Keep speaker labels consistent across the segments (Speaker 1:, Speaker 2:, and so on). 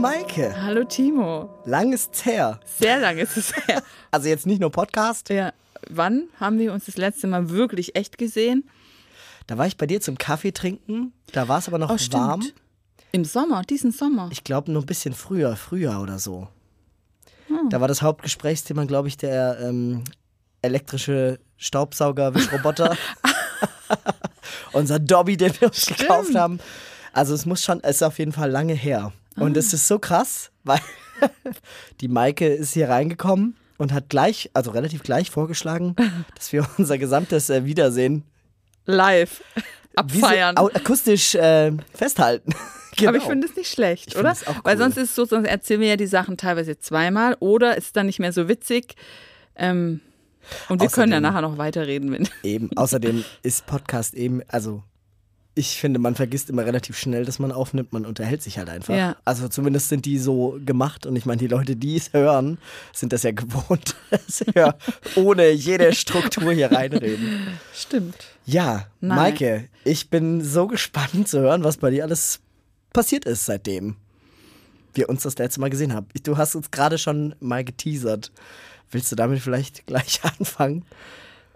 Speaker 1: Maike.
Speaker 2: Hallo Timo.
Speaker 1: Lang ist's her.
Speaker 2: Sehr lange ist es her.
Speaker 1: Also jetzt nicht nur Podcast.
Speaker 2: Ja. Wann haben wir uns das letzte Mal wirklich echt gesehen?
Speaker 1: Da war ich bei dir zum Kaffee trinken. Da war es aber noch
Speaker 2: Oh,
Speaker 1: warm.
Speaker 2: Im Sommer, diesen Sommer.
Speaker 1: Ich glaube nur ein bisschen früher, früher oder so.
Speaker 2: Hm.
Speaker 1: Da war das Hauptgesprächsthema, glaube ich, der ähm, elektrische Staubsauger-Wischroboter. Unser Dobby, den wir uns gekauft haben. Also es muss schon, es ist auf jeden Fall lange her. Und
Speaker 2: Ah.
Speaker 1: es ist so krass, weil die Maike ist hier reingekommen und hat gleich, also relativ gleich vorgeschlagen, dass wir unser gesamtes äh, Wiedersehen
Speaker 2: Live. Abfeiern.
Speaker 1: au- akustisch äh, festhalten. genau.
Speaker 2: Aber ich finde es nicht schlecht,
Speaker 1: Ich
Speaker 2: oder?
Speaker 1: auch
Speaker 2: Weil
Speaker 1: cool.
Speaker 2: sonst ist es so, sonst erzählen wir ja die Sachen teilweise zweimal oder ist dann nicht mehr so witzig. Ähm, und wir können ja
Speaker 1: Außerdem-
Speaker 2: nachher noch weiterreden, wenn.
Speaker 1: Eben, außerdem ist Podcast eben, also ich finde, man vergisst immer relativ schnell, dass man aufnimmt, man unterhält sich halt einfach.
Speaker 2: Ja.
Speaker 1: Also zumindest sind die so gemacht und ich meine, die Leute, die es hören, sind das ja gewohnt, dass wir ohne jede Struktur hier reinreden.
Speaker 2: Stimmt.
Speaker 1: Ja,
Speaker 2: Nein.
Speaker 1: Maike, ich bin so gespannt zu hören, was bei dir alles passiert ist, seitdem wir uns das letzte Mal gesehen haben. Du hast uns gerade schon mal geteasert. Willst du damit vielleicht gleich anfangen?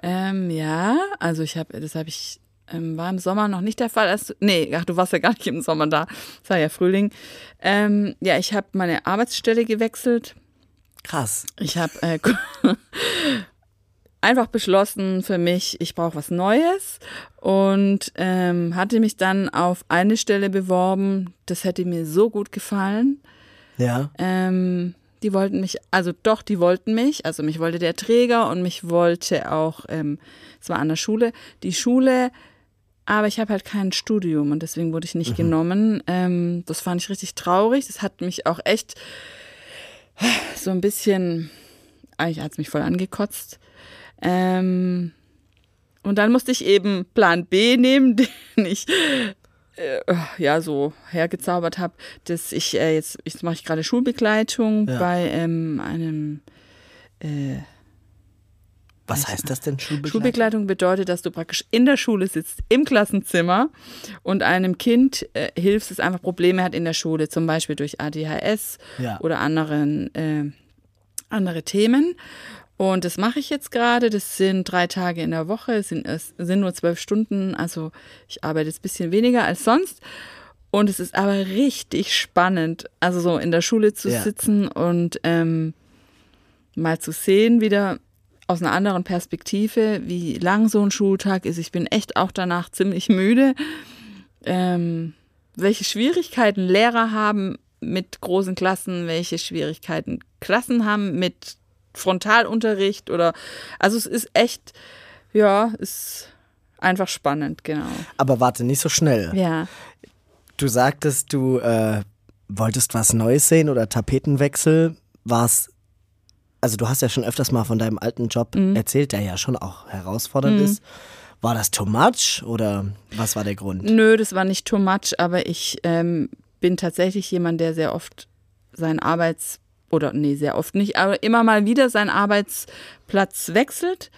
Speaker 2: Ähm, ja, also ich habe, das habe ich, ähm, war im Sommer noch nicht der Fall. Als, nee, ach, du warst ja gar nicht im Sommer da. Es war ja Frühling. Ähm, ja, ich habe meine Arbeitsstelle gewechselt.
Speaker 1: Krass.
Speaker 2: Ich habe äh, einfach beschlossen für mich, ich brauche was Neues und ähm, hatte mich dann auf eine Stelle beworben. Das hätte mir so gut gefallen.
Speaker 1: Ja.
Speaker 2: Ähm, die wollten mich, also doch, die wollten mich, also mich wollte der Träger und mich wollte auch, ähm, es war an der Schule, die Schule, aber ich habe halt kein Studium und deswegen wurde ich nicht genommen. Ähm, das fand ich richtig traurig. Das hat mich auch echt so ein bisschen, eigentlich hat es mich voll angekotzt. Ähm, und dann musste ich eben Plan B nehmen, den ich äh, ja so hergezaubert habe, dass ich äh, jetzt, jetzt mache ich gerade Schulbegleitung
Speaker 1: Ja.
Speaker 2: bei ähm, einem äh,
Speaker 1: Was heißt das denn, Schulbegleitung?
Speaker 2: Schulbegleitung bedeutet, dass du praktisch in der Schule sitzt, im Klassenzimmer und einem Kind äh, hilfst, das einfach Probleme hat in der Schule, zum Beispiel durch ADHS
Speaker 1: Ja.
Speaker 2: oder anderen äh, andere Themen. Und das mache ich jetzt gerade. Das sind drei Tage in der Woche, es sind, es sind nur zwölf Stunden. Also ich arbeite jetzt ein bisschen weniger als sonst. Und es ist aber richtig spannend, also so in der Schule zu
Speaker 1: Ja.
Speaker 2: sitzen und ähm, mal zu sehen, wieder aus einer anderen Perspektive, wie lang so ein Schultag ist. Ich bin echt auch danach ziemlich müde. Ähm, welche Schwierigkeiten Lehrer haben mit großen Klassen, welche Schwierigkeiten Klassen haben mit Frontalunterricht oder also es ist echt, ja, ist einfach spannend, genau.
Speaker 1: Aber warte, nicht so schnell.
Speaker 2: Ja.
Speaker 1: Du sagtest, du äh, wolltest was Neues sehen oder Tapetenwechsel. War's, also du hast ja schon öfters mal von deinem alten Job
Speaker 2: Mhm.
Speaker 1: erzählt, der ja schon auch herausfordernd ist. War das too much oder was war der Grund?
Speaker 2: Nö, das war nicht too much, aber ich ähm, bin tatsächlich jemand, der sehr oft seinen Arbeits- oder nee, sehr oft nicht, aber immer mal wieder seinen Arbeitsplatz wechselt.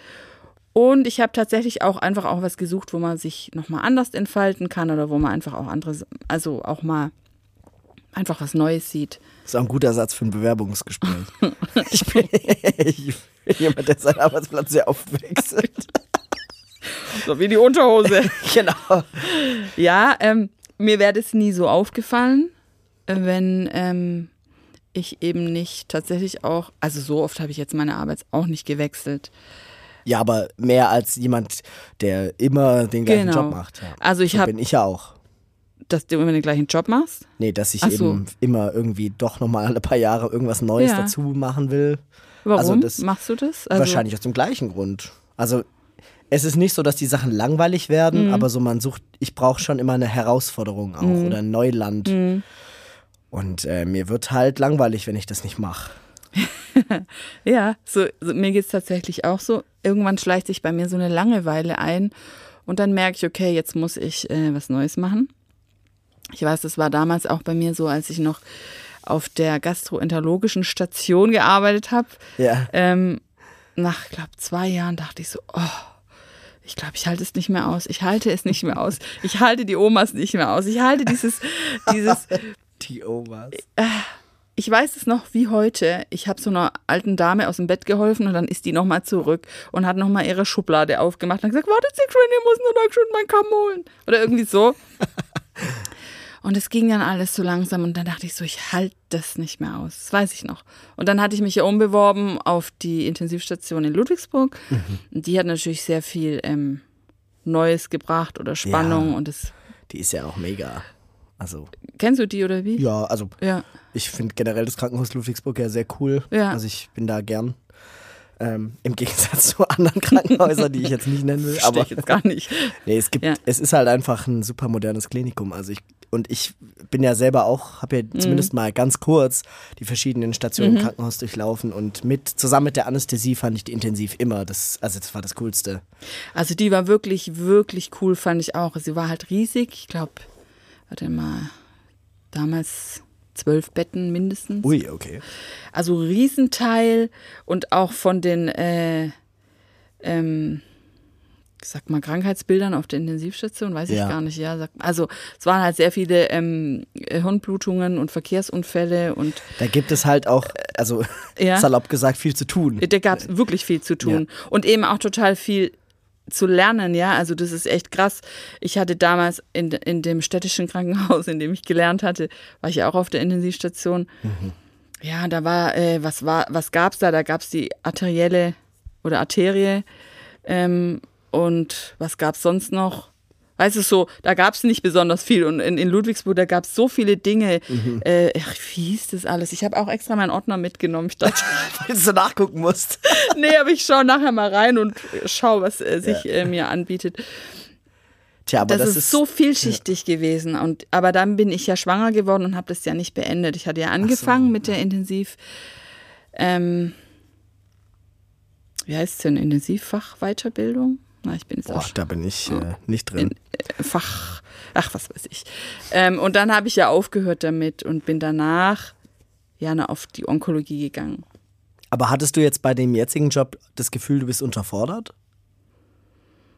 Speaker 2: Und ich habe tatsächlich auch einfach auch was gesucht, wo man sich nochmal anders entfalten kann oder wo man einfach auch andere, also auch mal einfach was Neues sieht.
Speaker 1: Das ist auch ein guter Satz für ein Bewerbungsgespräch. ich, bin, ich bin jemand, der seinen Arbeitsplatz sehr oft wechselt.
Speaker 2: So wie die Unterhose.
Speaker 1: genau.
Speaker 2: Ja, ähm, mir wäre das nie so aufgefallen, äh, wenn ähm, ich eben nicht tatsächlich auch, also so oft habe ich jetzt meine Arbeit auch nicht gewechselt.
Speaker 1: Ja, aber mehr als jemand, der immer den gleichen
Speaker 2: Genau.
Speaker 1: Job macht. Ja.
Speaker 2: Also ich
Speaker 1: so
Speaker 2: habe,
Speaker 1: bin ich ja auch.
Speaker 2: Dass du immer den gleichen Job machst.
Speaker 1: Nee, dass ich
Speaker 2: so.
Speaker 1: eben immer irgendwie doch nochmal alle paar Jahre irgendwas Neues
Speaker 2: Ja.
Speaker 1: dazu machen will.
Speaker 2: Warum
Speaker 1: Also das-
Speaker 2: machst du das? Also,
Speaker 1: Wahrscheinlich aus dem gleichen Grund. Also es ist nicht so, dass die Sachen langweilig
Speaker 2: Mhm.
Speaker 1: werden, aber so man sucht, ich brauche schon immer eine Herausforderung auch oder ein Neuland.
Speaker 2: Mhm.
Speaker 1: Und äh, mir wird halt langweilig, wenn ich das nicht mache.
Speaker 2: Ja, so, so mir geht's tatsächlich auch so. Irgendwann schleicht sich bei mir so eine Langeweile ein und dann merke ich, okay, jetzt muss ich äh, was Neues machen. Ich weiß, das war damals auch bei mir so, als ich noch auf der gastroenterologischen Station gearbeitet habe.
Speaker 1: Ja.
Speaker 2: Ähm, nach, glaube zwei Jahren dachte ich so, oh, ich glaube, ich halte es nicht mehr aus. Ich halte es nicht mehr aus. Ich halte die Omas nicht mehr aus. Ich halte dieses, dieses,
Speaker 1: Die Omas.
Speaker 2: ich weiß es noch wie heute. Ich habe so einer alten Dame aus dem Bett geholfen und dann ist die nochmal zurück und hat nochmal ihre Schublade aufgemacht und gesagt, wartet Sie schön, ihr muss nur noch schön mein Kamm holen. Oder irgendwie so. Und es ging dann alles so langsam und dann dachte ich so, ich halte das nicht mehr aus. Das weiß ich noch. Und dann hatte ich mich ja umbeworben auf die Intensivstation in Ludwigsburg. Mhm. Und die hat natürlich sehr viel ähm, Neues gebracht oder Spannung
Speaker 1: Ja.
Speaker 2: und das.
Speaker 1: Die ist ja auch mega. Also,
Speaker 2: Kennst du die oder wie?
Speaker 1: ja, also
Speaker 2: Ja.
Speaker 1: ich finde generell das Krankenhaus Ludwigsburg ja sehr cool.
Speaker 2: Ja.
Speaker 1: Also ich bin da gern. Ähm, Im Gegensatz zu anderen Krankenhäusern, die ich jetzt nicht nennen will.
Speaker 2: Verstehe
Speaker 1: Aber
Speaker 2: ich jetzt gar nicht.
Speaker 1: nee, es gibt,
Speaker 2: Ja.
Speaker 1: es ist halt einfach ein super modernes Klinikum. Also ich und ich bin ja selber auch, habe ja
Speaker 2: Mhm.
Speaker 1: zumindest mal ganz kurz die verschiedenen Stationen im Krankenhaus durchlaufen und mit zusammen mit der Anästhesie fand ich die intensiv immer. Das, also das war das Coolste.
Speaker 2: Also die war wirklich, wirklich cool, fand ich auch. Sie war halt riesig. Ich glaube, warte mal, damals zwölf Betten mindestens.
Speaker 1: Ui, okay.
Speaker 2: Also Riesenteil und auch von den, äh, ähm, ich sag mal, Krankheitsbildern auf der Intensivstation, weiß
Speaker 1: Ja.
Speaker 2: ich gar nicht, ja. Sag, also es waren halt sehr viele ähm, Hirnblutungen und Verkehrsunfälle und
Speaker 1: Da gibt es halt auch, also
Speaker 2: Ja.
Speaker 1: salopp gesagt, viel zu tun.
Speaker 2: da gab es wirklich viel zu tun. Und eben auch total viel zu lernen, ja. Also das ist echt krass. Ich hatte damals in, in dem städtischen Krankenhaus, in dem ich gelernt hatte, war ich auch auf der Intensivstation. Ja, da war, äh, was war, was gab's da? Da gab's die arterielle oder Arterie. Ähm, und was gab's sonst noch? Weißt du, so, da gab's nicht besonders viel. Und in, in Ludwigsburg, da gab's so viele Dinge. Äh, ach, wie hieß das alles? Ich habe auch extra meinen Ordner mitgenommen. Ich dachte,
Speaker 1: Weil du so nachgucken musst.
Speaker 2: nee, aber ich schaue nachher mal rein und schaue, was äh, sich äh, mir anbietet.
Speaker 1: Tja, aber
Speaker 2: Das,
Speaker 1: das,
Speaker 2: ist, so vielschichtig gewesen. Und, aber dann bin ich ja schwanger geworden und habe das ja nicht beendet. Ich hatte ja angefangen mit der Intensiv. Ähm, wie heißt es denn? Intensivfachweiterbildung? Na, ich bin jetzt
Speaker 1: Boah,
Speaker 2: auch
Speaker 1: da bin ich äh, nicht drin.
Speaker 2: äh, Fach, ach, was weiß ich. Ähm, und dann habe ich ja aufgehört damit und bin danach ja na, auf die Onkologie gegangen.
Speaker 1: Aber hattest du jetzt bei dem jetzigen Job das Gefühl, du bist unterfordert?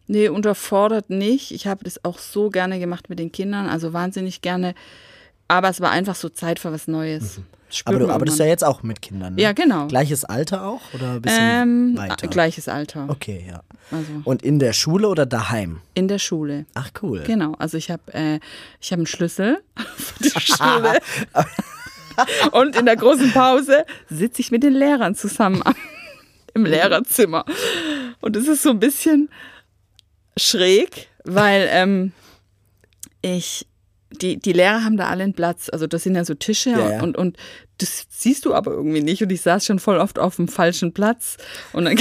Speaker 2: Nee, unterfordert nicht. Ich habe das auch so gerne gemacht mit den Kindern, also wahnsinnig gerne. Aber es war einfach so Zeit für was Neues.
Speaker 1: Mhm. Aber du
Speaker 2: man
Speaker 1: arbeitest ja
Speaker 2: irgendwann.
Speaker 1: jetzt auch mit Kindern. Ne?
Speaker 2: Ja, genau.
Speaker 1: Gleiches Alter auch oder ein bisschen
Speaker 2: ähm,
Speaker 1: weiter?
Speaker 2: Gleiches Alter.
Speaker 1: Okay, ja.
Speaker 2: Also
Speaker 1: Und in der Schule oder daheim?
Speaker 2: in der Schule.
Speaker 1: Ach cool.
Speaker 2: Genau. Also ich habe äh, ich habe einen Schlüssel für die Schule. Und in der großen Pause sitze ich mit den Lehrern zusammen am- im Lehrerzimmer. Und es ist so ein bisschen schräg, weil ähm, ich die, die Lehrer haben da alle einen Platz. Also das sind ja so Tische
Speaker 1: Ja, ja.
Speaker 2: Und, und das siehst du aber irgendwie nicht. Und ich saß schon voll oft auf dem falschen Platz. Und dann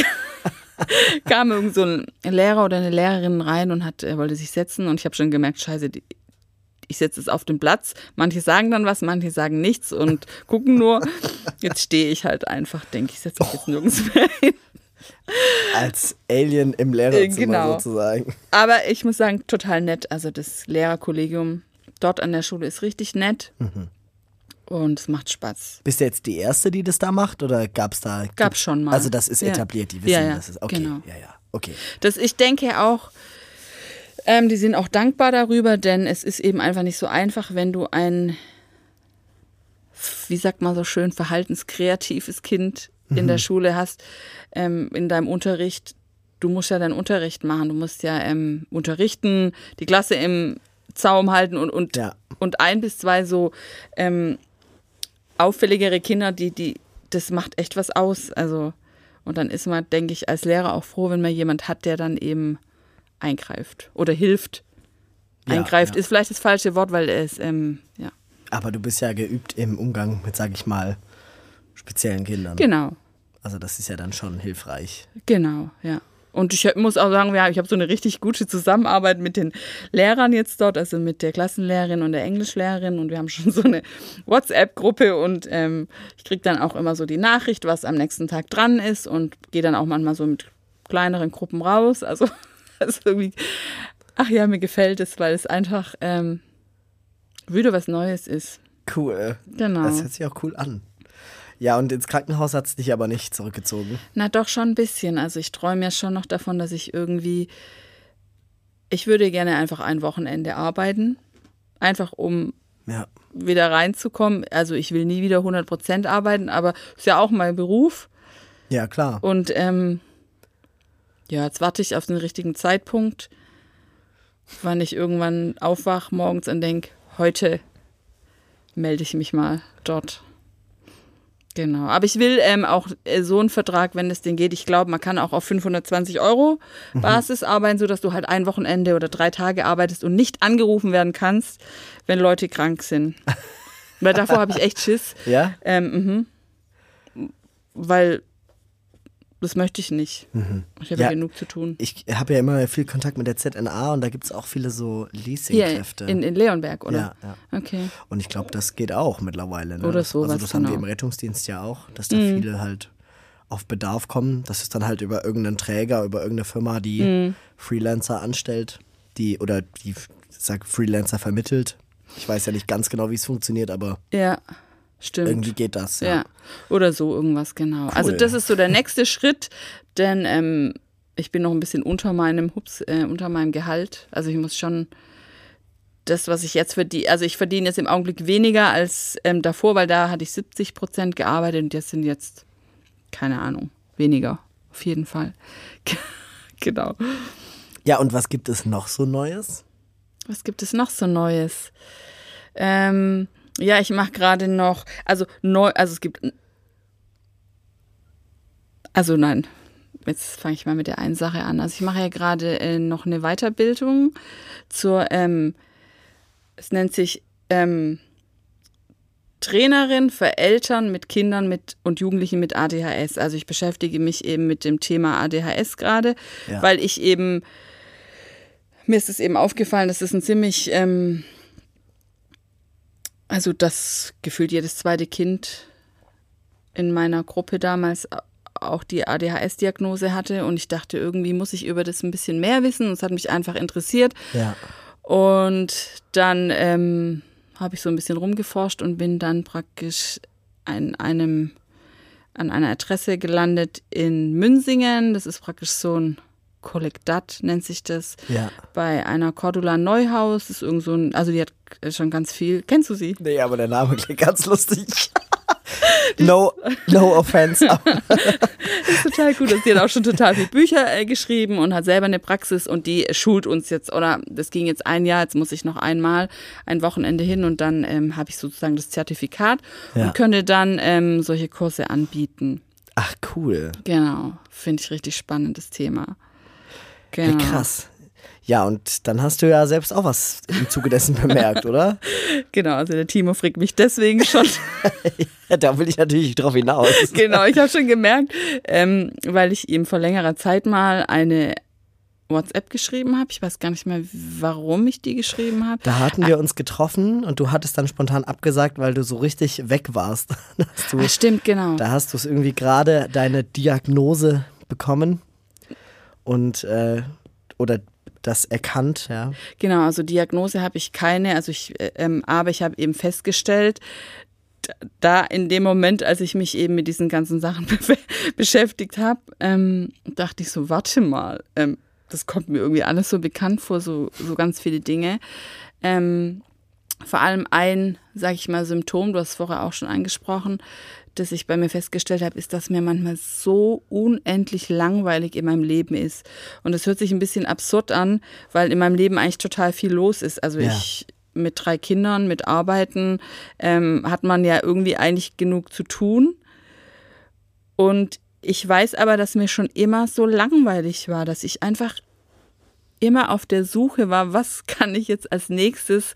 Speaker 2: kam irgend so ein Lehrer oder eine Lehrerin rein und hat, er wollte sich setzen. Und ich habe schon gemerkt, scheiße, die, ich setze es auf den Platz. Manche sagen dann was, manche sagen nichts und gucken nur. Jetzt stehe ich halt einfach, denke ich, setze mich jetzt nirgends mehr hin.
Speaker 1: Als Alien im Lehrerzimmer
Speaker 2: Genau.
Speaker 1: sozusagen.
Speaker 2: Aber ich muss sagen, total nett. Also das Lehrerkollegium dort an der Schule ist richtig nett. Und es macht Spaß.
Speaker 1: Bist du jetzt die Erste, die das da macht oder gab es da?
Speaker 2: Gab's schon mal.
Speaker 1: Also das ist
Speaker 2: Ja.
Speaker 1: etabliert, die wissen,
Speaker 2: Ja, ja,
Speaker 1: das ist okay.
Speaker 2: genau.
Speaker 1: Ja, ja, okay.
Speaker 2: Das, ich denke auch, ähm, die sind auch dankbar darüber, denn es ist eben einfach nicht so einfach, wenn du ein, wie sagt man so schön, verhaltenskreatives Kind in der Schule hast, ähm, in deinem Unterricht. Du musst ja deinen Unterricht machen, du musst ja ähm, unterrichten, die Klasse im Zaum halten und, und,
Speaker 1: Ja.
Speaker 2: und ein bis zwei so ähm, auffälligere Kinder, die, die, das macht echt was aus. Also, und dann ist man, denke ich, als Lehrer auch froh, wenn man jemand hat, der dann eben eingreift oder hilft.
Speaker 1: Ja,
Speaker 2: eingreift
Speaker 1: ja.
Speaker 2: ist vielleicht das falsche Wort, weil es, ähm, ja.
Speaker 1: Aber du bist ja geübt im Umgang mit, sag ich mal, speziellen Kindern.
Speaker 2: Genau,
Speaker 1: Also das ist ja dann schon hilfreich.
Speaker 2: genau, ja. Und ich muss auch sagen, ja, ich habe so eine richtig gute Zusammenarbeit mit den Lehrern jetzt dort, also mit der Klassenlehrerin und der Englischlehrerin. Und wir haben schon so eine WhatsApp-Gruppe und ähm, ich kriege dann auch immer so die Nachricht, was am nächsten Tag dran ist und gehe dann auch manchmal so mit kleineren Gruppen raus. Also, also irgendwie, ach ja, mir gefällt es, weil es einfach ähm, wieder was Neues ist.
Speaker 1: Cool.
Speaker 2: Genau.
Speaker 1: Das hört sich auch cool an. Ja, und ins Krankenhaus hat es dich aber nicht zurückgezogen.
Speaker 2: Na doch schon ein bisschen. Also ich träume ja schon noch davon, dass ich irgendwie, ich würde gerne einfach ein Wochenende arbeiten, einfach um
Speaker 1: Ja.
Speaker 2: wieder reinzukommen. Also ich will nie wieder 100 Prozent arbeiten, aber ist ja auch mein Beruf.
Speaker 1: Ja, klar.
Speaker 2: Und ähm, ja, jetzt warte ich auf den richtigen Zeitpunkt, wann ich irgendwann aufwach morgens und denke, heute melde ich mich mal dort. Genau. Aber ich will ähm, auch äh, so einen Vertrag, wenn es den geht. Ich glaube, man kann auch auf 520 Euro Basis arbeiten, sodass du halt ein Wochenende oder drei Tage arbeitest und nicht angerufen werden kannst, wenn Leute krank sind. Weil davor habe ich echt Schiss.
Speaker 1: Ja?
Speaker 2: Ähm, mhm. Weil das möchte ich nicht. Ich habe
Speaker 1: Ja.
Speaker 2: genug zu tun.
Speaker 1: Ich habe ja immer viel Kontakt mit der ZNA und da gibt es auch viele so Leasingkräfte.
Speaker 2: in, in Leonberg, oder?
Speaker 1: Ja, ja.
Speaker 2: Okay.
Speaker 1: Und ich glaube, das geht auch mittlerweile. Ne?
Speaker 2: Oder
Speaker 1: Das-
Speaker 2: sowas,
Speaker 1: Also das haben wir
Speaker 2: genau. Mhm.
Speaker 1: im Rettungsdienst ja auch, dass da viele halt auf Bedarf kommen. Das ist dann halt über irgendeinen Träger, über irgendeine Firma, die
Speaker 2: Mhm.
Speaker 1: Freelancer anstellt, die oder die sag Freelancer vermittelt. Ich weiß ja nicht ganz genau, wie es funktioniert, aber
Speaker 2: Ja, stimmt.
Speaker 1: irgendwie geht das.
Speaker 2: Ja.
Speaker 1: Ja.
Speaker 2: Oder so irgendwas, genau. Also das ist so der nächste Schritt, denn ähm, ich bin noch ein bisschen unter meinem Hups, äh, unter meinem Gehalt. Also ich muss schon das, was ich jetzt verdiene, also ich verdiene jetzt im Augenblick weniger als ähm, davor, weil da hatte ich 70 Prozent gearbeitet und jetzt sind jetzt, keine Ahnung, weniger. Auf jeden Fall. genau.
Speaker 1: ja, und was gibt es noch so Neues?
Speaker 2: Was gibt es noch so Neues? Ähm, ja, ich mache gerade noch, also neu, also es gibt, also nein, jetzt fange ich mal mit der einen Sache an. Also ich mache ja gerade äh, noch eine Weiterbildung zur, ähm, es nennt sich ähm, Trainerin für Eltern mit Kindern mit und Jugendlichen mit ADHS. Also ich beschäftige mich eben mit dem Thema ADHS gerade,
Speaker 1: Ja.
Speaker 2: weil ich eben mir ist es eben aufgefallen, dass es ein ziemlich, ähm, also das gefühlt jedes zweite Kind in meiner Gruppe damals auch die ADHS-Diagnose hatte und ich dachte, irgendwie muss ich über das ein bisschen mehr wissen und es hat mich einfach interessiert.
Speaker 1: Ja.
Speaker 2: Und dann ähm, habe ich so ein bisschen rumgeforscht und bin dann praktisch an einem an einer Adresse gelandet in Münsingen. Das ist praktisch so ein Kollektat, nennt sich das.
Speaker 1: Ja.
Speaker 2: Bei einer Cordula Neuhaus. Das ist irgend so ein, also die hat schon ganz viel. Kennst du sie?
Speaker 1: Nee, aber der Name klingt ganz lustig. no, no offense.
Speaker 2: ist total gut. Sie hat auch schon total viele Bücher äh, geschrieben und hat selber eine Praxis und die schult uns jetzt, oder das ging jetzt ein Jahr, jetzt muss ich noch einmal ein Wochenende hin und dann ähm, habe ich sozusagen das Zertifikat
Speaker 1: Ja.
Speaker 2: und könnte dann ähm, solche Kurse anbieten.
Speaker 1: Ach, cool.
Speaker 2: Genau, finde ich richtig spannendes Thema.
Speaker 1: Hey,
Speaker 2: Genau.
Speaker 1: krass. Ja, und dann hast du ja selbst auch was im Zuge dessen bemerkt, oder?
Speaker 2: Genau, also der Timo fragt mich deswegen schon.
Speaker 1: Ja, da will ich natürlich drauf hinaus.
Speaker 2: genau, ich habe schon gemerkt, ähm, weil ich ihm vor längerer Zeit mal eine WhatsApp geschrieben habe. Ich weiß gar nicht mehr, warum ich die geschrieben habe.
Speaker 1: Da hatten wir uns getroffen und du hattest dann spontan abgesagt, weil du so richtig weg warst. Du,
Speaker 2: Ah, stimmt, genau.
Speaker 1: da hast du es irgendwie gerade deine Diagnose bekommen und äh, oder das erkannt, ja.
Speaker 2: Genau, also Diagnose habe ich keine, also ich, äh, ähm, aber ich habe eben festgestellt, da in dem Moment, als ich mich eben mit diesen ganzen Sachen be beschäftigt habe, ähm, dachte ich so, warte mal, ähm, das kommt mir irgendwie alles so bekannt vor, so, so ganz viele Dinge. Ähm, vor allem ein, sage ich mal, Symptom, du hast es vorher auch schon angesprochen, das ich bei mir festgestellt habe, ist, dass mir manchmal so unendlich langweilig in meinem Leben ist. Und das hört sich ein bisschen absurd an, weil in meinem Leben eigentlich total viel los ist. Also
Speaker 1: Ja.
Speaker 2: ich mit drei Kindern, mit Arbeiten, ähm, hat man ja irgendwie eigentlich genug zu tun. Und ich weiß aber, dass mir schon immer so langweilig war, dass ich einfach immer auf der Suche war, was kann ich jetzt als nächstes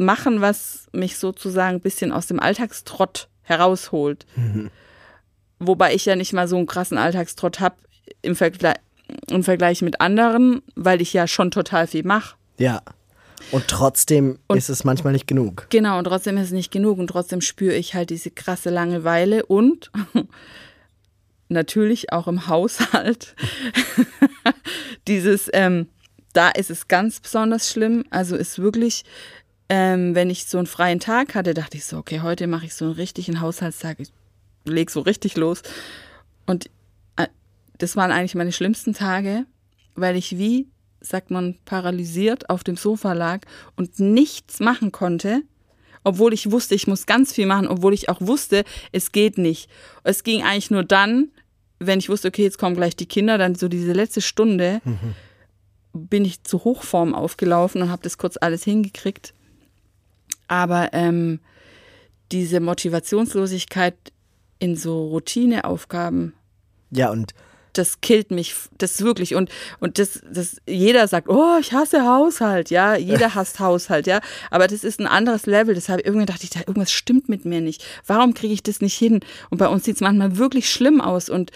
Speaker 2: machen, was mich sozusagen ein bisschen aus dem Alltagstrott herausholt. Wobei ich ja nicht mal so einen krassen Alltagstrott habe im, Vergle im Vergleich mit anderen, weil ich ja schon total viel mache.
Speaker 1: Ja. Und trotzdem
Speaker 2: Und-
Speaker 1: ist es manchmal nicht genug.
Speaker 2: Genau, und trotzdem ist es nicht genug und trotzdem spüre ich halt diese krasse Langeweile und natürlich auch im Haushalt dieses, ähm, da ist es ganz besonders schlimm. Also ist wirklich, ähm, wenn ich so einen freien Tag hatte, dachte ich so, okay, heute mache ich so einen richtigen Haushaltstag, ich leg so richtig los. Und äh, das waren eigentlich meine schlimmsten Tage, weil ich wie sagt man, paralysiert auf dem Sofa lag und nichts machen konnte, obwohl ich wusste, ich muss ganz viel machen, obwohl ich auch wusste, es geht nicht. Es ging eigentlich nur dann, wenn ich wusste, okay, jetzt kommen gleich die Kinder, dann so diese letzte Stunde mhm. bin ich zu Hochform aufgelaufen und habe das kurz alles hingekriegt. Aber ähm, diese Motivationslosigkeit in so Routineaufgaben.
Speaker 1: Ja, und
Speaker 2: das killt mich, das wirklich. Und, und das, das, jeder sagt, oh, ich hasse Haushalt, ja, jeder hasst Haushalt, ja. Aber das ist ein anderes Level. Deshalb irgendwie dachte ich, irgendwas stimmt mit mir nicht. Warum kriege ich das nicht hin? Und bei uns sieht es manchmal wirklich schlimm aus. Und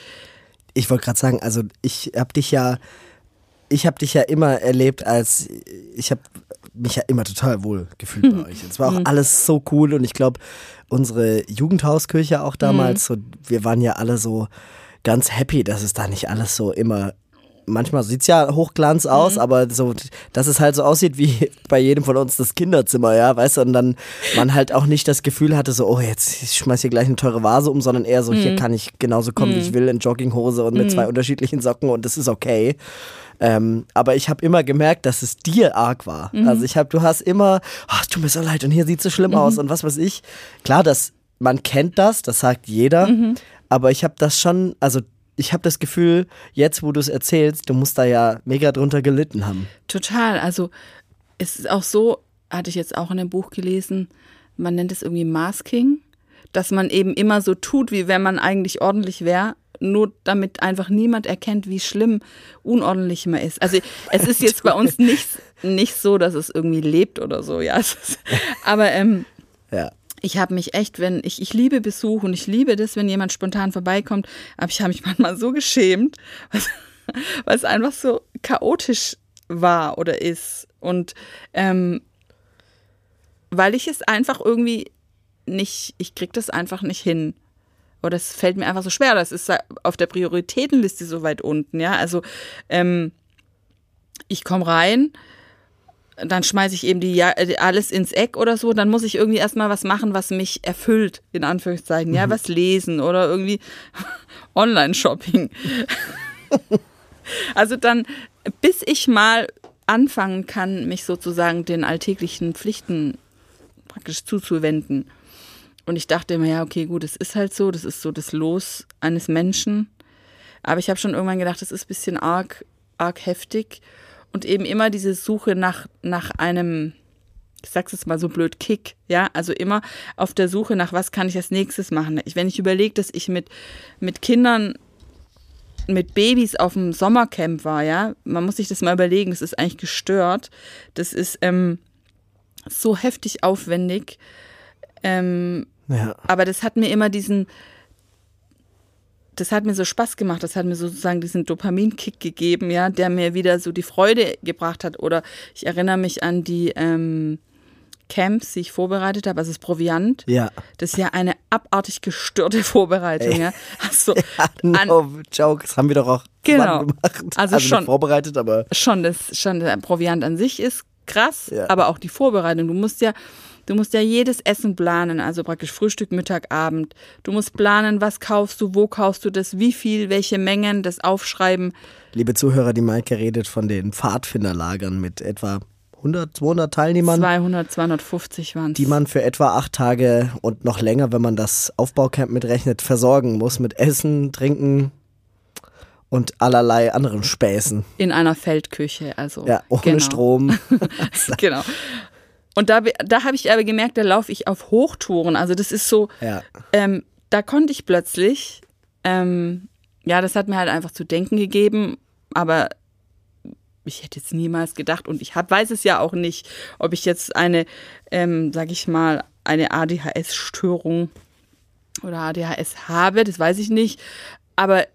Speaker 1: ich wollte gerade sagen, also ich habe dich ja, ich habe dich ja immer erlebt als, ich habe mich ja immer total wohl gefühlt bei euch. Es war auch alles so cool und ich glaube, unsere Jugendhauskirche auch damals, mhm. so, wir waren ja alle so, ganz happy, dass es da nicht alles so immer manchmal sieht es ja Hochglanz aus, mhm. aber so, dass es halt so aussieht wie bei jedem von uns das Kinderzimmer, ja, weißt du, und dann man halt auch nicht das Gefühl hatte, so, oh, jetzt ich schmeiß hier gleich eine teure Vase um, sondern eher so, mhm. hier kann ich genauso kommen, mhm. wie ich mhm. will, in Jogginghose und mit mhm. zwei unterschiedlichen Socken und das ist okay. Ähm, aber ich habe immer gemerkt, dass es dir arg war. Mhm. Also ich habe, du hast immer, ach, oh, tut mir so leid und hier sieht es so schlimm aus und was weiß ich. Klar, dass man kennt das, das sagt jeder. Aber ich habe das schon, also ich habe das Gefühl, jetzt wo du es erzählst, du musst da ja mega drunter gelitten haben.
Speaker 2: Total. Also es ist auch so, hatte ich jetzt auch in dem Buch gelesen, man nennt es irgendwie Masking, dass man eben immer so tut, wie wenn man eigentlich ordentlich wäre, nur damit einfach niemand erkennt, wie schlimm unordentlich man ist. Also es ist jetzt bei uns nicht, nicht so, dass es irgendwie lebt oder so, ja. aber ähm, ja ich habe mich echt, wenn ich, ich liebe Besuch und ich liebe das, wenn jemand spontan vorbeikommt, aber ich habe mich manchmal so geschämt, weil es einfach so chaotisch war oder ist. Und ähm, weil ich es einfach irgendwie nicht, ich kriege das einfach nicht hin. Oder es fällt mir einfach so schwer. Das ist auf der Prioritätenliste so weit unten, ja. Also ähm, ich komme rein, dann schmeiße ich eben die äh, alles ins Eck oder so, dann muss ich irgendwie erstmal was machen, was mich erfüllt, in Anführungszeichen, mhm. ja, was lesen oder irgendwie Online-Shopping. also dann, bis ich mal anfangen kann, mich sozusagen den alltäglichen Pflichten praktisch zuzuwenden. Und ich dachte immer, ja, okay, gut, es ist halt so, das ist so das Los eines Menschen. Aber ich habe schon irgendwann gedacht, das ist ein bisschen arg, arg heftig und eben immer diese Suche nach, nach einem, ich sag's jetzt mal so blöd, Kick, ja, also immer auf der Suche nach, was kann ich als nächstes machen. Ich, wenn ich überlege, dass ich mit, mit Kindern, mit Babys auf dem Sommercamp war, ja, man muss sich das mal überlegen, das ist eigentlich gestört. Das ist ähm, so heftig aufwendig. Ähm, ja. Aber das hat mir immer diesen, das hat mir so Spaß gemacht, das hat mir sozusagen diesen Dopaminkick gegeben, ja, der mir wieder so die Freude gebracht hat. Oder ich erinnere mich an die ähm, Camps, die ich vorbereitet habe, also das Proviant.
Speaker 1: Ja.
Speaker 2: Das ist ja eine abartig gestörte Vorbereitung, Ey. ja. Also,
Speaker 1: ja, no joke, das haben wir doch auch
Speaker 2: genau.
Speaker 1: gemacht.
Speaker 2: Also, also schon
Speaker 1: vorbereitet, aber
Speaker 2: schon das schon der Proviant an sich ist krass, ja. aber auch die Vorbereitung. Du musst ja Du musst ja jedes Essen planen, also praktisch Frühstück, Mittag, Abend. Du musst planen, was kaufst du, wo kaufst du das, wie viel, welche Mengen, das aufschreiben.
Speaker 1: Liebe Zuhörer, die Maike redet von den Pfadfinderlagern mit etwa 100, 200 Teilnehmern.
Speaker 2: 200, 250 waren es.
Speaker 1: Die man für etwa acht Tage und noch länger, wenn man das Aufbaucamp mitrechnet, versorgen muss mit Essen, Trinken, und allerlei anderen Späßen.
Speaker 2: In einer Feldküche, also.
Speaker 1: Ja, ohne genau. Strom.
Speaker 2: genau. Und da, da habe ich aber gemerkt, da laufe ich auf Hochtouren. Also das ist so,
Speaker 1: ja.
Speaker 2: ähm, da konnte ich plötzlich, ähm, ja, das hat mir halt einfach zu denken gegeben, aber ich hätte jetzt niemals gedacht und ich hab, weiß es ja auch nicht, ob ich jetzt eine, ähm, sag ich mal, eine ADHS-Störung oder ADHS habe, das weiß ich nicht. Aber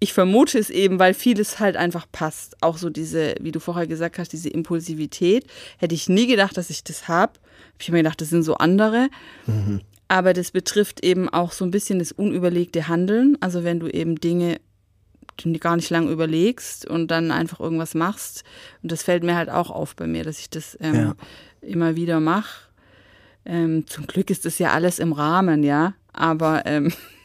Speaker 2: ich vermute es eben, weil vieles halt einfach passt. Auch so diese, wie du vorher gesagt hast, diese Impulsivität. Hätte ich nie gedacht, dass ich das habe. Hab ich mir gedacht, das sind so andere. Mhm. Aber das betrifft eben auch so ein bisschen das unüberlegte Handeln. Also wenn du eben Dinge gar nicht lang überlegst und dann einfach irgendwas machst. Und das fällt mir halt auch auf bei mir, dass ich das ähm, ja. immer wieder mache. Ähm, zum Glück ist das ja alles im Rahmen, ja. Aber ähm,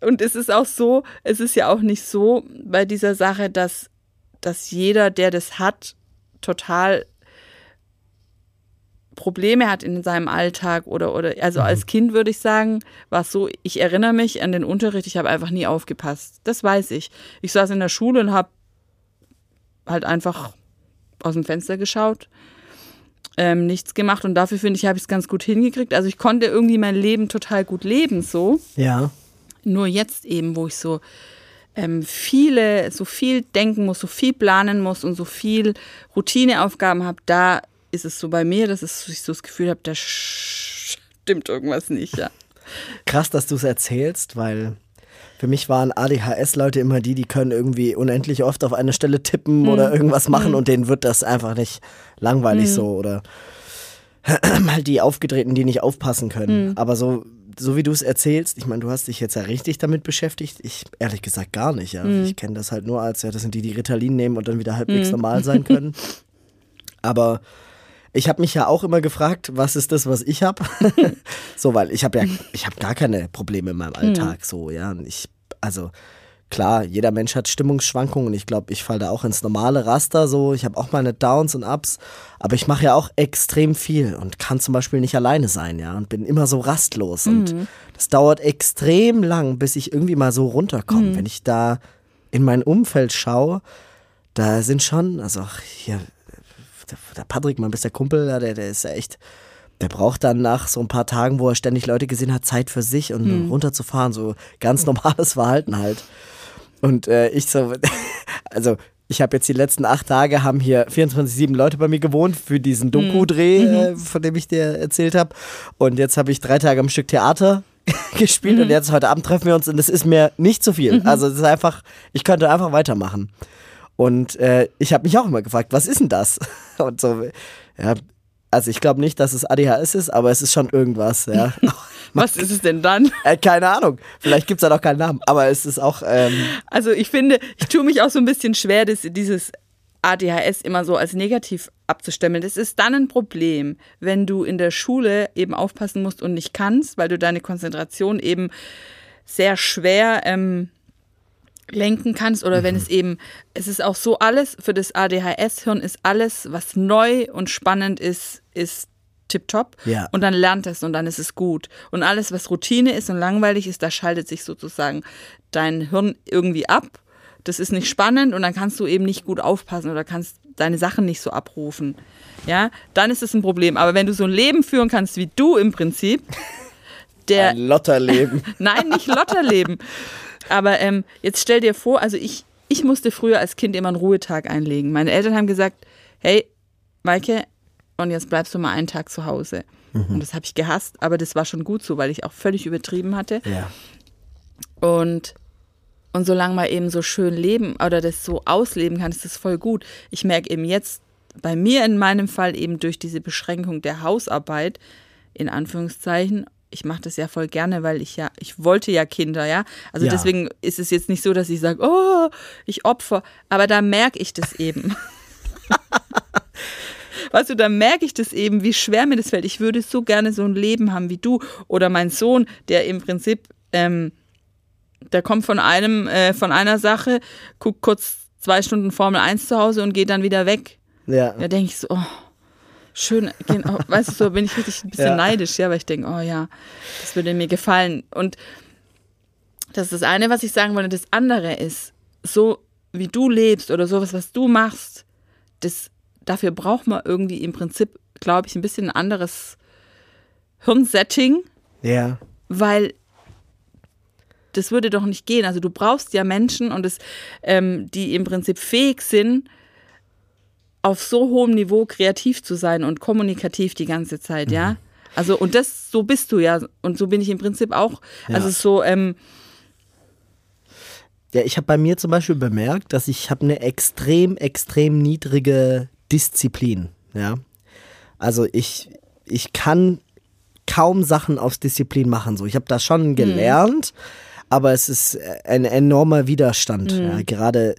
Speaker 2: und es ist auch so, es ist ja auch nicht so bei dieser Sache, dass dass jeder, der das hat, total Probleme hat in seinem Alltag oder oder also als Kind würde ich sagen, war es so, ich erinnere mich an den Unterricht, ich habe einfach nie aufgepasst. Das weiß ich. Ich saß in der Schule und habe halt einfach aus dem Fenster geschaut, ähm, nichts gemacht und dafür finde ich, habe ich es ganz gut hingekriegt. Also ich konnte irgendwie mein Leben total gut leben so.
Speaker 1: Ja.
Speaker 2: Nur jetzt eben, wo ich so ähm, viele, so viel denken muss, so viel planen muss und so viel Routineaufgaben habe, da ist es so bei mir, dass ich so das Gefühl habe, da stimmt irgendwas nicht, ja.
Speaker 1: Krass, dass du es erzählst, weil für mich waren ADHS-Leute immer die, die können irgendwie unendlich oft auf eine Stelle tippen
Speaker 2: Mhm.
Speaker 1: oder irgendwas machen und denen wird das einfach nicht langweilig so oder mal die Aufgedrehten, die nicht aufpassen
Speaker 2: Mhm.
Speaker 1: können. Aber so, so wie du es erzählst, ich meine, du hast dich jetzt ja richtig damit beschäftigt. Ich ehrlich gesagt gar nicht. Ja.
Speaker 2: Mhm.
Speaker 1: Ich kenne das halt nur als, ja, das sind die, die Ritalin nehmen und dann wieder halbwegs normal sein können. Aber ich habe mich ja auch immer gefragt, was ist das, was ich habe? so, weil ich habe ja, ich habe gar keine Probleme in meinem Alltag, so, ja. Und ich, also klar, jeder Mensch hat Stimmungsschwankungen ich glaube, ich falle da auch ins normale Raster, so. Ich habe auch meine Downs und Ups, aber ich mache ja auch extrem viel und kann zum Beispiel nicht alleine sein, ja, und bin immer so rastlos und das dauert extrem lang, bis ich irgendwie mal so runterkomme. Wenn ich da in mein Umfeld schaue, da sind schon, also ach, hier, der, Patrick, mein bester Kumpel, der, der ist ja echt, der braucht dann nach so ein paar Tagen, wo er ständig Leute gesehen hat, Zeit für sich und runterzufahren, so ganz normales Verhalten halt. Und äh, ich so, also ich habe jetzt die letzten acht Tage, haben hier 24-7 Leute bei mir gewohnt für diesen Doku-Dreh, äh, von dem ich dir erzählt habe. Und jetzt habe ich drei Tage am Stück Theater gespielt und jetzt heute Abend treffen wir uns und es ist mir nicht zu viel. Also es ist einfach, ich könnte einfach weitermachen. Und äh, ich habe mich auch immer gefragt, was ist denn das? Und so, ja, also ich glaube nicht, dass es ADHS ist, aber es ist schon irgendwas, ja.
Speaker 2: Was ist es denn dann?
Speaker 1: äh, keine Ahnung, vielleicht gibt es da noch keinen Namen, aber es ist auch, ähm,
Speaker 2: Also ich finde, ich tue mich auch so ein bisschen schwer, das, dieses ADHS immer so als negativ abzustemmeln. Das ist dann ein Problem, wenn du in der Schule eben aufpassen musst und nicht kannst, weil du deine Konzentration eben sehr schwer ähm, lenken kannst oder wenn es eben, es ist auch so alles, für das ADHS-Hirn ist alles, was neu und spannend ist, ist tipptopp
Speaker 1: Ja.
Speaker 2: und dann lernt es und dann ist es gut. Und alles, was Routine ist und langweilig ist, da schaltet sich sozusagen dein Hirn irgendwie ab. Das ist nicht spannend und dann kannst du eben nicht gut aufpassen oder kannst deine Sachen nicht so abrufen. Ja, dann ist es ein Problem. Aber wenn du so ein Leben führen kannst wie du im Prinzip, der,
Speaker 1: ein Lotterleben.
Speaker 2: Nein, nicht Lotterleben. Aber ähm, jetzt stell dir vor, also ich, ich musste früher als Kind immer einen Ruhetag einlegen. Meine Eltern haben gesagt, hey, Maike, und jetzt bleibst du mal einen Tag zu Hause. Und das habe ich gehasst, aber das war schon gut so, weil ich auch völlig übertrieben hatte.
Speaker 1: ja.
Speaker 2: Und, und solange man eben so schön leben oder das so ausleben kann, ist das voll gut. Ich merke eben jetzt bei mir in meinem Fall eben durch diese Beschränkung der Hausarbeit, in Anführungszeichen, ich mache das ja voll gerne, weil ich ja, ich wollte ja Kinder, ja. Also
Speaker 1: Ja.
Speaker 2: deswegen ist es jetzt nicht so, dass ich sage, oh, ich opfer, aber da merke ich das eben. Weißt du, da merke ich das eben, wie schwer mir das fällt. Ich würde so gerne so ein Leben haben wie du oder mein Sohn, der im Prinzip, ähm, der kommt von einem, äh, von einer Sache, guckt kurz zwei Stunden Formel 1 zu Hause und geht dann wieder weg.
Speaker 1: Ja.
Speaker 2: Da denke ich so, oh, schön, oh, weißt du, so bin ich richtig ein bisschen
Speaker 1: Ja.
Speaker 2: neidisch, ja, weil ich denke, oh ja, das würde mir gefallen. Und das ist das eine, was ich sagen wollte. Das andere ist, so wie du lebst oder sowas, was du machst, das, dafür braucht man irgendwie im Prinzip, glaube ich, ein bisschen ein anderes Hirnsetting,
Speaker 1: Ja.
Speaker 2: weil das würde doch nicht gehen. Also du brauchst ja Menschen und es, ähm, die im Prinzip fähig sind, auf so hohem Niveau kreativ zu sein und kommunikativ die ganze Zeit, ja. Also und das, so bist du ja und so bin ich im Prinzip auch. Also
Speaker 1: Ja.
Speaker 2: so, ähm,
Speaker 1: Ja, ich habe bei mir zum Beispiel bemerkt, dass ich habe eine extrem, extrem niedrige Disziplin. Ja, also ich, ich kann kaum Sachen aus Disziplin machen. So, ich habe das schon gelernt, aber es ist ein enormer Widerstand. Ja, gerade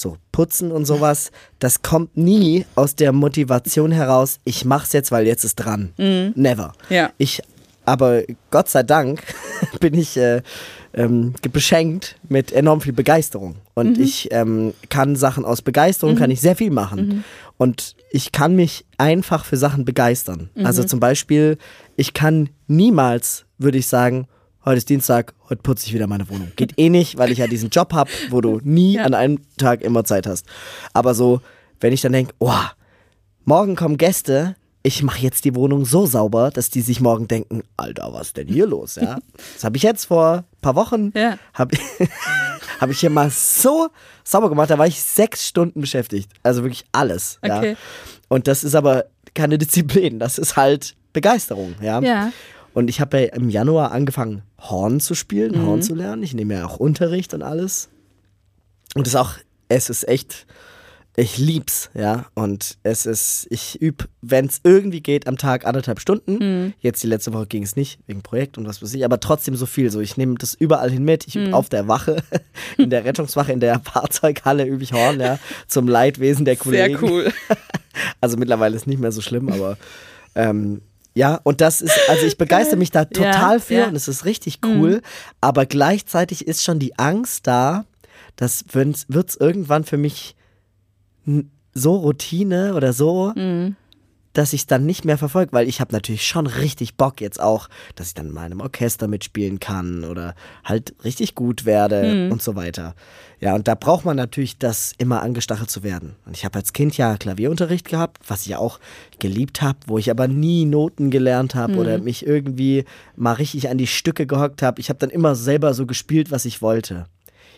Speaker 1: so putzen und sowas, das kommt nie aus der Motivation heraus. Ich mach's jetzt, weil jetzt ist dran. Never.
Speaker 2: Ja.
Speaker 1: Ich, aber Gott sei Dank bin ich äh, ähm, beschenkt mit enorm viel Begeisterung. Und
Speaker 2: Mhm.
Speaker 1: ich ähm, kann Sachen aus Begeisterung, kann ich sehr viel machen.
Speaker 2: Mhm.
Speaker 1: Und ich kann mich einfach für Sachen begeistern.
Speaker 2: Mhm.
Speaker 1: Also zum Beispiel, ich kann niemals, würde ich sagen, heute ist Dienstag, heute putze ich wieder meine Wohnung. Geht eh nicht, weil ich ja diesen Job habe, wo du nie
Speaker 2: Ja.
Speaker 1: an einem Tag immer Zeit hast. Aber so, wenn ich dann denke, oh, morgen kommen Gäste, ich mache jetzt die Wohnung so sauber, dass die sich morgen denken, Alter, was ist denn hier los? Ja? Das habe ich jetzt vor ein paar Wochen,
Speaker 2: Ja.
Speaker 1: habe hab ich hier mal so sauber gemacht, da war ich sechs Stunden beschäftigt. Also wirklich alles.
Speaker 2: Okay.
Speaker 1: Ja? Und das ist aber keine Disziplin, das ist halt Begeisterung. Ja.
Speaker 2: Ja.
Speaker 1: Und ich habe ja im Januar angefangen, Horn zu spielen,
Speaker 2: Mhm.
Speaker 1: Horn zu lernen. Ich nehme ja auch Unterricht und alles. Und es ist auch, es ist echt, ich lieb's, ja. Und es ist, ich übe, wenn es irgendwie geht, am Tag anderthalb Stunden.
Speaker 2: Mhm.
Speaker 1: Jetzt die letzte Woche ging es nicht, wegen Projekt und was weiß ich, aber trotzdem so viel. So, ich nehme das überall hin mit. Ich
Speaker 2: Mhm.
Speaker 1: übe auf der Wache, in der Rettungswache, in der Fahrzeughalle übe ich Horn, ja, zum Leidwesen der Kollegen.
Speaker 2: Sehr cool.
Speaker 1: Also mittlerweile ist nicht mehr so schlimm, aber ähm, ja, und das ist, also ich begeister mich da total
Speaker 2: Ja,
Speaker 1: für
Speaker 2: ja.
Speaker 1: und es ist richtig cool, aber gleichzeitig ist schon die Angst da, dass wird es irgendwann für mich so Routine oder so, dass ich dann nicht mehr verfolge, weil ich habe natürlich schon richtig Bock jetzt auch, dass ich dann in meinem Orchester mitspielen kann oder halt richtig gut werde und so weiter. Ja, und da braucht man natürlich das immer angestachelt zu werden. Und ich habe als Kind ja Klavierunterricht gehabt, was ich auch geliebt habe, wo ich aber nie Noten gelernt habe oder mich irgendwie mal richtig an die Stücke gehockt habe. Ich habe dann immer selber so gespielt, was ich wollte.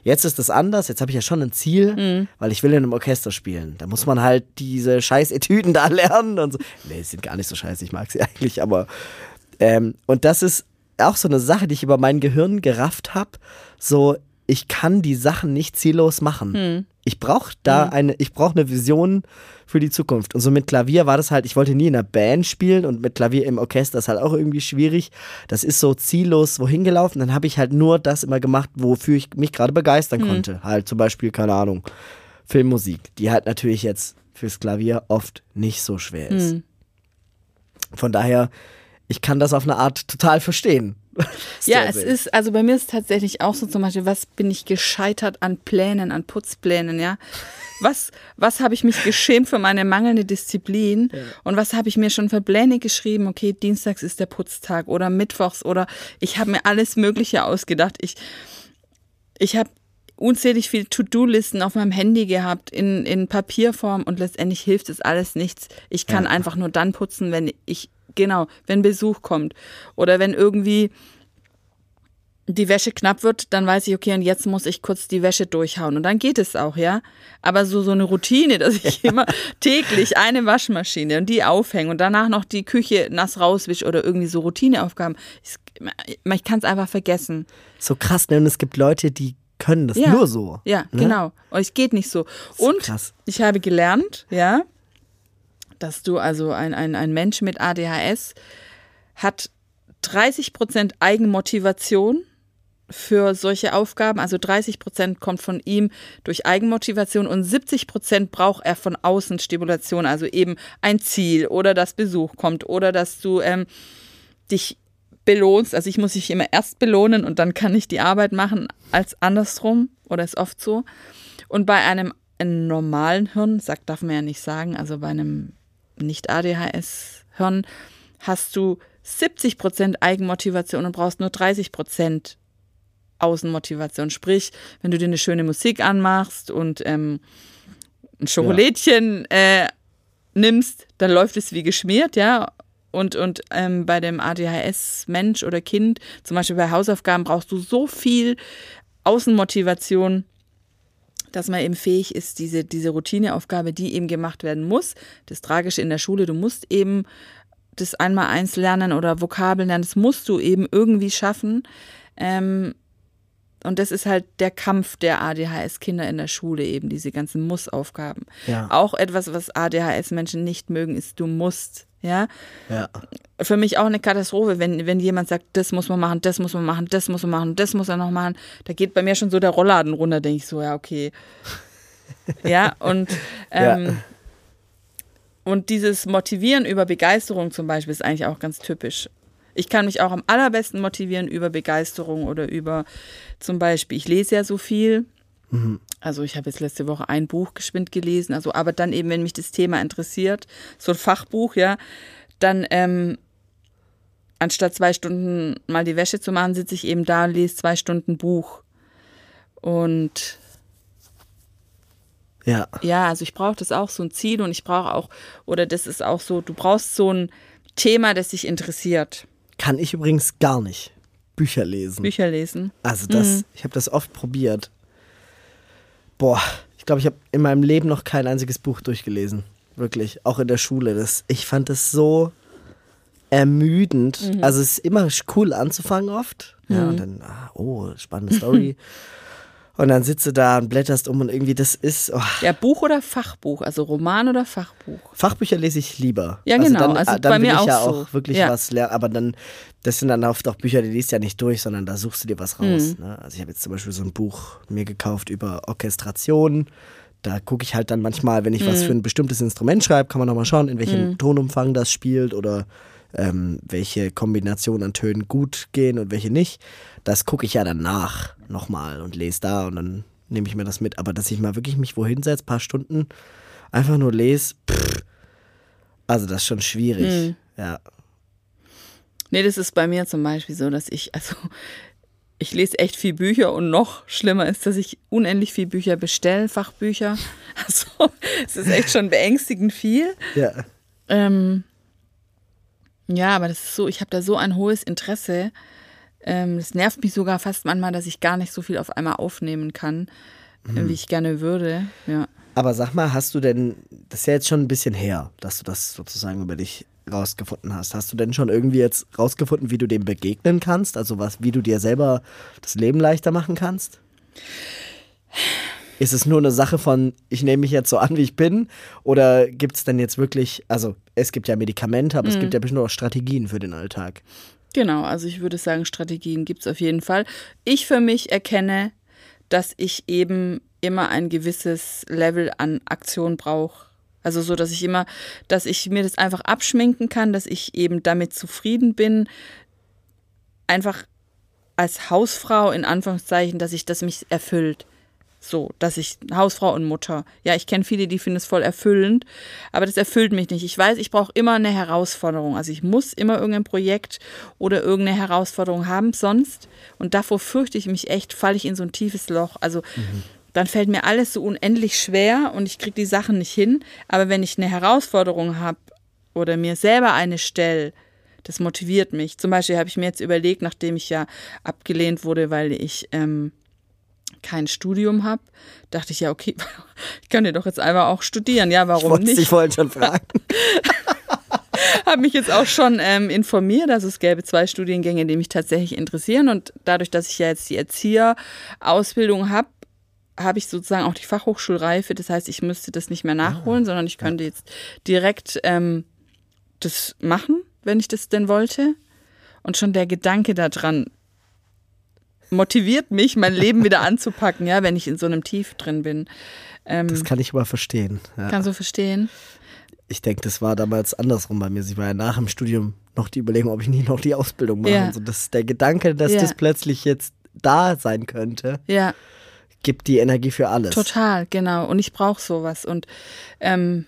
Speaker 1: Jetzt ist das anders, jetzt habe ich ja schon ein Ziel, weil ich will in einem Orchester spielen. Da muss man halt diese scheiß Etüden da lernen und so. Nee, die sind gar nicht so scheiße, ich mag sie eigentlich, aber ähm, und das ist auch so eine Sache, die ich über mein Gehirn gerafft habe. So, ich kann die Sachen nicht ziellos machen. Ich brauche da eine, ich brauche eine Vision für die Zukunft. Und so mit Klavier war das halt, ich wollte nie in einer Band spielen und mit Klavier im Orchester ist halt auch irgendwie schwierig. Das ist so ziellos wohin gelaufen. Dann habe ich halt nur das immer gemacht, wofür ich mich gerade begeistern konnte. Halt zum Beispiel, keine Ahnung, Filmmusik, die halt natürlich jetzt fürs Klavier oft nicht so schwer ist. Von daher, ich kann das auf eine Art total verstehen.
Speaker 2: Ja, es ist, also bei mir ist es tatsächlich auch so zum Beispiel, was bin ich gescheitert an Plänen, an Putzplänen, ja? Was, was habe ich mich geschämt für meine mangelnde Disziplin und was habe ich mir schon für Pläne geschrieben? Okay, dienstags ist der Putztag oder mittwochs oder ich habe mir alles Mögliche ausgedacht. Ich, ich habe unzählig viele To-Do-Listen auf meinem Handy gehabt in, in Papierform und letztendlich hilft es alles nichts. Ich kann
Speaker 1: Ja.
Speaker 2: einfach nur dann putzen, wenn ich, genau, wenn Besuch kommt oder wenn irgendwie die Wäsche knapp wird, dann weiß ich, okay, und jetzt muss ich kurz die Wäsche durchhauen. Und dann geht es auch, ja. Aber so, so eine Routine, dass ich immer täglich eine Waschmaschine und die aufhänge und danach noch die Küche nass rauswische oder irgendwie so Routineaufgaben. Ich, ich kann es einfach vergessen.
Speaker 1: so krass, ne? Und es gibt Leute, die können das
Speaker 2: Ja.
Speaker 1: nur so.
Speaker 2: Ja,
Speaker 1: ne?
Speaker 2: genau. Und es geht nicht so. Und
Speaker 1: krass.
Speaker 2: ich habe gelernt, ja, dass du also ein, ein, ein Mensch mit ADHS hat 30 Prozent Eigenmotivation für solche Aufgaben. Also 30 Prozent kommt von ihm durch Eigenmotivation und 70 Prozent braucht er von außen Stimulation, also eben ein Ziel oder dass Besuch kommt oder dass du ähm, dich belohnst. Also ich muss mich immer erst belohnen und dann kann ich die Arbeit machen als andersrum oder ist oft so. Und bei einem, einem normalen Hirn, sagt, darf man ja nicht sagen, also bei einem Nicht-ADHS-Hirn hast du 70 Prozent Eigenmotivation und brauchst nur 30 Prozent Außenmotivation. Sprich, wenn du dir eine schöne Musik anmachst und ähm, ein Schokolädchen äh, nimmst, dann läuft es wie geschmiert, ja. Und, und ähm, bei dem ADHS-Mensch oder Kind, zum Beispiel bei Hausaufgaben, brauchst du so viel Außenmotivation, dass man eben fähig ist, diese, diese Routineaufgabe, die eben gemacht werden muss. Das Tragische in der Schule, du musst eben das Einmal-Eins lernen oder Vokabeln lernen, das musst du eben irgendwie schaffen. Ähm, und das ist halt der Kampf der ADHS-Kinder in der Schule, eben diese ganzen Muss-Aufgaben.
Speaker 1: Ja.
Speaker 2: Auch etwas, was ADHS-Menschen nicht mögen, ist, du musst. Ja,
Speaker 1: Ja.
Speaker 2: für mich auch eine Katastrophe, wenn, wenn jemand sagt, das muss man machen, das muss man machen, das muss man machen, das muss er noch machen. Da geht bei mir schon so der Rollladen runter, denke ich so, ja, okay. ja, und, ähm,
Speaker 1: Ja.
Speaker 2: und dieses Motivieren über Begeisterung zum Beispiel ist eigentlich auch ganz typisch. Ich kann mich auch am allerbesten motivieren über Begeisterung oder über zum Beispiel, ich lese ja so viel. Also ich habe jetzt letzte Woche ein Buch geschwind gelesen, also aber dann eben, wenn mich das Thema interessiert, so ein Fachbuch, ja, dann ähm, anstatt zwei Stunden mal die Wäsche zu machen, sitze ich eben da und lese zwei Stunden Buch. Und
Speaker 1: Ja.
Speaker 2: ja, also ich brauche das auch so ein Ziel und ich brauche auch, oder das ist auch so, du brauchst so ein Thema, das dich interessiert.
Speaker 1: Kann ich übrigens gar nicht. Bücher lesen.
Speaker 2: Bücher lesen.
Speaker 1: Also das, ich habe das oft probiert. Boah, ich glaube, ich habe in meinem Leben noch kein einziges Buch durchgelesen. Wirklich, auch in der Schule. Das, ich fand das so ermüdend. Also es ist immer cool anzufangen oft. Ja, und dann, ah, oh, spannende Story. und dann sitzt du da und blätterst um und irgendwie das ist. Oh,
Speaker 2: Ja, Buch oder Fachbuch, also Roman oder Fachbuch.
Speaker 1: Fachbücher lese ich lieber.
Speaker 2: Ja, genau.
Speaker 1: dann,
Speaker 2: Also
Speaker 1: ah, dann
Speaker 2: bei
Speaker 1: will
Speaker 2: mir
Speaker 1: ich ja
Speaker 2: auch
Speaker 1: auch
Speaker 2: so.
Speaker 1: wirklich
Speaker 2: Ja.
Speaker 1: was lernen. Aber dann, das sind dann oft auch Bücher, die liest ja nicht durch, sondern da suchst du dir was
Speaker 2: Mhm.
Speaker 1: raus. Ne? Also ich habe jetzt zum Beispiel so ein Buch mir gekauft über Orchestration. Da gucke ich halt dann manchmal, wenn ich
Speaker 2: Mhm.
Speaker 1: was für ein bestimmtes Instrument schreibe, kann man nochmal schauen, in welchem Tonumfang das spielt oder ähm, welche Kombinationen an Tönen gut gehen und welche nicht. Das gucke ich ja danach nochmal und lese da und dann nehme ich mir das mit. Aber dass ich mal wirklich mich wohin setze, paar Stunden, einfach nur lese, pff, also das ist schon schwierig. Ja.
Speaker 2: Nee, das ist bei mir zum Beispiel so, dass ich, also ich lese echt viel Bücher und noch schlimmer ist, dass ich unendlich viel Bücher bestelle, Fachbücher. Also es ist echt schon beängstigend viel.
Speaker 1: Ja.
Speaker 2: Ähm, ja, aber das ist so, ich habe da so ein hohes Interesse. Ähm, das nervt mich sogar fast manchmal, dass ich gar nicht so viel auf einmal aufnehmen kann, äh, wie ich gerne würde. Ja.
Speaker 1: Aber sag mal, hast du denn, das ist ja jetzt schon ein bisschen her, dass du das sozusagen über dich rausgefunden hast. Hast du denn schon irgendwie jetzt rausgefunden, wie du dem begegnen kannst? Also was, wie du dir selber das Leben leichter machen kannst? Ist es nur eine Sache von, ich nehme mich jetzt so an, wie ich bin? Oder gibt es denn jetzt wirklich, also es gibt ja Medikamente, aber es gibt ja bestimmt auch Strategien für den Alltag.
Speaker 2: Genau, also ich würde sagen, Strategien gibt es auf jeden Fall. Ich für mich erkenne, dass ich eben immer ein gewisses Level an Aktion brauche. Also so, dass ich immer, dass ich mir das einfach abschminken kann, dass ich eben damit zufrieden bin, einfach als Hausfrau in Anführungszeichen, dass ich das mich erfüllt. So, dass ich Hausfrau und Mutter. Ja, ich kenne viele, die finden es voll erfüllend, aber das erfüllt mich nicht. Ich weiß, ich brauche immer eine Herausforderung. Also ich muss immer irgendein Projekt oder irgendeine Herausforderung haben, sonst, und davor fürchte ich mich echt, falle ich in so ein tiefes Loch. Also dann fällt mir alles so unendlich schwer und ich kriege die Sachen nicht hin. Aber wenn ich eine Herausforderung habe oder mir selber eine stelle, das motiviert mich. Zum Beispiel habe ich mir jetzt überlegt, nachdem ich ja abgelehnt wurde, weil ich ähm, kein Studium habe, dachte ich ja, okay, ich kann ja doch jetzt einfach auch studieren. Ja,
Speaker 1: Ich
Speaker 2: warum
Speaker 1: wollte
Speaker 2: nicht?
Speaker 1: dich vorhin schon fragen.
Speaker 2: habe mich jetzt auch schon ähm, informiert. Also es gäbe zwei Studiengänge, die mich tatsächlich interessieren. Und dadurch, dass ich ja jetzt die Erzieherausbildung habe, habe ich sozusagen auch die Fachhochschulreife. Das heißt, ich müsste das nicht mehr nachholen, sondern ich könnte jetzt direkt ähm, das machen, wenn ich das denn wollte. Und schon der Gedanke daran motiviert mich, mein Leben wieder anzupacken, ja, wenn ich in so einem Tief drin bin. Ähm,
Speaker 1: Das kann ich aber verstehen. Ja.
Speaker 2: kannst du verstehen?
Speaker 1: Ich denke, das war damals andersrum bei mir. Sie war ja nach dem Studium noch die Überlegung, ob ich nie noch die Ausbildung mache.
Speaker 2: Ja.
Speaker 1: Und so, das, der Gedanke, dass
Speaker 2: Ja.
Speaker 1: das plötzlich jetzt da sein könnte,
Speaker 2: Ja.
Speaker 1: gibt die Energie für alles.
Speaker 2: Total, genau. Und ich brauche sowas. Und ähm,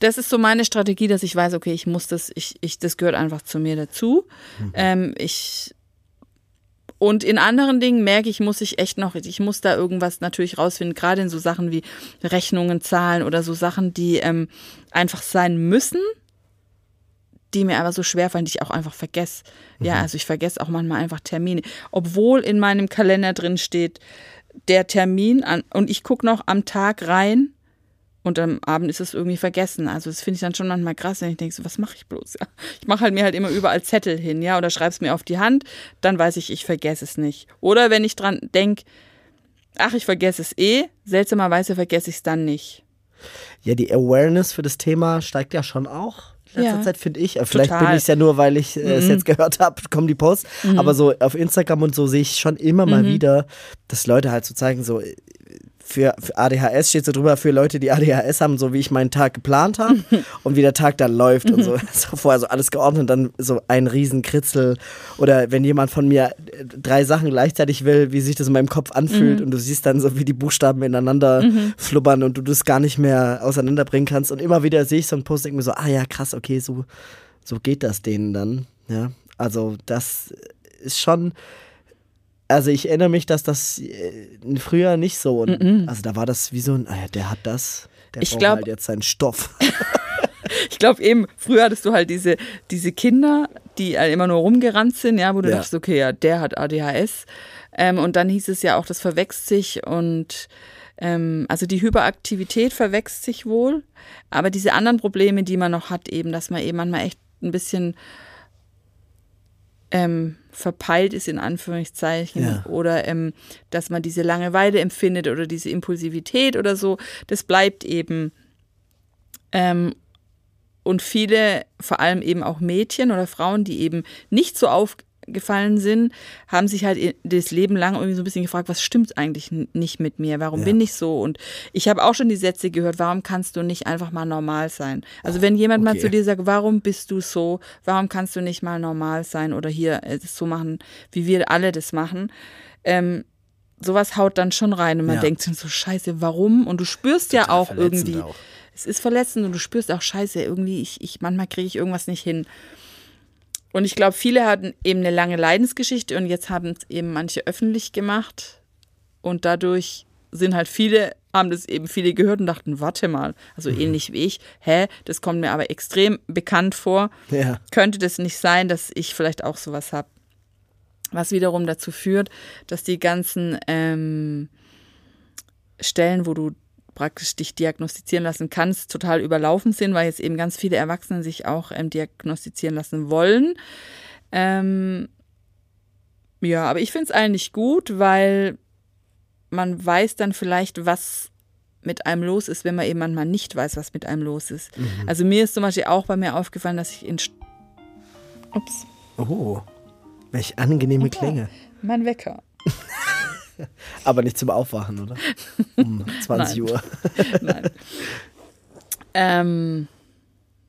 Speaker 2: das ist so meine Strategie, dass ich weiß, okay, ich muss das, ich, ich, das gehört einfach zu mir dazu. Ähm, ich und in anderen Dingen merke ich, muss ich echt noch, ich muss da irgendwas natürlich rausfinden, gerade in so Sachen wie Rechnungen, Zahlen oder so Sachen, die ähm, einfach sein müssen, die mir aber so schwer fallen, die ich auch einfach vergesse. Ja, also ich vergesse auch manchmal einfach Termine. Obwohl in meinem Kalender drin steht, der Termin an, und ich gucke noch am Tag rein und am Abend ist es irgendwie vergessen. Also das finde ich dann schon manchmal krass, wenn ich denke, so, was mache ich bloß? Ja, ich mache halt mir halt immer überall Zettel hin, ja, oder schreibe es mir auf die Hand, dann weiß ich, ich vergesse es nicht. Oder wenn ich dran denke, ach, ich vergesse es eh, seltsamerweise vergesse ich es dann nicht.
Speaker 1: Ja, die Awareness für das Thema steigt ja schon auch. In letzter
Speaker 2: Ja.
Speaker 1: Zeit finde ich. Äh, Vielleicht
Speaker 2: Total.
Speaker 1: bin ich es ja nur, weil ich äh, es jetzt gehört habe, kommen die Posts. Aber so auf Instagram und so sehe ich schon immer mal wieder, dass Leute halt so zeigen, so für, für ADHS steht so drüber für Leute, die ADHS haben, so wie ich meinen Tag geplant habe und wie der Tag dann läuft und so. so. Vorher so alles geordnet, dann so ein Riesenkritzel. Oder wenn jemand von mir äh, drei Sachen gleichzeitig will, wie sich das in meinem Kopf anfühlt und du siehst dann so, wie die Buchstaben ineinander flubbern und du das gar nicht mehr auseinanderbringen kannst. Und immer wieder sehe ich so einen Post, denke mir so, ah ja, krass, okay, so, so geht das denen dann. Ja, also das ist schon also ich erinnere mich, dass das äh, früher nicht so. Und, Also da war das wie so ein, ah ja, der hat das, der
Speaker 2: Ich
Speaker 1: braucht
Speaker 2: glaub-
Speaker 1: halt jetzt seinen Stoff.
Speaker 2: Ich glaube eben, früher hattest du halt diese, diese Kinder, die halt immer nur rumgerannt sind, ja, wo du
Speaker 1: Ja.
Speaker 2: dachtest, okay, ja, der hat ADHS. Ähm, und dann hieß es ja auch, das verwechselt sich und ähm, also die Hyperaktivität verwechselt sich wohl, aber diese anderen Probleme, die man noch hat, eben, dass man eben manchmal echt ein bisschen ähm, verpeilt ist, in Anführungszeichen,
Speaker 1: Ja.
Speaker 2: oder ähm, dass man diese Langeweile empfindet oder diese Impulsivität oder so, das bleibt eben. Ähm, und viele, vor allem eben auch Mädchen oder Frauen, die eben nicht so aufgefallen sind, haben sich halt das Leben lang irgendwie so ein bisschen gefragt, was stimmt eigentlich nicht mit mir? Warum
Speaker 1: Ja.
Speaker 2: bin ich so? Und ich habe auch schon die Sätze gehört, warum kannst du nicht einfach mal normal sein? Also wenn jemand mal
Speaker 1: okay.
Speaker 2: zu dir sagt, warum bist du so? Warum kannst du nicht mal normal sein oder hier äh, das so machen, wie wir alle das machen? Ähm, sowas haut dann schon rein und man
Speaker 1: Ja.
Speaker 2: denkt so, scheiße, warum? Und du spürst ja
Speaker 1: Total
Speaker 2: auch
Speaker 1: verletzend
Speaker 2: irgendwie,
Speaker 1: auch.
Speaker 2: es ist verletzend und du spürst auch, scheiße, irgendwie, ich, ich manchmal kriege ich irgendwas nicht hin. Und ich glaube, viele hatten eben eine lange Leidensgeschichte und jetzt haben es eben manche öffentlich gemacht. Und dadurch sind halt viele, haben das eben viele gehört und dachten, warte mal, also ähnlich wie ich, hä, das kommt mir aber extrem bekannt vor.
Speaker 1: Ja.
Speaker 2: Könnte das nicht sein, dass ich vielleicht auch sowas habe? Was wiederum dazu führt, dass die ganzen ähm, Stellen, wo du praktisch dich diagnostizieren lassen kannst, total überlaufen sind, weil jetzt eben ganz viele Erwachsene sich auch ähm, diagnostizieren lassen wollen. Ähm, ja, aber ich finde es eigentlich gut, weil man weiß dann vielleicht, was mit einem los ist, wenn man eben manchmal nicht weiß, was mit einem los ist. Also mir ist zum Beispiel auch bei mir aufgefallen, dass ich in... St- Ups,
Speaker 1: Oh, welch angenehme Klänge.
Speaker 2: mein Wecker.
Speaker 1: Aber nicht zum Aufwachen, oder? Um 20
Speaker 2: Nein.
Speaker 1: Uhr.
Speaker 2: Nein. ähm,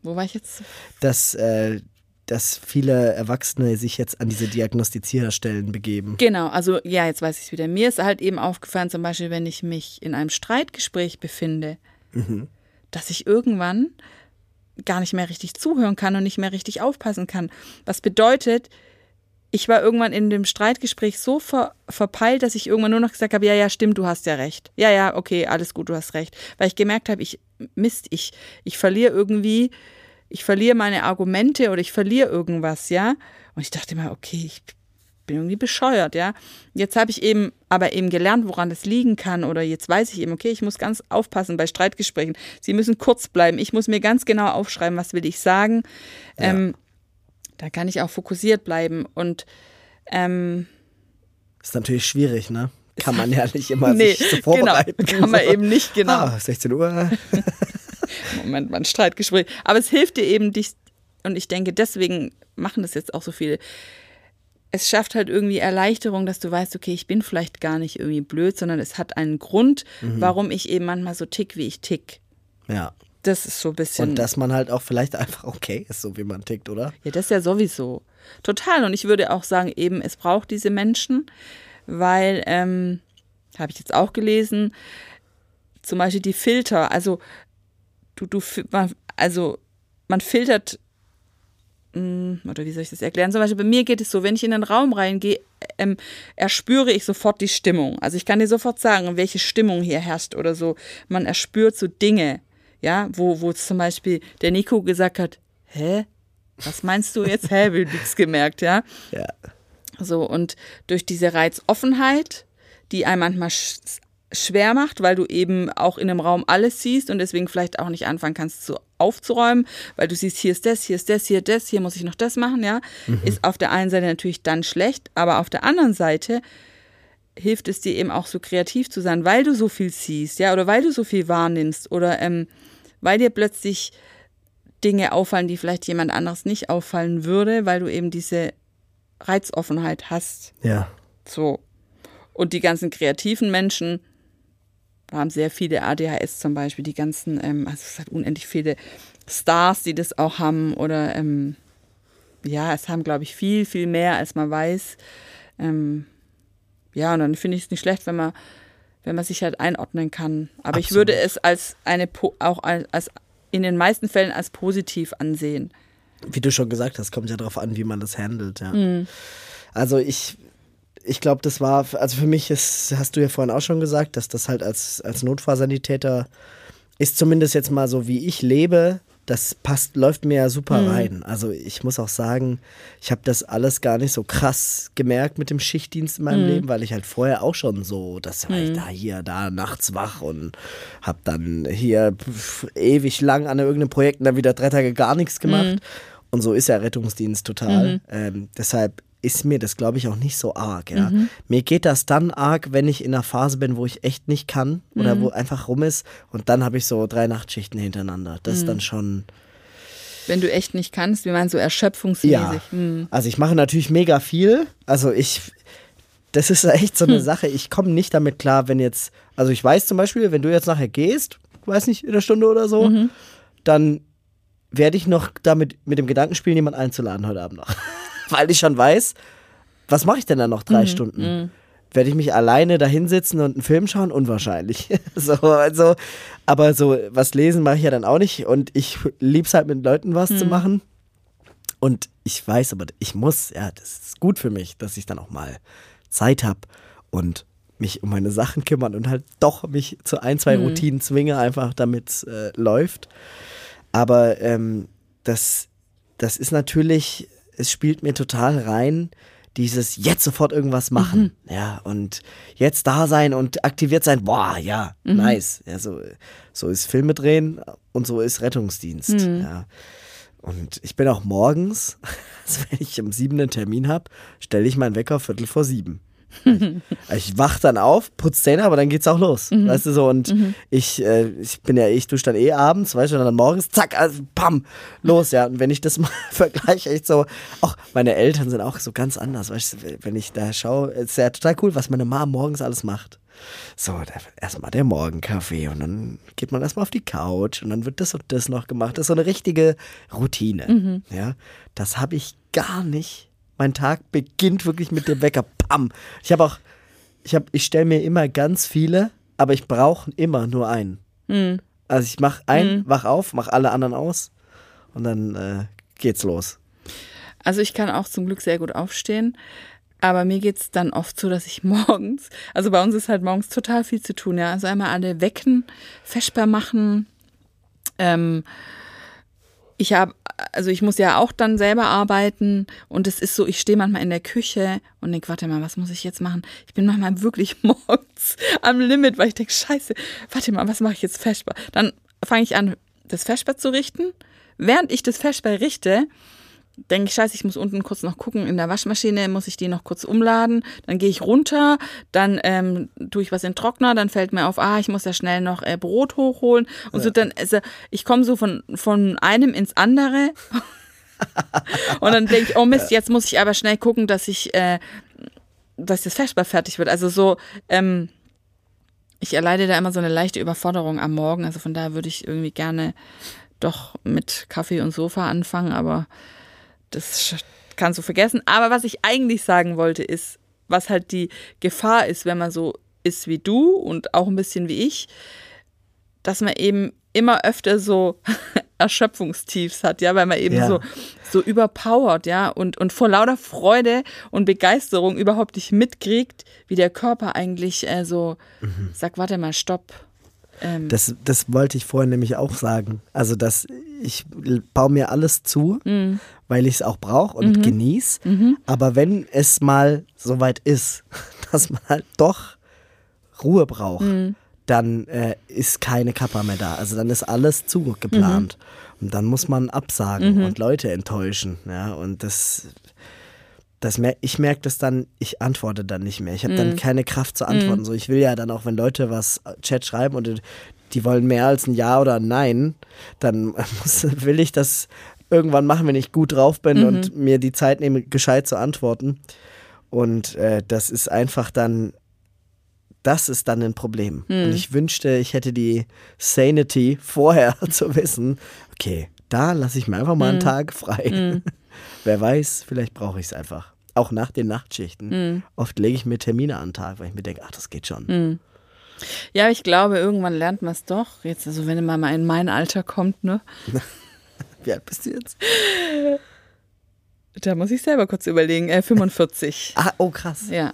Speaker 2: wo war ich jetzt?
Speaker 1: Dass, äh, dass viele Erwachsene sich jetzt an diese Diagnostizierstellen begeben.
Speaker 2: Genau, also ja, jetzt weiß ich es wieder. Mir ist halt eben aufgefallen, zum Beispiel, wenn ich mich in einem Streitgespräch befinde, dass ich irgendwann gar nicht mehr richtig zuhören kann und nicht mehr richtig aufpassen kann. Was bedeutet, ich war irgendwann in dem Streitgespräch so ver verpeilt, dass ich irgendwann nur noch gesagt habe, ja, ja, stimmt, du hast ja recht. Ja, ja, okay, alles gut, du hast recht. Weil ich gemerkt habe, ich, Mist, ich, ich verliere irgendwie, ich verliere meine Argumente oder ich verliere irgendwas, ja. Und ich dachte immer, okay, ich bin irgendwie bescheuert, ja. Jetzt habe ich eben aber eben gelernt, woran das liegen kann oder jetzt weiß ich eben, okay, ich muss ganz aufpassen bei Streitgesprächen. Sie müssen kurz bleiben. Ich muss mir ganz genau aufschreiben, was will ich sagen. Ähm, da kann ich auch fokussiert bleiben und ähm,
Speaker 1: Ist natürlich schwierig, ne? Kann man ja nicht immer
Speaker 2: nee,
Speaker 1: sich so vorbereiten.
Speaker 2: genau, kann man
Speaker 1: so.
Speaker 2: eben nicht genau.
Speaker 1: Ah, 16 Uhr.
Speaker 2: Moment, mal ein Streitgespräch. Aber es hilft dir eben, dich, und ich denke, deswegen machen das jetzt auch so viele. Es schafft halt irgendwie Erleichterung, dass du weißt, okay, ich bin vielleicht gar nicht irgendwie blöd, sondern es hat einen Grund,
Speaker 1: Mhm.
Speaker 2: warum ich eben manchmal so tick, wie ich tick.
Speaker 1: Ja.
Speaker 2: Das ist so ein bisschen.
Speaker 1: Und dass man halt auch vielleicht einfach okay ist, so wie man tickt, oder?
Speaker 2: Ja, das ist ja sowieso. Total. Und ich würde auch sagen, eben, es braucht diese Menschen, weil, ähm, habe ich jetzt auch gelesen, zum Beispiel die Filter, also du, du, man, also man filtert, mh, oder wie soll ich das erklären? Zum Beispiel bei mir geht es so, wenn ich in den Raum reingehe, ähm, erspüre ich sofort die Stimmung. Also ich kann dir sofort sagen, welche Stimmung hier herrscht oder so. Man erspürt so Dinge, ja, wo, wo zum Beispiel der Nico gesagt hat, hä? Was meinst du jetzt? Hä, wie nichts gemerkt, ja?
Speaker 1: Ja.
Speaker 2: So, und durch diese Reizoffenheit, die einem manchmal sch schwer macht, weil du eben auch in einem Raum alles siehst und deswegen vielleicht auch nicht anfangen kannst zu aufzuräumen, weil du siehst, hier ist das, hier ist das, hier das, hier muss ich noch das machen, ja, ist auf der einen Seite natürlich dann schlecht, aber auf der anderen Seite hilft es dir eben auch so kreativ zu sein, weil du so viel siehst, ja, oder weil du so viel wahrnimmst oder ähm, weil dir plötzlich Dinge auffallen, die vielleicht jemand anderes nicht auffallen würde, weil du eben diese Reizoffenheit hast.
Speaker 1: Ja.
Speaker 2: So. Und die ganzen kreativen Menschen, haben sehr viele ADHS zum Beispiel, die ganzen, ähm, also es hat unendlich viele Stars, die das auch haben oder ähm, ja, es haben, glaube ich, viel, viel mehr, als man weiß. Ähm, ja, und dann finde ich es nicht schlecht, wenn man, wenn man sich halt einordnen kann. Aber Absolut. ich würde es als eine, auch als in den meisten Fällen als positiv ansehen.
Speaker 1: Wie du schon gesagt hast, kommt ja darauf an, wie man das handelt, ja. Mhm. Also ich, ich glaube, das war, also für mich ist, hast du ja vorhin auch schon gesagt, dass das halt als, als Notfallsanitäter ist zumindest jetzt mal so, wie ich lebe, das passt, läuft mir ja super mhm. rein. Also ich muss auch sagen, ich habe das alles gar nicht so krass gemerkt mit dem Schichtdienst in meinem mhm. Leben, weil ich halt vorher auch schon so, das war ich mhm. da, hier, da, nachts wach und habe dann hier ewig lang an irgendeinem Projekt und dann wieder drei Tage gar nichts gemacht. Mhm. Und so ist ja Rettungsdienst total. Mhm. Ähm, deshalb ist mir das, glaube ich, auch nicht so arg. Ja. Mhm. Mir geht das dann arg, wenn ich in einer Phase bin, wo ich echt nicht kann oder mhm. wo einfach rum ist. Und dann habe ich so drei Nachtschichten hintereinander. Das mhm. ist dann schon.
Speaker 2: Wenn du echt nicht kannst, wie meinst du, erschöpfungsmäßig? Ja.
Speaker 1: Mhm. Also ich mache natürlich mega viel. Also ich, das ist echt so eine hm. Sache. Ich komme nicht damit klar, wenn jetzt, also ich weiß zum Beispiel, wenn du jetzt nachher gehst, weiß nicht, in einer Stunde oder so, mhm. dann werde ich noch damit mit dem Gedanken spielen, jemanden einzuladen heute Abend noch. weil ich schon weiß, was mache ich denn dann noch drei mhm. Stunden? Mhm. Werde ich mich alleine da hinsetzen und einen Film schauen? Unwahrscheinlich. so, also, aber so was lesen mache ich ja dann auch nicht. Und ich liebe es halt mit Leuten was mhm. zu machen. Und ich weiß aber, ich muss, ja, das ist gut für mich, dass ich dann auch mal Zeit habe und mich um meine Sachen kümmern und halt doch mich zu ein, zwei mhm. Routinen zwinge, einfach damit es äh, läuft. Aber ähm, das, das ist natürlich es spielt mir total rein, dieses jetzt sofort irgendwas machen, mhm. ja, und jetzt da sein und aktiviert sein, boah, ja, mhm. nice. Ja, so, so ist Filme drehen und so ist Rettungsdienst, mhm. ja. Und ich bin auch morgens, also wenn ich um sieben einen Termin habe, stelle ich meinen Wecker viertel vor sieben. ich wach dann auf, putz Zähne, aber dann geht's auch los. Mhm. Weißt du so, und mhm. ich, äh, ich bin ja, ich dusche dann eh abends, weißt du, und dann morgens, zack, also, pam, los, ja. Und wenn ich das mal vergleiche, echt so, auch meine Eltern sind auch so ganz anders, weißt du, wenn ich da schaue, ist ja total cool, was meine Mama morgens alles macht. So, erstmal der Morgenkaffee und dann geht man erstmal auf die Couch und dann wird das und das noch gemacht. Das ist so eine richtige Routine. Mhm. Ja, das habe ich gar nicht mein Tag beginnt wirklich mit dem Wecker. Pam. Ich habe auch, ich habe, ich stelle mir immer ganz viele, aber ich brauche immer nur einen. Mhm. Also ich mache einen, mhm. wach auf, mache alle anderen aus und dann äh, geht's los.
Speaker 2: Also ich kann auch zum Glück sehr gut aufstehen. Aber mir geht es dann oft so, dass ich morgens, also bei uns ist halt morgens total viel zu tun, ja. Also einmal alle wecken, feschbar machen, ähm, ich habe, also ich muss ja auch dann selber arbeiten und es ist so, ich stehe manchmal in der Küche und denke, warte mal, was muss ich jetzt machen? Ich bin manchmal wirklich morgens am Limit, weil ich denke, scheiße, warte mal, was mache ich jetzt Feschbar? Dann fange ich an, das Feschbar zu richten. Während ich das Feschbar richte, denke ich, scheiße, ich muss unten kurz noch gucken, in der Waschmaschine muss ich die noch kurz umladen, dann gehe ich runter, dann ähm, tue ich was in den Trockner, dann fällt mir auf, ah, ich muss ja schnell noch äh, Brot hochholen. Und ja. so dann, also ich komme so von, von einem ins andere. Und dann denke ich, oh Mist, jetzt muss ich aber schnell gucken, dass ich, äh, dass das Feschbar fertig wird, also so, ähm, ich erleide da immer so eine leichte Überforderung am Morgen, also von daher würde ich irgendwie gerne doch mit Kaffee und Sofa anfangen, aber das kannst du vergessen. Aber was ich eigentlich sagen wollte, ist, was halt die Gefahr ist, wenn man so ist wie du und auch ein bisschen wie ich, dass man eben immer öfter so Erschöpfungstiefs hat, ja, weil man eben ja. so, so überpowert, ja, und, und vor lauter Freude und Begeisterung überhaupt nicht mitkriegt, wie der Körper eigentlich äh, so mhm. sagt, warte mal, stopp,
Speaker 1: ähm das, das wollte ich vorhin nämlich auch sagen. Also, dass ich baue mir alles zu, mhm. weil ich es auch brauche und mhm. genieße. Mhm. Aber wenn es mal so weit ist, dass man halt doch Ruhe braucht, mhm. dann äh, ist keine Kappa mehr da. Also dann ist alles zugeplant. Mhm. Und dann muss man absagen mhm. und Leute enttäuschen. Ja, und das das mer ich merke das dann, ich antworte dann nicht mehr. Ich habe mm. dann mhm. keine Kraft zu antworten. Mm. So, ich will ja dann auch, wenn Leute was äh, Chat schreiben und die wollen mehr als ein Ja oder ein Nein, dann muss, will ich das irgendwann machen, wenn ich gut drauf bin -hmm. und mir die Zeit nehme, gescheit zu antworten. Und äh, das ist einfach dann, das ist dann ein Problem. Und ich wünschte, ich hätte die Sanity vorher zu wissen, okay, da lasse ich mir einfach mal einen Tag frei. Wer weiß, vielleicht brauche ich es einfach. Auch nach den Nachtschichten.
Speaker 2: Hm.
Speaker 1: Oft lege ich mir Termine an den Tag, weil ich mir denke, ach, das geht schon.
Speaker 2: Ja, ich glaube, irgendwann lernt man es doch. Jetzt, also wenn man mal in mein Alter kommt, ne?
Speaker 1: Wie alt bist du jetzt?
Speaker 2: Da muss ich selber kurz überlegen. Äh, 45.
Speaker 1: Ah, oh krass.
Speaker 2: Ja.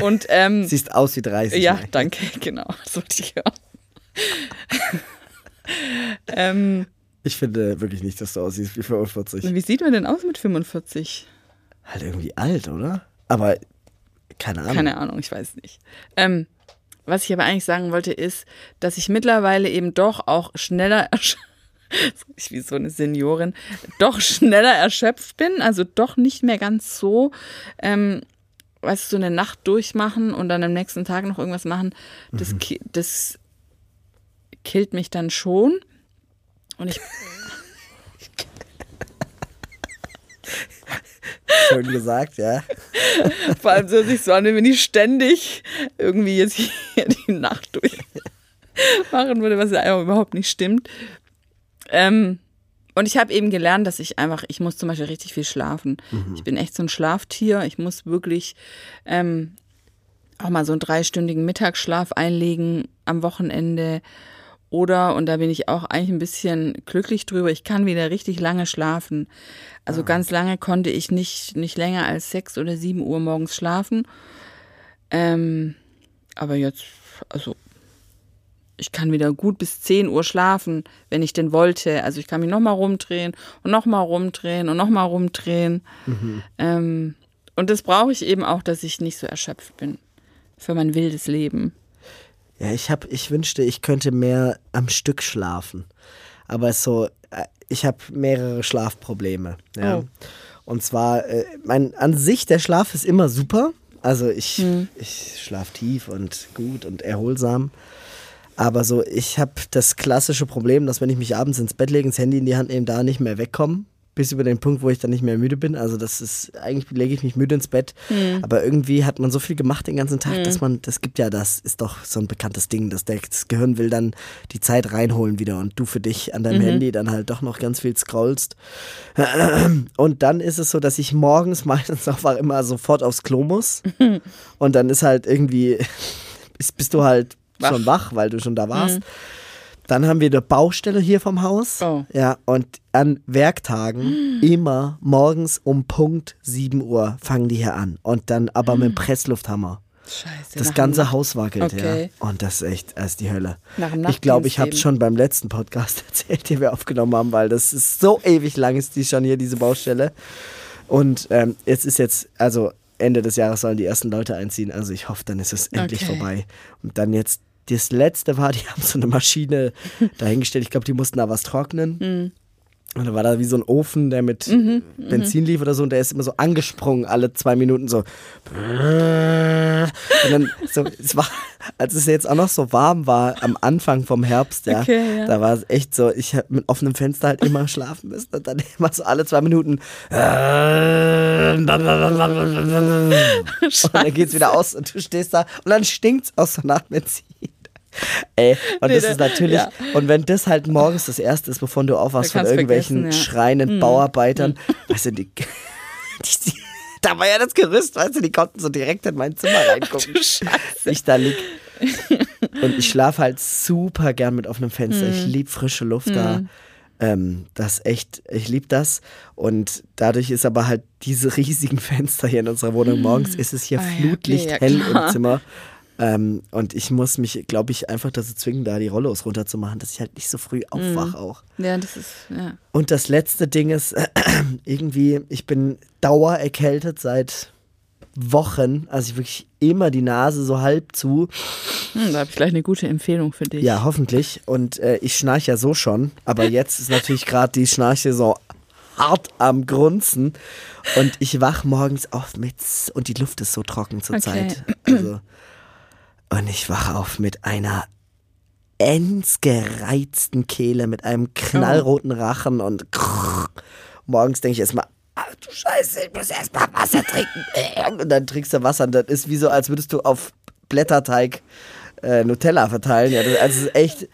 Speaker 2: Und ähm,
Speaker 1: Siehst aus wie 30.
Speaker 2: ja,
Speaker 1: ne?
Speaker 2: danke, genau. Das wollte ich hören. ähm,
Speaker 1: Ich finde wirklich nicht, dass du aussiehst wie 45.
Speaker 2: wie sieht man denn aus mit 45?
Speaker 1: Halt irgendwie alt, oder? Aber keine Ahnung.
Speaker 2: Keine Ahnung, ich weiß nicht. Ähm, was ich aber eigentlich sagen wollte, ist, dass ich mittlerweile eben doch auch schneller, ersch- ich wie so eine Seniorin, doch schneller erschöpft bin, also doch nicht mehr ganz so, ähm, weißt du, so eine Nacht durchmachen und dann am nächsten Tag noch irgendwas machen, das, ki- das killt mich dann schon. Und ich,
Speaker 1: Schön gesagt, ja.
Speaker 2: vor allem so sich so an, wenn ich ständig irgendwie jetzt hier die Nacht durch machen würde, was ja einfach überhaupt nicht stimmt. Ähm, und ich habe eben gelernt, dass ich einfach, ich muss zum Beispiel richtig viel schlafen. Ich bin echt so ein Schlaftier. Ich muss wirklich ähm, auch mal so einen dreistündigen Mittagsschlaf einlegen am Wochenende. Oder, und da bin ich auch eigentlich ein bisschen glücklich drüber, ich kann wieder richtig lange schlafen. Also ganz lange konnte ich nicht, nicht länger als sechs oder sieben Uhr morgens schlafen. Ähm, aber jetzt, also ich kann wieder gut bis 10 Uhr schlafen, wenn ich denn wollte. Also ich kann mich nochmal rumdrehen und nochmal rumdrehen und nochmal rumdrehen. Ähm, und das brauche ich eben auch, dass ich nicht so erschöpft bin für mein wildes Leben.
Speaker 1: Ja, ich hab, ich wünschte, ich könnte mehr am Stück schlafen. Aber so, äh, ich habe mehrere Schlafprobleme. Ja.
Speaker 2: Oh.
Speaker 1: Und zwar, äh, mein, an sich, der Schlaf ist immer super. Also ich, ich schlafe tief und gut und erholsam. Aber so, ich habe das klassische Problem, dass wenn ich mich abends ins Bett lege, das Handy in die Hand nehme, da nicht mehr wegkomme. Bis über den Punkt, wo ich dann nicht mehr müde bin. Also das ist, eigentlich lege ich mich müde ins Bett. Aber irgendwie hat man so viel gemacht den ganzen Tag, dass man, das gibt ja, das ist doch so ein bekanntes Ding, dass das Gehirn will dann die Zeit reinholen wieder und du für dich an deinem Handy dann halt doch noch ganz viel scrollst. Und dann ist es so, dass ich morgens meistens auch immer sofort aufs Klo muss. Und dann ist halt irgendwie, bist, bist du halt schon wach, weil du schon da warst. Dann haben wir eine Baustelle hier vom Haus.
Speaker 2: Oh.
Speaker 1: Ja, und an Werktagen immer morgens um Punkt 7 Uhr fangen die hier an. Und dann aber mit dem Presslufthammer.
Speaker 2: Scheiße.
Speaker 1: Das ganze
Speaker 2: dem-
Speaker 1: Haus wackelt,
Speaker 2: Okay.
Speaker 1: ja. Und das ist echt, das ist die Hölle. Ich glaube, ich habe es schon beim letzten Podcast erzählt, den wir aufgenommen haben, weil das ist so ewig lang ist die schon hier, diese Baustelle. Und ähm, es ist jetzt, also Ende des Jahres sollen die ersten Leute einziehen. Also ich hoffe, dann ist es endlich
Speaker 2: Okay.
Speaker 1: vorbei. Und dann jetzt, das letzte war, die haben so eine Maschine dahingestellt. Ich glaube, die mussten da was trocknen.
Speaker 2: Mhm.
Speaker 1: Und dann war da wie so ein Ofen, der mit Benzin lief oder so, und der ist immer so angesprungen, alle zwei Minuten so. Und dann, so, es war, als es jetzt auch noch so warm war, am Anfang vom Herbst, ja,
Speaker 2: Okay, ja.
Speaker 1: da war es echt so, ich habe mit offenem Fenster halt immer schlafen müssen und dann immer so alle zwei Minuten. Und dann geht's wieder aus und du stehst da und dann stinkt's aus so nach Benzin. Ey, und
Speaker 2: Nee,
Speaker 1: das
Speaker 2: da-
Speaker 1: ist natürlich,
Speaker 2: ja.
Speaker 1: und wenn das halt morgens das erste ist, bevor du aufwachst von irgendwelchen
Speaker 2: ja.
Speaker 1: schreienden Bauarbeitern, weißt du, die, die, die, da war ja das Gerüst, weißt du, die konnten so direkt in mein Zimmer reingucken.
Speaker 2: Scheiße.
Speaker 1: Ich da lieg. Und ich schlafe halt super gern mit offenem Fenster. Ich
Speaker 2: Mhm.
Speaker 1: lieb frische Luft da. Ähm, das echt, ich lieb das. Und dadurch ist aber halt diese riesigen Fenster hier in unserer Wohnung. Morgens ist es hier
Speaker 2: Ah ja, okay,
Speaker 1: Flutlicht
Speaker 2: ja,
Speaker 1: hell
Speaker 2: klar.
Speaker 1: im Zimmer. Ähm, und ich muss mich, glaube ich, einfach dazu zwingen, da die Rollos runterzumachen, dass ich halt nicht so früh
Speaker 2: Mhm.
Speaker 1: aufwache auch.
Speaker 2: Ja, das ist, ja.
Speaker 1: Und das letzte Ding ist, irgendwie, ich bin dauererkältet seit Wochen. Also ich wirklich immer die Nase so halb zu.
Speaker 2: Hm, da habe ich gleich eine gute Empfehlung für dich.
Speaker 1: Ja, hoffentlich. Und äh, ich schnarche ja so schon. Aber jetzt ist natürlich gerade die Schnarche so hart am Grunzen. Und ich wach morgens auf mit, und die Luft ist so trocken zur
Speaker 2: Okay.
Speaker 1: Also, und ich wache auf mit einer ends gereizten Kehle, mit einem knallroten Rachen und krrr. morgens denke ich erstmal, ach du Scheiße, ich muss erst mal Wasser trinken. Und dann trinkst du Wasser und das ist wie so, als würdest du auf Blätterteig äh, Nutella verteilen. Ja, das, also ist echt.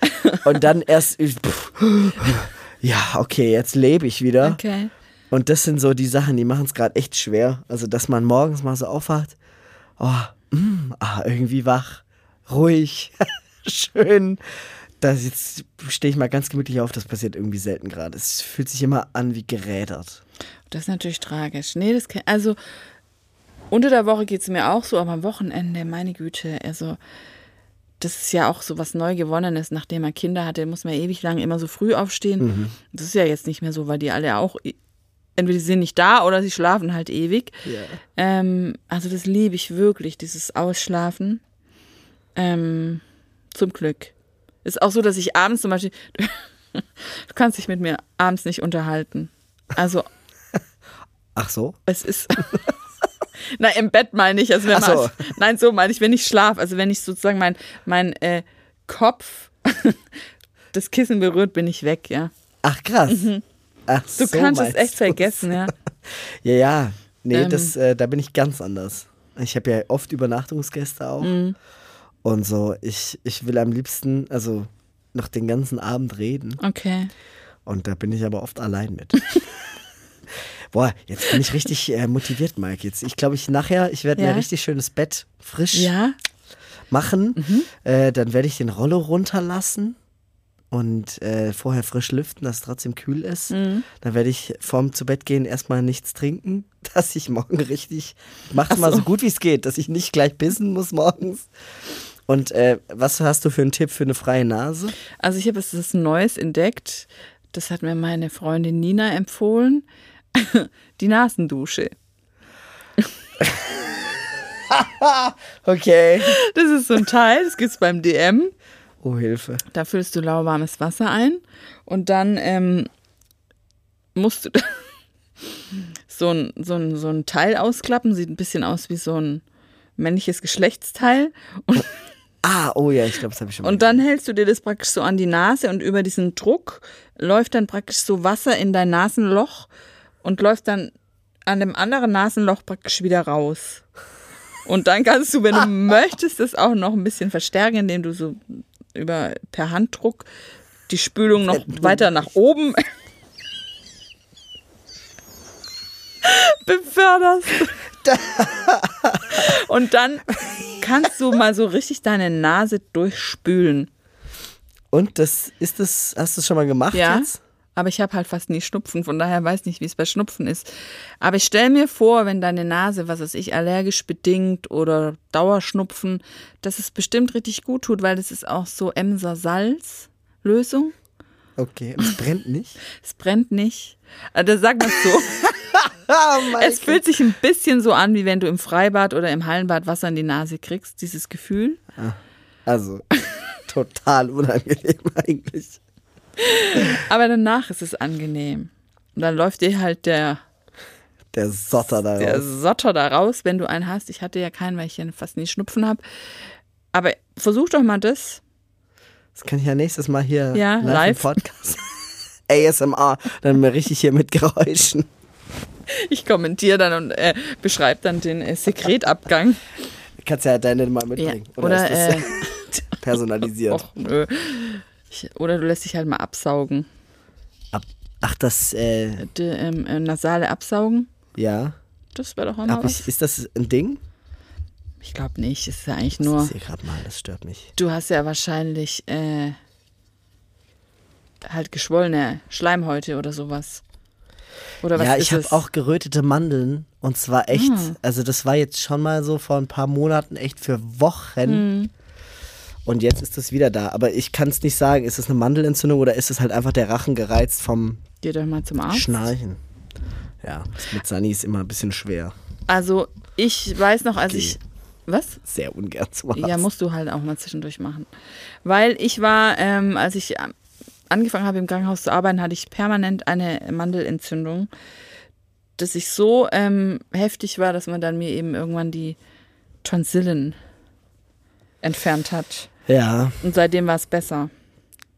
Speaker 1: Und dann erst, pff, ja, okay, jetzt lebe ich wieder.
Speaker 2: Okay.
Speaker 1: Und das sind so die Sachen, die machen es gerade echt schwer. Also, dass man morgens mal so aufwacht, oh, mm, ah, irgendwie wach, ruhig, schön. Das jetzt stehe ich mal ganz gemütlich auf, das passiert irgendwie selten gerade. Es fühlt sich immer an wie gerädert.
Speaker 2: Das ist natürlich tragisch. Nee, das kann, also unter der Woche geht es mir auch so, aber am Wochenende, meine Güte, also das ist ja auch so was Neugewonnenes, nachdem man Kinder hatte, muss man ewig lang immer so früh aufstehen. Das ist ja jetzt nicht mehr so, weil die alle auch, entweder sie sind nicht da oder sie schlafen halt ewig.
Speaker 1: Ja.
Speaker 2: Ähm, also das liebe ich wirklich, dieses Ausschlafen. Ähm, zum Glück. Ist auch so, dass ich abends zum Beispiel, du kannst dich mit mir abends nicht unterhalten. Also
Speaker 1: Ach so?
Speaker 2: es ist. Na, im Bett meine ich. Also wenn
Speaker 1: Ach so.
Speaker 2: man, nein, so meine ich, wenn ich schlafe. Also wenn ich sozusagen mein, mein äh, Kopf das Kissen berührt, bin ich weg, ja.
Speaker 1: Ach krass. Ach
Speaker 2: Mhm. Du
Speaker 1: so
Speaker 2: kannst es echt
Speaker 1: du's.
Speaker 2: vergessen, ja.
Speaker 1: Ja, ja. Nee,
Speaker 2: Ähm.
Speaker 1: das, äh, da bin ich ganz anders. Ich habe ja oft Übernachtungsgäste auch.
Speaker 2: Mhm.
Speaker 1: Und so, ich, ich will am liebsten, also noch den ganzen Abend reden.
Speaker 2: Okay.
Speaker 1: Und da bin ich aber oft allein mit. Boah, jetzt bin ich richtig äh, motiviert, Mike. Jetzt, ich glaube, ich nachher, ich werde mir
Speaker 2: Ja.
Speaker 1: ein richtig schönes Bett frisch
Speaker 2: Ja,
Speaker 1: machen.
Speaker 2: Mhm.
Speaker 1: Äh, dann werde ich den Rollo runterlassen und äh, vorher frisch lüften, dass es trotzdem kühl ist.
Speaker 2: Mhm.
Speaker 1: Dann werde ich vorm zu Bett gehen erstmal nichts trinken, dass ich morgen richtig, mach's mal so gut wie es geht, dass ich nicht gleich pissen muss morgens. Und äh, was hast du für einen Tipp für eine freie Nase?
Speaker 2: also ich habe jetzt das Neues entdeckt. Das hat mir meine Freundin Nina empfohlen. Die Nasendusche.
Speaker 1: Okay.
Speaker 2: Das ist so ein Teil, das gibt's beim DM.
Speaker 1: Oh, Hilfe.
Speaker 2: Da füllst du lauwarmes Wasser ein und dann ähm, musst du so ein, so, ein, so ein Teil ausklappen. Sieht ein bisschen aus wie so ein männliches Geschlechtsteil. Und,
Speaker 1: Ah, oh ja, ich glaube, das habe ich schon mal.
Speaker 2: und dann hältst du dir das praktisch so an die Nase und über diesen Druck läuft dann praktisch so Wasser in dein Nasenloch und läuft dann an dem anderen Nasenloch praktisch wieder raus. Und dann kannst du, wenn du möchtest, das auch noch ein bisschen verstärken, indem du so über per Handdruck die Spülung noch weiter nach oben beförderst. Und dann kannst du mal so richtig deine Nase durchspülen.
Speaker 1: Und das ist das, hast du es schon mal gemacht
Speaker 2: Ja.
Speaker 1: jetzt?
Speaker 2: Aber ich habe halt fast nie Schnupfen, von daher weiß nicht, wie es bei Schnupfen ist. Aber ich stell mir vor, wenn deine Nase, was weiß ich, allergisch bedingt oder Dauerschnupfen, dass es bestimmt richtig gut tut, weil das ist auch so Emser Salz-Lösung.
Speaker 1: Okay, und es brennt nicht.
Speaker 2: Es brennt nicht. Also sag mal so,
Speaker 1: Ah,
Speaker 2: es fühlt sich ein bisschen so an, wie wenn du im Freibad oder im Hallenbad Wasser in die Nase kriegst, dieses Gefühl.
Speaker 1: Also, total unangenehm eigentlich.
Speaker 2: Aber danach ist es angenehm. Und dann läuft dir halt der
Speaker 1: Der Sotter da
Speaker 2: der
Speaker 1: raus.
Speaker 2: Sotter da raus, wenn du einen hast. Ich hatte ja keinen, weil ich ja fast nie Schnupfen habe. Aber versuch doch mal das.
Speaker 1: Das kann ich ja nächstes Mal hier
Speaker 2: Ja,
Speaker 1: live,
Speaker 2: live.
Speaker 1: im Podcast. ASMR, dann mal richtig hier mit Geräuschen.
Speaker 2: Ich kommentiere dann und äh, beschreibe dann den äh, Sekretabgang.
Speaker 1: Du kannst ja deine mal
Speaker 2: Ja.
Speaker 1: mitbringen.
Speaker 2: Oder,
Speaker 1: ist
Speaker 2: äh,
Speaker 1: personalisiert?
Speaker 2: och, nö. Ich, oder du lässt dich halt mal absaugen.
Speaker 1: Ab, ach, das, äh,
Speaker 2: Die, ähm, äh, nasale Absaugen.
Speaker 1: ja.
Speaker 2: Das wäre doch auch mal
Speaker 1: ich, ist das ein Ding?
Speaker 2: Ich glaube nicht. Es ist ja eigentlich
Speaker 1: Ich
Speaker 2: nur.
Speaker 1: sehe gerade mal, das stört mich.
Speaker 2: Du hast ja wahrscheinlich äh, halt geschwollene Schleimhäute oder sowas. Oder was
Speaker 1: ja, ich habe auch gerötete Mandeln und zwar echt,
Speaker 2: Ah.
Speaker 1: also das war jetzt schon mal so vor ein paar Monaten echt für Wochen.
Speaker 2: Mhm.
Speaker 1: Und jetzt ist es wieder da. Aber ich kann es nicht sagen, ist es eine Mandelentzündung oder ist es halt einfach der Rachen gereizt vom
Speaker 2: Geh doch mal zum Arzt.
Speaker 1: Schnarchen? Ja, mit Sani ist immer ein bisschen schwer.
Speaker 2: Also ich weiß noch, als
Speaker 1: Okay.
Speaker 2: ich. Was?
Speaker 1: Sehr ungern zum Arzt.
Speaker 2: Ja, musst du halt auch mal zwischendurch machen. Weil ich war, ähm, als ich ähm, angefangen habe im Krankenhaus zu arbeiten, hatte ich permanent eine Mandelentzündung, dass ich so ähm, heftig war, dass man dann mir eben irgendwann die Tonsillen entfernt hat.
Speaker 1: Ja,
Speaker 2: Und seitdem war es besser.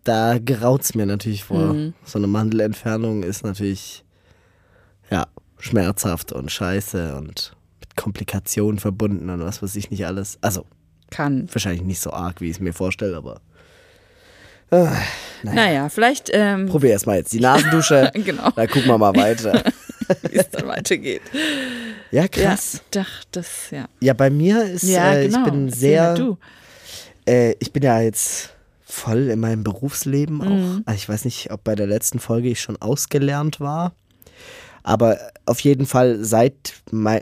Speaker 1: da graut's mir natürlich vor.
Speaker 2: Mhm.
Speaker 1: So eine Mandelentfernung ist natürlich, ja, schmerzhaft und scheiße und Komplikationen verbunden und was weiß ich nicht alles. Also
Speaker 2: Kann.
Speaker 1: wahrscheinlich nicht so arg, wie ich es mir vorstelle, aber. Ah,
Speaker 2: Naja, vielleicht, ähm,
Speaker 1: probier erst mal jetzt die Nasendusche.
Speaker 2: genau,
Speaker 1: Da gucken wir mal weiter.
Speaker 2: wie es dann weitergeht.
Speaker 1: Ja, krass.
Speaker 2: Ja, doch, das, ja.
Speaker 1: Ja, bei mir ist,
Speaker 2: Ja,
Speaker 1: äh,
Speaker 2: genau.
Speaker 1: ich bin sehr,
Speaker 2: Du.
Speaker 1: äh, ich bin ja jetzt voll in meinem Berufsleben
Speaker 2: Mhm.
Speaker 1: auch. Also ich weiß nicht, ob bei der letzten Folge ich schon ausgelernt war. Aber auf jeden Fall seit,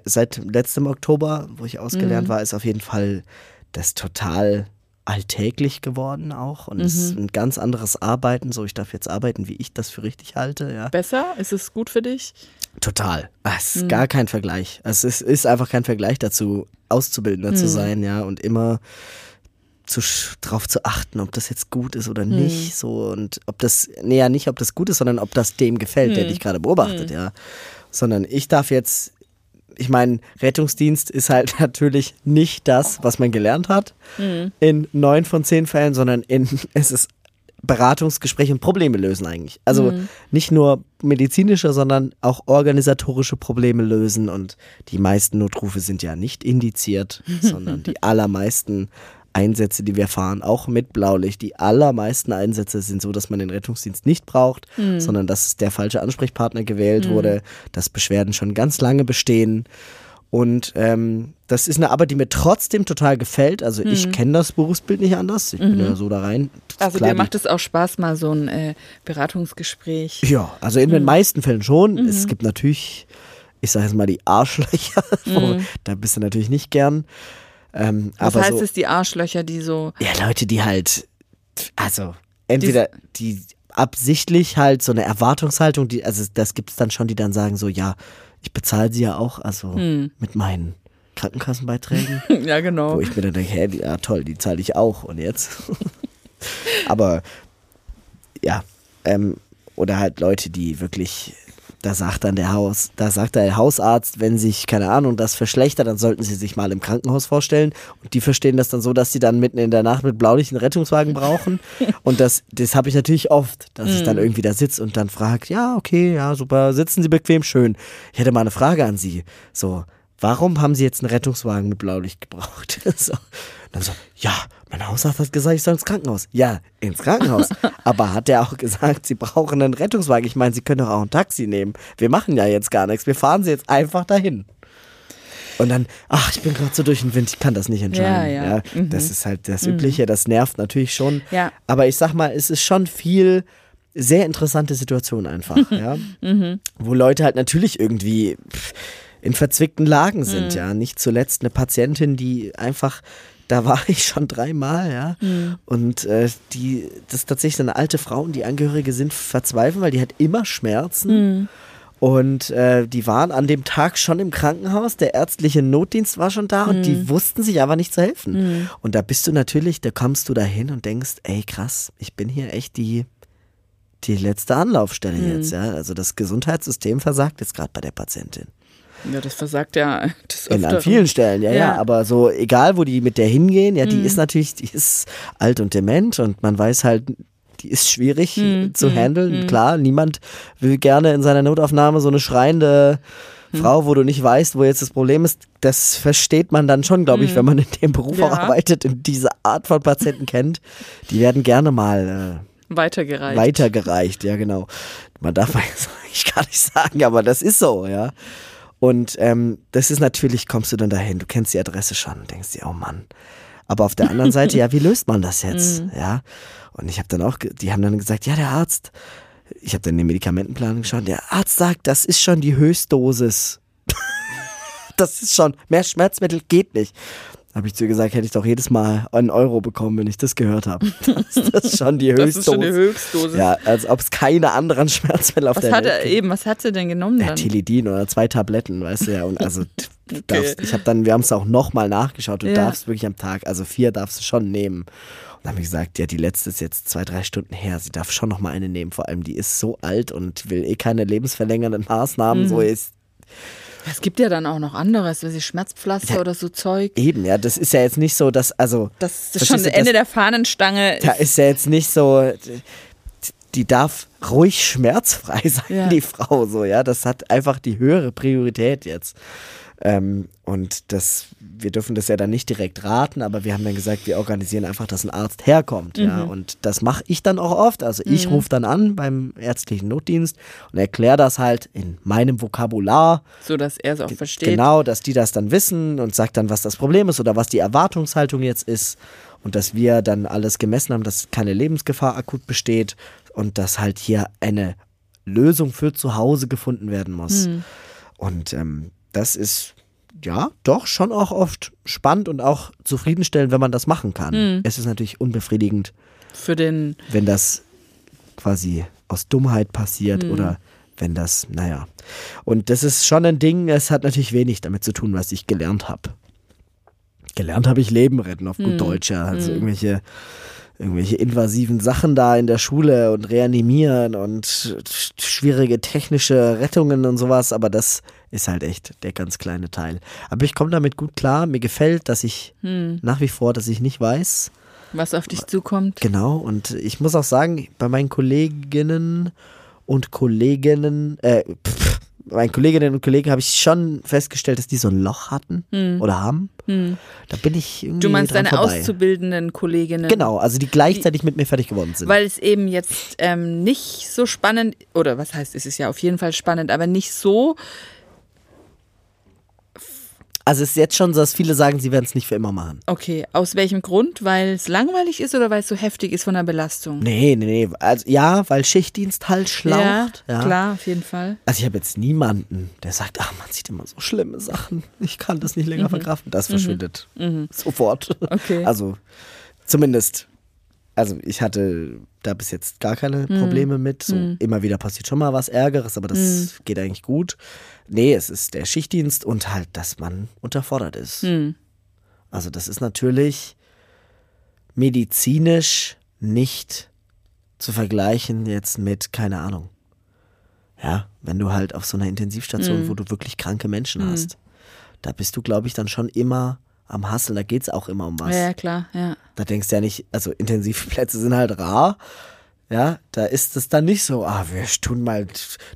Speaker 1: seit letztem Oktober, wo ich
Speaker 2: Mhm.
Speaker 1: ausgelernt war, ist auf jeden Fall das total alltäglich geworden auch. Und es
Speaker 2: Mhm.
Speaker 1: ist ein ganz anderes Arbeiten. So, ich darf jetzt arbeiten, wie ich das für richtig halte. Ja.
Speaker 2: Besser? Ist es gut für dich?
Speaker 1: Total. Es
Speaker 2: Mhm.
Speaker 1: ist gar kein Vergleich. Es ist einfach kein Vergleich dazu, Auszubildender
Speaker 2: Mhm.
Speaker 1: zu sein, ja, und immer zu, drauf zu achten, ob das jetzt gut ist oder
Speaker 2: Mhm.
Speaker 1: nicht, so und ob das, nee, ja, nicht, ob das gut ist, sondern ob das dem gefällt,
Speaker 2: Mhm.
Speaker 1: der dich gerade beobachtet, ja. Sondern ich darf jetzt, ich meine, Rettungsdienst ist halt natürlich nicht das, was man gelernt hat
Speaker 2: Mhm.
Speaker 1: in neun von zehn Fällen, sondern in, es ist Beratungsgespräche und Probleme lösen eigentlich. Also
Speaker 2: Mhm.
Speaker 1: nicht nur medizinische, sondern auch organisatorische Probleme lösen. Und die meisten Notrufe sind ja nicht indiziert, sondern die allermeisten Einsätze, die wir fahren, auch mit Blaulicht, die allermeisten Einsätze sind so, dass man den Rettungsdienst nicht braucht, sondern dass der falsche Ansprechpartner gewählt wurde, dass Beschwerden schon ganz lange bestehen. Und ähm, das ist eine Arbeit, die mir trotzdem total gefällt. Also ich kenne das Berufsbild nicht anders. Ich bin ja so da rein.
Speaker 2: Also
Speaker 1: Klar,
Speaker 2: dir macht es auch Spaß, mal so ein äh, Beratungsgespräch.
Speaker 1: Ja, also in den meisten Fällen schon. Es gibt natürlich, ich sage jetzt mal, die Arschlöcher. Da bist du natürlich nicht gern. Ähm,
Speaker 2: Was
Speaker 1: aber
Speaker 2: heißt
Speaker 1: so,
Speaker 2: es, die Arschlöcher, die so.
Speaker 1: ja, Leute, die halt, also entweder die absichtlich halt so eine Erwartungshaltung, die, also das gibt es dann schon, die dann sagen so, ja, ich bezahle sie ja auch, also mit meinen Krankenkassenbeiträgen.
Speaker 2: ja, genau.
Speaker 1: Wo ich mir dann denke, hä, die- ja toll, die zahle ich auch und jetzt. Aber ja, ähm, oder halt Leute, die wirklich, da sagt dann der Haus, da sagt der Hausarzt, wenn sich, keine Ahnung, das verschlechtert, dann sollten sie sich mal im Krankenhaus vorstellen. Und die verstehen das dann so, dass sie dann mitten in der Nacht mit blaulichen Rettungswagen brauchen. Und das, das habe ich natürlich oft, dass ich dann irgendwie da sitze und dann frage, ja, okay, ja, super, sitzen Sie bequem, schön. Ich hätte mal eine Frage an Sie. So, warum haben Sie jetzt einen Rettungswagen mit Blaulicht gebraucht? so. Dann so, ja, mein Hausarzt hat gesagt, ich soll ins Krankenhaus. Ja, ins Krankenhaus. Aber hat er auch gesagt, Sie brauchen einen Rettungswagen? Ich meine, Sie können doch auch ein Taxi nehmen. Wir machen ja jetzt gar nichts. Wir fahren Sie jetzt einfach dahin. Und dann, ach, ich bin gerade so durch den Wind, ich kann das nicht entscheiden.
Speaker 2: Ja, ja. Mhm.
Speaker 1: Das ist halt das Übliche, das nervt natürlich schon.
Speaker 2: Ja.
Speaker 1: Aber ich sag mal, es ist schon viel sehr interessante Situation einfach, ja.
Speaker 2: Mhm.
Speaker 1: Wo Leute halt natürlich irgendwie pff, in verzwickten Lagen sind,
Speaker 2: Mhm.
Speaker 1: ja. Nicht zuletzt eine Patientin, die einfach, da war ich schon dreimal, ja.
Speaker 2: Mhm.
Speaker 1: Und äh, die, das ist tatsächlich so eine alte Frau und die Angehörige sind verzweifeln, weil die hat immer Schmerzen.
Speaker 2: Mhm.
Speaker 1: Und äh, die waren an dem Tag schon im Krankenhaus, der ärztliche Notdienst war schon da und
Speaker 2: Mhm.
Speaker 1: die wussten sich aber nicht zu helfen. Und da bist du natürlich, da kommst du dahin und denkst, ey krass, ich bin hier echt die, die letzte Anlaufstelle
Speaker 2: Mhm.
Speaker 1: jetzt, ja. Also das Gesundheitssystem versagt jetzt gerade bei der Patientin.
Speaker 2: Ja, das versagt ja des
Speaker 1: In an vielen Stellen, ja, ja,
Speaker 2: Ja.
Speaker 1: Aber so, egal wo die mit der hingehen, ja, die ist natürlich, die ist alt und dement und man weiß halt, die ist schwierig zu handeln. Klar, niemand will gerne in seiner Notaufnahme so eine schreiende Frau, wo du nicht weißt, wo jetzt das Problem ist. Das versteht man dann schon, glaube ich, wenn man in dem Beruf
Speaker 2: Ja.
Speaker 1: auch arbeitet und diese Art von Patienten kennt. Die werden gerne mal äh,
Speaker 2: Weitergereicht.
Speaker 1: weitergereicht, ja genau. Man darf jetzt eigentlich gar nicht sagen, aber das ist so, ja. Und ähm, das ist natürlich, kommst du dann dahin, du kennst die Adresse schon und denkst dir, oh Mann. Aber auf der anderen Seite, ja, wie löst man das jetzt? Ja. Und ich habe dann auch, die haben dann gesagt, ja, der Arzt, ich habe dann den Medikamentenplan geschaut, der Arzt sagt, das ist schon die Höchstdosis. das ist schon, mehr Schmerzmittel geht nicht. Habe ich zu ihr gesagt, hätte ich doch jedes Mal einen Euro bekommen, wenn ich das gehört habe. Das, das ist schon die
Speaker 2: Das
Speaker 1: Höchstdosis.
Speaker 2: ist schon die Höchstdosis.
Speaker 1: Ja, als ob es keine anderen Schmerzmittel auf
Speaker 2: Was
Speaker 1: der
Speaker 2: hat
Speaker 1: Welt
Speaker 2: er
Speaker 1: gibt.
Speaker 2: eben, was hat sie denn genommen
Speaker 1: Ja,
Speaker 2: dann?
Speaker 1: Tilidin oder zwei Tabletten, weißt du ja. Und also du darfst, ich habe dann, wir haben es auch nochmal nachgeschaut, du
Speaker 2: Ja.
Speaker 1: darfst wirklich am Tag, also vier darfst du schon nehmen. Und dann haben wir gesagt, ja, die letzte ist jetzt zwei, drei Stunden her, sie darf schon nochmal eine nehmen. Vor allem, die ist so alt und will eh keine lebensverlängernden Maßnahmen.
Speaker 2: Mhm.
Speaker 1: So ist
Speaker 2: Es gibt ja dann auch noch anderes, ich, Schmerzpflaster oder so Zeug.
Speaker 1: eben, ja, das ist ja jetzt nicht so, dass, also.
Speaker 2: Das ist schon das Ende
Speaker 1: das-
Speaker 2: der Fahnenstange.
Speaker 1: Da ist ja jetzt nicht so. die darf ruhig schmerzfrei sein,
Speaker 2: Ja.
Speaker 1: die Frau, so, ja. Das hat einfach die höhere Priorität jetzt. Ähm, und das, wir dürfen das ja dann nicht direkt raten, aber wir haben dann gesagt, wir organisieren einfach, dass ein Arzt herkommt. Ja?
Speaker 2: Mhm.
Speaker 1: Und das mache ich dann auch oft. Also ich rufe dann an beim ärztlichen Notdienst und erkläre das halt in meinem Vokabular.
Speaker 2: So dass er es auch versteht.
Speaker 1: Genau, dass die das dann wissen und sagt dann, was das Problem ist oder was die Erwartungshaltung jetzt ist. Und dass wir dann alles gemessen haben, dass keine Lebensgefahr akut besteht und dass halt hier eine Lösung für zu Hause gefunden werden muss. Und ähm, das ist ja doch schon auch oft spannend und auch zufriedenstellend, wenn man das machen kann. Es ist natürlich unbefriedigend,
Speaker 2: Für den,
Speaker 1: wenn das quasi aus Dummheit passiert oder wenn das, naja. Und das ist schon ein Ding, es hat natürlich wenig damit zu tun, was ich gelernt habe. Gelernt habe ich Leben retten, auf gut Deutsch, ja. Also irgendwelche, irgendwelche invasiven Sachen da in der Schule und reanimieren und sch- schwierige technische Rettungen und sowas, aber das ist halt echt der ganz kleine Teil. Aber ich komme damit gut klar. Mir gefällt, dass ich nach wie vor, dass ich nicht weiß,
Speaker 2: was auf dich zukommt.
Speaker 1: Genau, und ich muss auch sagen, bei meinen Kolleginnen und Kolleginnen, äh, pff, meinen Kolleginnen und Kollegen habe ich schon festgestellt, dass die so ein Loch hatten oder haben. Da bin ich irgendwie
Speaker 2: Hm. Du meinst deine
Speaker 1: vorbei.
Speaker 2: auszubildenden Kolleginnen?
Speaker 1: Genau, also die gleichzeitig mit mir fertig geworden sind.
Speaker 2: Weil es eben jetzt ähm, nicht so spannend, oder was heißt, es ist ja auf jeden Fall spannend, aber nicht so,
Speaker 1: also es ist jetzt schon so, dass viele sagen, sie werden es nicht für immer machen.
Speaker 2: okay, aus welchem Grund? Weil es langweilig ist oder weil es so heftig ist von der Belastung?
Speaker 1: Nee, nee, nee. Also ja, weil Schichtdienst halt schlaucht.
Speaker 2: Ja, klar, auf jeden Fall.
Speaker 1: Also ich habe jetzt niemanden, der sagt, ach, man sieht immer so schlimme Sachen. Ich kann das nicht länger verkraften. Das verschwindet sofort.
Speaker 2: Okay.
Speaker 1: Also zumindest, also ich hatte da bis jetzt gar keine Probleme mit. So immer wieder passiert schon mal was Ärgeres, aber das geht eigentlich gut. Nee, es ist der Schichtdienst und halt, dass man unterfordert ist. Also das ist natürlich medizinisch nicht zu vergleichen jetzt mit, keine Ahnung. Ja, wenn du halt auf so einer Intensivstation, wo du wirklich kranke Menschen hast, da bist du, glaube ich, dann schon immer am Hasseln. Da geht es auch immer um was.
Speaker 2: Ja, ja, klar, ja.
Speaker 1: Da denkst du ja nicht, also Intensivplätze sind halt rar. Ja, da ist es dann nicht so, ah, wir tun mal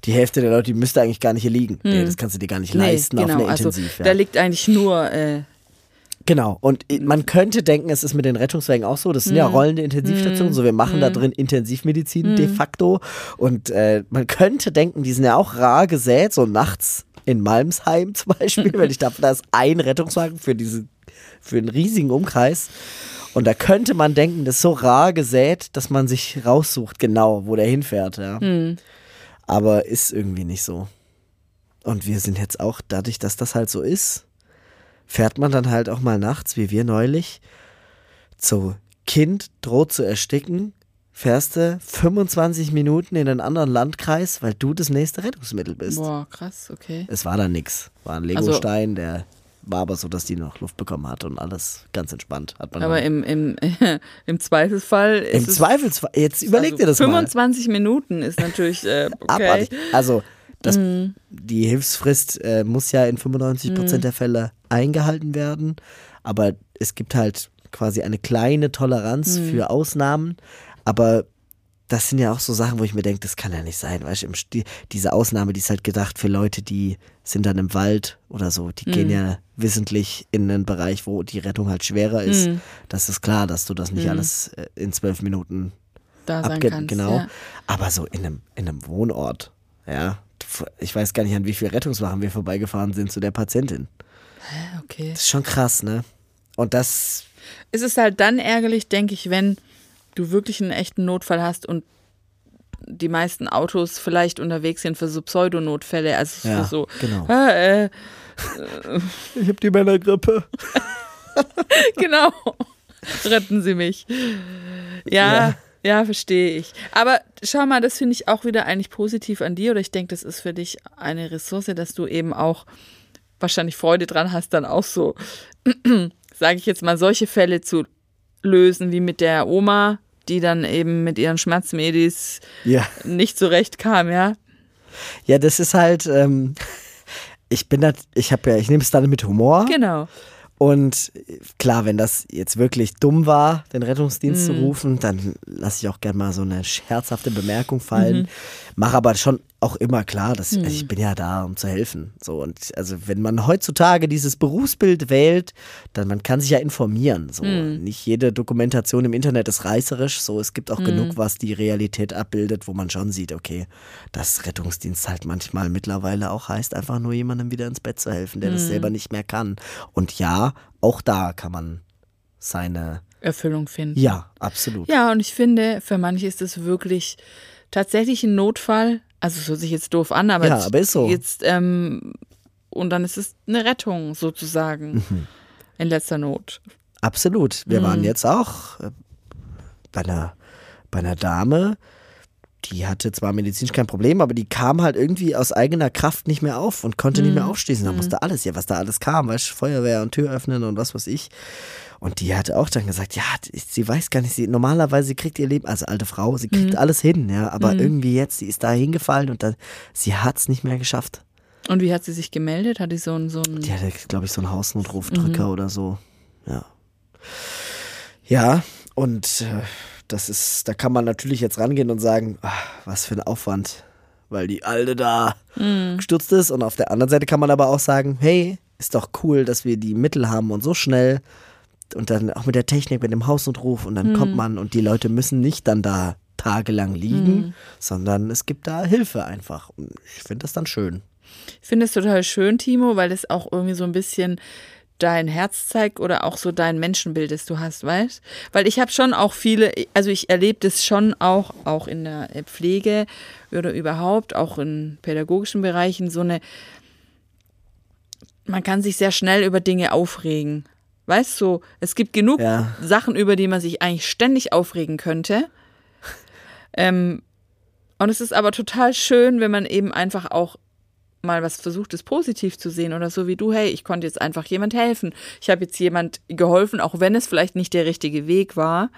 Speaker 1: die Hälfte der Leute, die müsste eigentlich gar nicht hier liegen. Nee, das kannst du dir gar nicht leisten
Speaker 2: nee, genau,
Speaker 1: auf einer
Speaker 2: also
Speaker 1: Intensiv. ja.
Speaker 2: da liegt eigentlich nur, äh,
Speaker 1: Genau. Und man könnte denken, es ist mit den Rettungswagen auch so. Das sind ja rollende Intensivstationen. So, wir machen da drin Intensivmedizin de facto. Und äh, man könnte denken, die sind ja auch rar gesät, so nachts in Malmsheim zum Beispiel, weil ich dachte, da ist ein Rettungswagen für diese, für einen riesigen Umkreis. Und da könnte man denken, das ist so rar gesät, dass man sich raussucht, genau, wo der hinfährt, ja. Aber ist irgendwie nicht so. Und wir sind jetzt auch, dadurch, dass das halt so ist, fährt man dann halt auch mal nachts, wie wir neulich, so Kind droht zu ersticken, fährst du 25 Minuten in einen anderen Landkreis, weil du das nächste Rettungsmittel bist.
Speaker 2: boah, krass, okay.
Speaker 1: Es war dann nix. War ein
Speaker 2: Also-
Speaker 1: Legostein, der war aber so, dass die noch Luft bekommen hat und alles ganz entspannt. Hat man
Speaker 2: Aber im, im, im Zweifelsfall ist
Speaker 1: im Zweifelsfall, jetzt überleg
Speaker 2: also
Speaker 1: dir das mal.
Speaker 2: 25 Minuten ist natürlich äh, okay.
Speaker 1: abartig. Also das, die Hilfsfrist äh, muss ja in 95 Prozent der Fälle eingehalten werden, aber es gibt halt quasi eine kleine Toleranz für Ausnahmen, aber das sind ja auch so Sachen, wo ich mir denke, das kann ja nicht sein, weißt du, diese Ausnahme, die ist halt gedacht für Leute, die sind dann im Wald oder so, die gehen ja wissentlich in einen Bereich, wo die Rettung halt schwerer ist. Das ist klar, dass du das nicht alles äh, in zwölf Minuten
Speaker 2: da sein kannst.
Speaker 1: genau.
Speaker 2: Ja.
Speaker 1: Aber so in einem, in einem Wohnort, ja. Ich weiß gar nicht, an wie viel Rettungswachen wir vorbeigefahren sind zu der Patientin.
Speaker 2: Okay.
Speaker 1: Das ist schon krass, ne? Und das,
Speaker 2: Es ist halt dann ärgerlich, denke ich, wenn du wirklich einen echten Notfall hast und die meisten Autos vielleicht unterwegs sind für so Pseudonotfälle, also
Speaker 1: Ja,
Speaker 2: für so,
Speaker 1: genau.
Speaker 2: ah, äh,
Speaker 1: ich habe die Männergrippe.
Speaker 2: genau, retten Sie mich. Ja,
Speaker 1: Ja.
Speaker 2: ja, verstehe ich. Aber schau mal, das finde ich auch wieder eigentlich positiv an dir oder ich denke, das ist für dich eine Ressource, dass du eben auch wahrscheinlich Freude dran hast, dann auch so, sage ich jetzt mal, solche Fälle zu lösen, wie mit der Oma, die dann eben mit ihren Schmerzmedis
Speaker 1: Ja.
Speaker 2: nicht zurechtkam, ja.
Speaker 1: Ja, das ist halt, ähm, ich bin da, ich habe ja, ich nehme es dann mit Humor.
Speaker 2: Genau.
Speaker 1: Und klar, wenn das jetzt wirklich dumm war, den Rettungsdienst zu rufen, dann lasse ich auch gerne mal so eine scherzhafte Bemerkung fallen. Mache aber schon auch immer klar, dass also ich bin ja da, um zu helfen. So und also wenn man heutzutage dieses Berufsbild wählt, dann man kann sich ja informieren. So nicht jede Dokumentation im Internet ist reißerisch. So es gibt auch genug, was die Realität abbildet, wo man schon sieht, okay, dass Rettungsdienst halt manchmal mittlerweile auch heißt, einfach nur jemandem wieder ins Bett zu helfen, der das selber nicht mehr kann. Und ja, auch da kann man seine
Speaker 2: Erfüllung finden.
Speaker 1: ja, absolut.
Speaker 2: Ja, und ich finde, für manche ist es wirklich tatsächlich ein Notfall. Also es hört sich jetzt doof an, aber,
Speaker 1: Ja,
Speaker 2: jetzt,
Speaker 1: aber ist so.
Speaker 2: jetzt ähm, und dann ist es eine Rettung sozusagen
Speaker 1: Mhm.
Speaker 2: in letzter Not.
Speaker 1: Absolut. Wir
Speaker 2: Mhm.
Speaker 1: waren jetzt auch äh, bei einer, bei einer Dame, die hatte zwar medizinisch kein Problem, aber die kam halt irgendwie aus eigener Kraft nicht mehr auf und konnte nicht mehr
Speaker 2: Mhm.
Speaker 1: aufstehen. Da musste alles, ja, was da alles kam, weißt du, Feuerwehr und Tür öffnen und was weiß ich. Und die hatte auch dann gesagt, ja, sie weiß gar nicht, sie normalerweise kriegt ihr Leben, also alte Frau, sie
Speaker 2: Mhm.
Speaker 1: kriegt alles hin, ja, aber irgendwie jetzt, sie ist da hingefallen und dann, sie hat es nicht mehr geschafft.
Speaker 2: Und wie hat sie sich gemeldet? Hat die so ein, so ein
Speaker 1: Die hatte, glaube ich, so einen Hausnotrufdrücker oder so. Ja. Ja, und äh, das ist, da kann man natürlich jetzt rangehen und sagen, ach, was für ein Aufwand, weil die Alte da gestürzt ist. Und auf der anderen Seite kann man aber auch sagen, hey, ist doch cool, dass wir die Mittel haben und so schnell und dann auch mit der Technik, mit dem Hausnotruf und dann kommt man und die Leute müssen nicht dann da tagelang liegen, sondern es gibt da Hilfe einfach. Und ich finde das dann schön.
Speaker 2: Ich finde es total schön, Timo, weil es auch irgendwie so ein bisschen dein Herz zeigt oder auch so dein Menschenbild, das du hast, weißt? Weil ich habe schon auch viele, also ich erlebe das schon auch, auch in der Pflege oder überhaupt, auch in pädagogischen Bereichen, so eine, man kann sich sehr schnell über Dinge aufregen. Weißt du, es gibt genug
Speaker 1: Ja.
Speaker 2: Sachen, über die man sich eigentlich ständig aufregen könnte. Ähm, und es ist aber total schön, wenn man eben einfach auch mal was versucht, es positiv zu sehen oder so wie du, hey, ich konnte jetzt einfach jemand helfen. Ich habe jetzt jemand geholfen, auch wenn es vielleicht nicht der richtige Weg war.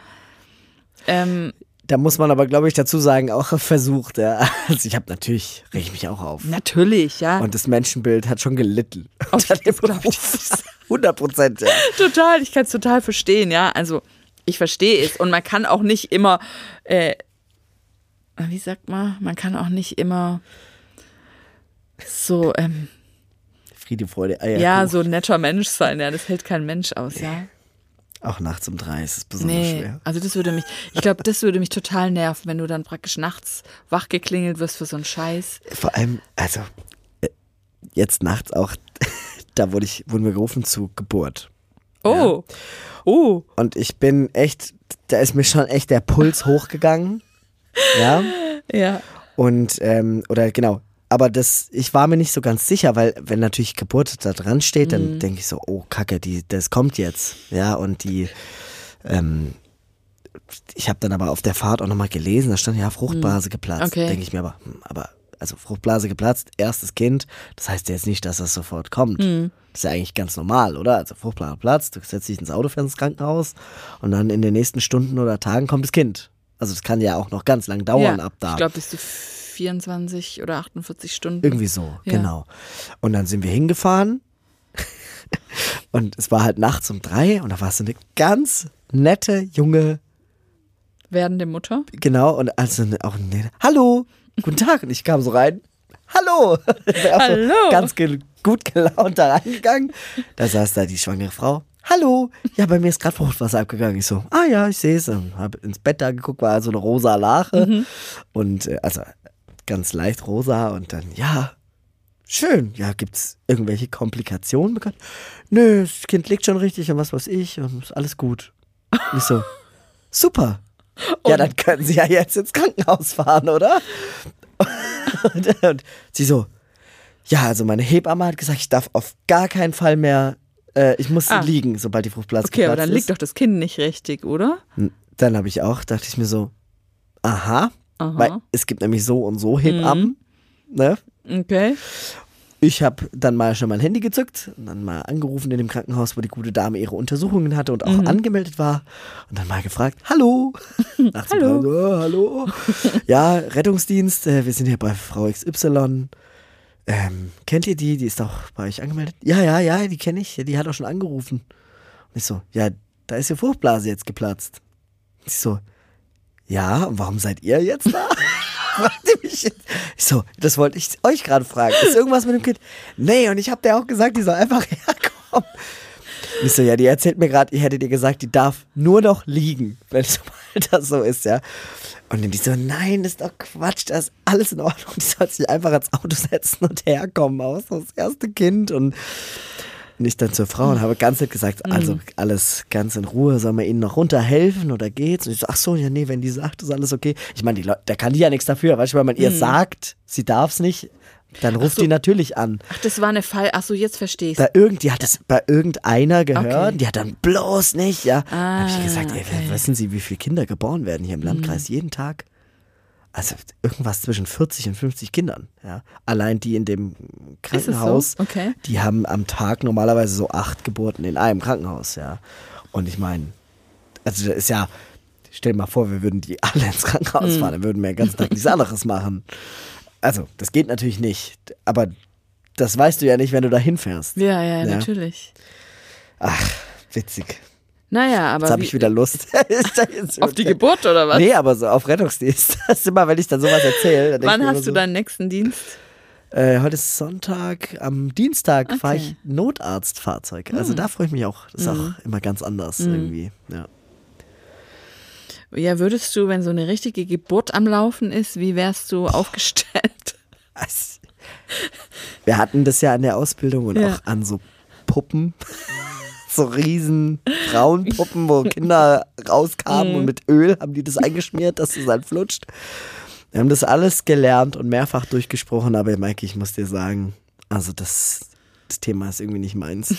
Speaker 2: Ähm,
Speaker 1: Da muss man aber, glaube ich, dazu sagen, auch versucht. Ja. Also ich habe natürlich, reg ich mich auch auf.
Speaker 2: natürlich, ja.
Speaker 1: Und das Menschenbild hat schon gelitten.
Speaker 2: Auf-
Speaker 1: Unter dem
Speaker 2: das glaub ich.
Speaker 1: Beruf. 100 Prozent, ja.
Speaker 2: total, ich kann es total verstehen, ja. Also ich verstehe es und man kann auch nicht immer, äh, wie sagt man, man kann auch nicht immer so, ähm,
Speaker 1: Friede, Freude,
Speaker 2: ja,
Speaker 1: Eierkuchen.
Speaker 2: so ein netter Mensch sein, ja, das hält kein Mensch aus, ja.
Speaker 1: Auch nachts um drei ist es besonders
Speaker 2: Nee,
Speaker 1: schwer.
Speaker 2: also das würde mich, ich glaube, das würde mich total nerven, wenn du dann praktisch nachts wach geklingelt wirst für so einen Scheiß.
Speaker 1: Vor allem, also äh, jetzt nachts auch, da wurde ich, wurden wir gerufen zu Geburt.
Speaker 2: Oh, oh,
Speaker 1: Und ich bin echt, da ist mir schon echt der Puls hochgegangen. Ja.
Speaker 2: ja.
Speaker 1: Und, ähm, oder genau, aber das, ich war mir nicht so ganz sicher, weil wenn natürlich Geburt da dran steht,
Speaker 2: Mhm.
Speaker 1: dann denke ich so, oh Kacke, die, das kommt jetzt. Ja, und die, ähm, ich habe dann aber auf der Fahrt auch nochmal gelesen, da stand ja Fruchtblase geplatzt.
Speaker 2: Mhm. Okay.
Speaker 1: Denke ich mir aber, hm, aber, also Fruchtblase geplatzt, erstes Kind, das heißt jetzt nicht, dass das sofort kommt.
Speaker 2: Mhm.
Speaker 1: Das ist ja eigentlich ganz normal, oder? Also Fruchtblase platzt, du setzt dich ins Auto, fährst ins Krankenhaus und dann in den nächsten Stunden oder Tagen kommt das Kind. Also es kann ja auch noch ganz lang dauern
Speaker 2: ja.
Speaker 1: ab da.
Speaker 2: Ich glaube, bis zu 24 oder 48 Stunden.
Speaker 1: Irgendwie so,
Speaker 2: Ja.
Speaker 1: genau. Und dann sind wir hingefahren und es war halt nachts um drei und da war so eine ganz nette junge,
Speaker 2: Werdende Mutter.
Speaker 1: genau, und also auch eine, hallo, guten Tag. Und ich kam so rein, hallo. Auch so
Speaker 2: Hallo.
Speaker 1: Ganz ge gut gelaunt da reingegangen. Da saß da die schwangere Frau. Hallo, ja, bei mir ist gerade Fruchtwasser abgegangen. Ich so, ah ja, ich sehe es. Habe ins Bett da geguckt, war so eine rosa Lache.
Speaker 2: Mhm.
Speaker 1: Und äh, also ganz leicht rosa und dann, ja, schön. Ja, gibt's irgendwelche Komplikationen bekannt? Nö, das Kind liegt schon richtig und was weiß ich und ist alles gut. Und ich so, super. Ja, dann können Sie ja jetzt ins Krankenhaus fahren, oder? Und, und sie so, ja, also meine Hebamme hat gesagt, ich darf auf gar keinen Fall mehr, äh, ich muss
Speaker 2: Ah.
Speaker 1: liegen, sobald die Fruchtblase
Speaker 2: Okay, aber dann
Speaker 1: ist.
Speaker 2: liegt doch das Kind nicht richtig, oder?
Speaker 1: Dann habe ich auch, dachte ich mir so, aha,
Speaker 2: Aha.
Speaker 1: weil es gibt nämlich so und so Hebammen, ne?
Speaker 2: Okay.
Speaker 1: Ich habe dann mal schon mein Handy gezückt und dann mal angerufen in dem Krankenhaus, wo die gute Dame ihre Untersuchungen hatte und auch
Speaker 2: Mhm.
Speaker 1: angemeldet war. Und dann mal gefragt, hallo.
Speaker 2: Hallo.
Speaker 1: so, "Ah, hallo. ja, Rettungsdienst, äh, wir sind hier bei Frau XY. Ähm, kennt ihr die? Die ist doch bei euch angemeldet. Ja, ja, ja, die kenne ich. Die hat auch schon angerufen. Und ich so, ja, da ist ihr Fruchtblase jetzt geplatzt. Und ich so, ja, warum seid ihr jetzt da? Ich so, das wollte ich euch gerade fragen. Ist irgendwas mit dem Kind? Nee, und ich habe der auch gesagt, die soll einfach herkommen. Ich so, ja, die erzählt mir gerade, ihr hättet ihr gesagt, die darf nur noch liegen, wenn sobald das so ist, ja. Und dann die so, nein, das ist doch Quatsch, da ist alles in Ordnung. Die soll sich einfach ins Auto setzen und herkommen, aus das erste Kind. Und und ich dann zur Frau und habe ganz nett gesagt, also alles ganz in Ruhe, soll man ihnen noch runterhelfen oder geht's? Und ich so, ach so, ja, nee, wenn die sagt, ist alles okay. Ich meine, die Leute, da kann die ja nichts dafür, weißt du, wenn man ihr sagt, sie darf's nicht, dann ruft
Speaker 2: so.
Speaker 1: die natürlich an.
Speaker 2: Ach, das war eine Fall. Ach so, jetzt verstehe ich.
Speaker 1: Bei irgend, die hat es bei irgendeiner gehört,
Speaker 2: Okay.
Speaker 1: die hat dann bloß nicht, ja.
Speaker 2: Ah,
Speaker 1: habe ich gesagt, ey,
Speaker 2: okay.
Speaker 1: wissen Sie, wie viele Kinder geboren werden hier im Landkreis jeden Tag? Also irgendwas zwischen 40 und 50 Kindern, ja. Allein die in dem Krankenhaus,
Speaker 2: so? Okay.
Speaker 1: die haben am Tag normalerweise so acht Geburten in einem Krankenhaus, ja. Und ich meine, also das ist ja, stell dir mal vor, wir würden die alle ins. Krankenhaus fahren, dann würden wir den ganzen Tag nichts anderes machen. Also, das geht natürlich nicht, aber das weißt du ja nicht, wenn du da hinfährst.
Speaker 2: Ja, ja,
Speaker 1: Ja.
Speaker 2: natürlich.
Speaker 1: Ach, witzig.
Speaker 2: Naja, aber
Speaker 1: Jetzt habe ich wieder Lust.
Speaker 2: auf die Geburt oder was?
Speaker 1: Nee, aber so auf Rettungsdienst. Das ist immer, wenn ich dann sowas erzähle.
Speaker 2: Wann hast
Speaker 1: immer
Speaker 2: du
Speaker 1: so,
Speaker 2: deinen nächsten Dienst?
Speaker 1: Äh, heute ist Sonntag. Am Dienstag fahre
Speaker 2: Okay. Hm.
Speaker 1: ich Notarztfahrzeug. Also da freue ich mich auch. Das ist auch immer ganz anders irgendwie. Ja.
Speaker 2: Ja, würdest du, wenn so eine richtige Geburt am Laufen ist, wie wärst du aufgestellt?
Speaker 1: Es- Wir hatten das ja an der Ausbildung und
Speaker 2: Ja.
Speaker 1: auch an so Puppen. So riesen Frauenpuppen, wo Kinder rauskamen
Speaker 2: Mhm.
Speaker 1: und mit Öl haben die das eingeschmiert, dass es halt flutscht. Wir haben das alles gelernt und mehrfach durchgesprochen, aber Maike, ich muss dir sagen, also das, das Thema ist irgendwie nicht meins.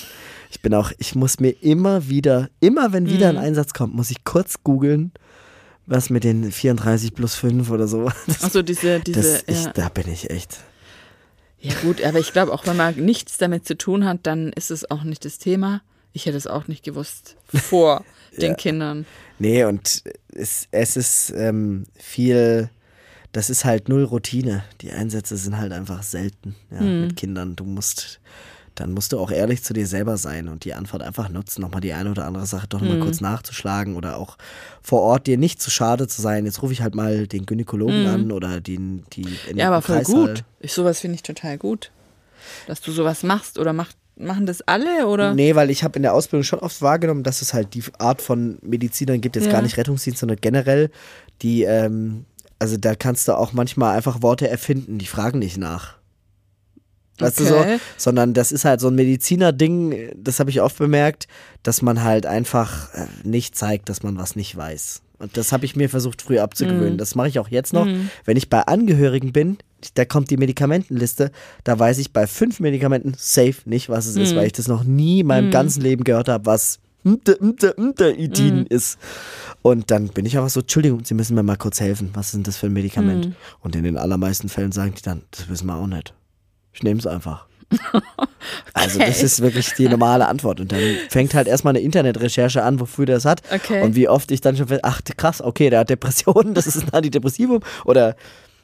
Speaker 1: Ich bin auch, ich muss mir immer wieder, immer wenn wieder
Speaker 2: Mhm.
Speaker 1: ein Einsatz kommt, muss ich kurz googeln, was mit den 34 plus 5 oder so.
Speaker 2: Achso, diese, diese,
Speaker 1: das, ich,
Speaker 2: ja.
Speaker 1: da bin ich echt.
Speaker 2: ja gut, aber ich glaube, auch wenn man nichts damit zu tun hat, dann ist es auch nicht das Thema. Ich hätte es auch nicht gewusst vor den Kindern.
Speaker 1: Nee, und es, es ist ähm, viel, das ist halt null Routine. Die Einsätze sind halt einfach selten ja,
Speaker 2: Hm.
Speaker 1: mit Kindern. Du musst, dann musst du auch ehrlich zu dir selber sein und die Antwort einfach nutzen, nochmal die eine oder andere Sache doch
Speaker 2: Hm.
Speaker 1: nochmal kurz nachzuschlagen oder auch vor Ort dir nicht zu schade zu sein. Jetzt rufe ich halt mal den Gynäkologen an oder den, die in.
Speaker 2: Ja, aber voll
Speaker 1: Kreissaal.
Speaker 2: gut. Ich, sowas finde ich total gut. Dass du sowas machst oder macht, machen das alle oder?
Speaker 1: Nee, weil ich habe in der Ausbildung schon oft wahrgenommen, dass es halt die Art von Medizinern gibt, jetzt
Speaker 2: Ja.
Speaker 1: gar nicht Rettungsdienst, sondern generell, die, ähm, also da kannst du auch manchmal einfach Worte erfinden, die fragen nicht nach. Weißt du
Speaker 2: Okay.
Speaker 1: so? Sondern das ist halt so ein Mediziner-Ding, das habe ich oft bemerkt, dass man halt einfach äh, nicht zeigt, dass man was nicht weiß. Und das habe ich mir versucht früh abzugewöhnen. Das mache ich auch jetzt noch. Wenn ich bei Angehörigen bin, da kommt die Medikamentenliste, da weiß ich bei fünf Medikamenten safe nicht, was es ist, weil ich das noch nie in meinem ganzen Leben gehört habe, was mte, Itin ist. Und dann bin ich einfach so, Entschuldigung, Sie müssen mir mal kurz helfen. Was ist denn das für ein Medikament? Und in den allermeisten Fällen sagen die dann, das wissen wir auch nicht. Ich nehme es einfach. Also das ist wirklich die normale Antwort. Und dann fängt halt erstmal eine Internetrecherche an, wofür der das hat.
Speaker 2: Okay.
Speaker 1: Und wie oft ich dann schon, ach krass, okay, der hat Depressionen, das ist ein Antidepressivum. Oder,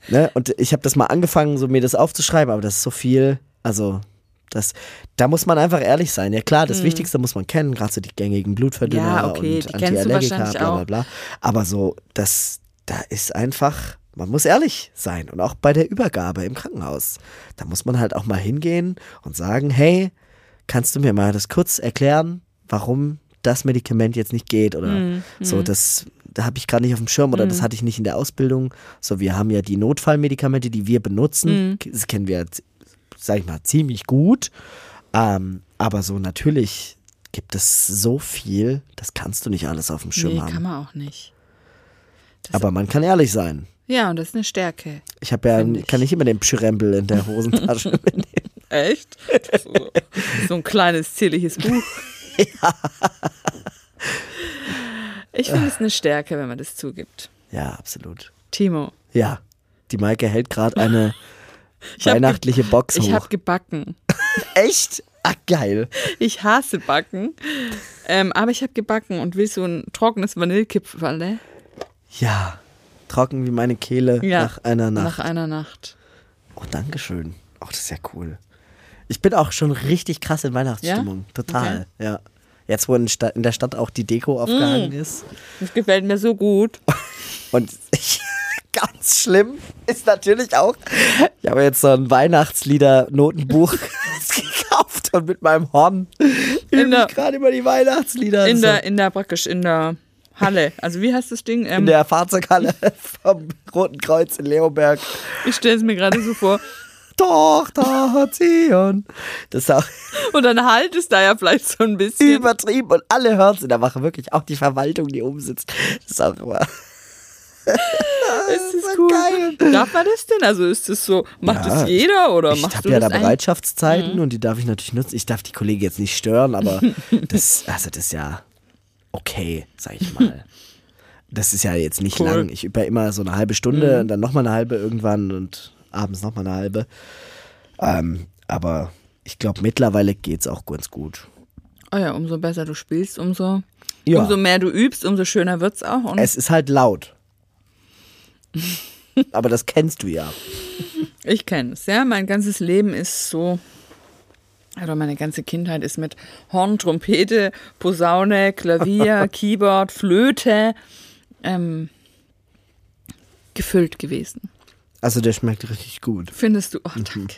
Speaker 1: ne, und ich habe das mal angefangen, so mir das aufzuschreiben, aber das ist so viel, also das, da muss man einfach ehrlich sein. Ja klar, das Wichtigste muss man kennen, gerade so die gängige Blutverdünner.
Speaker 2: Ja, okay,
Speaker 1: und Antiallergika, bla bla bla. Aber so, das, da ist einfach, man muss ehrlich sein. Und auch bei der Übergabe im Krankenhaus. Da muss man halt auch mal hingehen und sagen, hey, kannst du mir mal das kurz erklären, warum das Medikament jetzt nicht geht oder
Speaker 2: Mhm,
Speaker 1: so, das da habe ich gerade nicht auf dem Schirm oder das hatte ich nicht in der Ausbildung. So, wir haben ja die Notfallmedikamente, die wir benutzen,
Speaker 2: Mhm.
Speaker 1: das kennen wir, sag ich mal, ziemlich gut. Ähm, aber so natürlich gibt es so viel, das kannst du nicht alles auf dem Schirm
Speaker 2: Nee,
Speaker 1: haben.
Speaker 2: kann man auch nicht.
Speaker 1: aber man kann ehrlich sein.
Speaker 2: Ja, und das ist eine Stärke.
Speaker 1: Ich habe ja,
Speaker 2: ich.
Speaker 1: kann nicht immer den Pschrempel in der Hosentasche mitnehmen.
Speaker 2: Echt? So, so ein kleines, zierliches Buch. Ich finde es eine Stärke, wenn man das zugibt.
Speaker 1: Ja, absolut.
Speaker 2: Timo,
Speaker 1: Ja, die Maike hält gerade eine
Speaker 2: Ich
Speaker 1: weihnachtliche Box
Speaker 2: ich
Speaker 1: hoch.
Speaker 2: habe gebacken.
Speaker 1: Echt? Ach, geil.
Speaker 2: Ich hasse Backen. Ähm, aber ich habe gebacken und will so ein trockenes Vanillekipferl.
Speaker 1: Ja, trocken wie meine Kehle
Speaker 2: Ja,
Speaker 1: nach einer Nacht.
Speaker 2: Nach einer Nacht.
Speaker 1: Oh, Dankeschön. Oh, das ist ja cool. Ich bin auch schon richtig krass in Weihnachtsstimmung. Total, ja. Jetzt, wo in, in der Stadt auch die Deko aufgehangen ist.
Speaker 2: Das gefällt mir so gut.
Speaker 1: Und ich, ganz schlimm ist natürlich auch, ich habe jetzt so ein Weihnachtslieder-Notenbuch gekauft und mit meinem Horn übe
Speaker 2: der-
Speaker 1: ich gerade über die Weihnachtslieder.
Speaker 2: In der, in der praktisch in der Halle. Also wie heißt das Ding? Ähm,
Speaker 1: in der Fahrzeughalle vom Roten Kreuz in Leoberg.
Speaker 2: ich stelle es mir gerade so vor.
Speaker 1: Tochter Zion. Das auch
Speaker 2: Und dann halt es da ja vielleicht so ein bisschen.
Speaker 1: übertrieben und alle hören es in der Wache. Wirklich, auch die Verwaltung, die oben sitzt. Das ist auch immer.
Speaker 2: ist das
Speaker 1: so
Speaker 2: cool.
Speaker 1: geil.
Speaker 2: Darf man das denn? Also ist das so, macht
Speaker 1: Ja,
Speaker 2: das jeder oder
Speaker 1: Ich
Speaker 2: machst
Speaker 1: habe
Speaker 2: du
Speaker 1: ja da? Bereitschaftszeiten und die darf ich natürlich nutzen. Ich darf die Kollegen jetzt nicht stören, aber das, also das ist ja okay, sag ich mal. Das ist ja jetzt nicht
Speaker 2: Cool. Mhm.
Speaker 1: lang. Ich übe immer so eine halbe Stunde und dann nochmal eine halbe irgendwann und abends nochmal eine halbe. Ähm, aber ich glaube, mittlerweile geht's auch ganz gut.
Speaker 2: Oh ja, umso besser du spielst, umso,
Speaker 1: Ja.
Speaker 2: umso mehr du übst, umso schöner wird's auch. Und
Speaker 1: Es ist halt laut. aber das kennst du ja.
Speaker 2: ich kenne es, ja. Mein ganzes Leben ist so, oder meine ganze Kindheit ist mit Horn, Trompete, Posaune, Klavier, Keyboard, Flöte ähm, gefüllt gewesen.
Speaker 1: Also der schmeckt richtig gut.
Speaker 2: Findest du? Oh,
Speaker 1: Mhm.
Speaker 2: danke.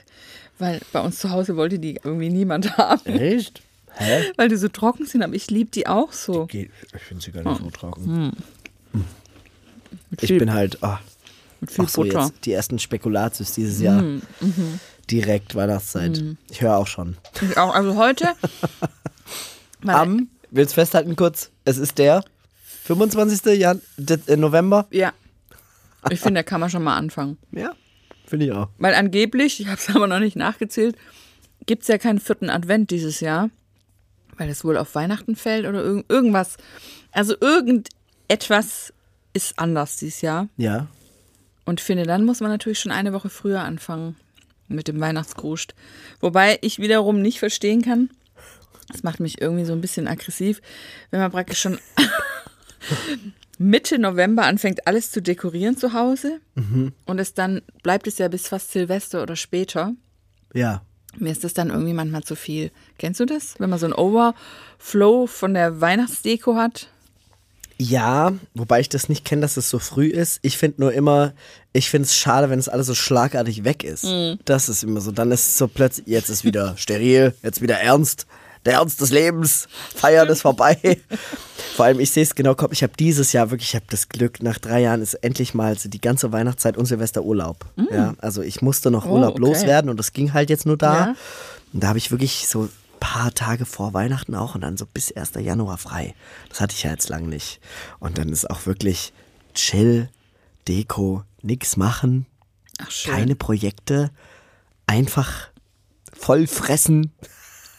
Speaker 2: Weil bei uns zu Hause wollte die irgendwie niemand haben,
Speaker 1: Echt? Hä?
Speaker 2: weil die so trocken sind, aber ich liebe die auch so.
Speaker 1: Geht. Ich finde sie gar nicht so trocken.
Speaker 2: Mit
Speaker 1: Ich
Speaker 2: viel,
Speaker 1: bin halt, oh,
Speaker 2: mit viel
Speaker 1: Ach so,
Speaker 2: Butter.
Speaker 1: jetzt die ersten Spekulatius dieses Jahr.
Speaker 2: Mhm.
Speaker 1: Direkt Weihnachtszeit. Ich höre auch schon.
Speaker 2: Ich auch, also heute.
Speaker 1: Am, willst festhalten kurz, es ist der 25. Jan äh, November.
Speaker 2: Ja. Ich finde, da kann man schon mal anfangen.
Speaker 1: Ja, finde ich auch.
Speaker 2: Weil angeblich, ich habe es aber noch nicht nachgezählt, gibt es ja keinen vierten Advent dieses Jahr. Weil es wohl auf Weihnachten fällt oder irgend, irgendwas. Also irgendetwas ist anders dieses Jahr.
Speaker 1: Ja.
Speaker 2: Und ich finde, dann muss man natürlich schon eine Woche früher anfangen mit dem Weihnachtsgruscht. Wobei ich wiederum nicht verstehen kann, das macht mich irgendwie so ein bisschen aggressiv, wenn man praktisch schon Mitte November anfängt, alles zu dekorieren zu Hause und es dann bleibt es ja bis fast Silvester oder später.
Speaker 1: Ja.
Speaker 2: Mir ist das dann irgendwie manchmal zu viel. Kennst du das? Wenn man so einen Overflow von der Weihnachtsdeko hat?
Speaker 1: Ja, wobei ich das nicht kenne, dass es so früh ist. Ich finde nur immer, ich finde es schade, wenn es alles so schlagartig weg ist. Das ist immer so. Dann ist es so plötzlich, jetzt ist wieder steril, jetzt wieder ernst. Der Ernst des Lebens, Feiern ist vorbei. Vor allem, ich sehe es genau, komm, ich habe dieses Jahr wirklich, ich habe das Glück, nach drei Jahren ist endlich mal so die ganze Weihnachtszeit und Silvester Urlaub. Ja, also ich musste noch
Speaker 2: Oh,
Speaker 1: Urlaub
Speaker 2: okay.
Speaker 1: loswerden und das ging halt jetzt nur da.
Speaker 2: Ja.
Speaker 1: Und da habe ich wirklich so paar Tage vor Weihnachten auch und dann so bis 1. Januar frei. Das hatte ich ja jetzt lang nicht. Und dann ist auch wirklich chill, Deko, nix machen,
Speaker 2: Ach schön.
Speaker 1: keine Projekte, einfach voll fressen.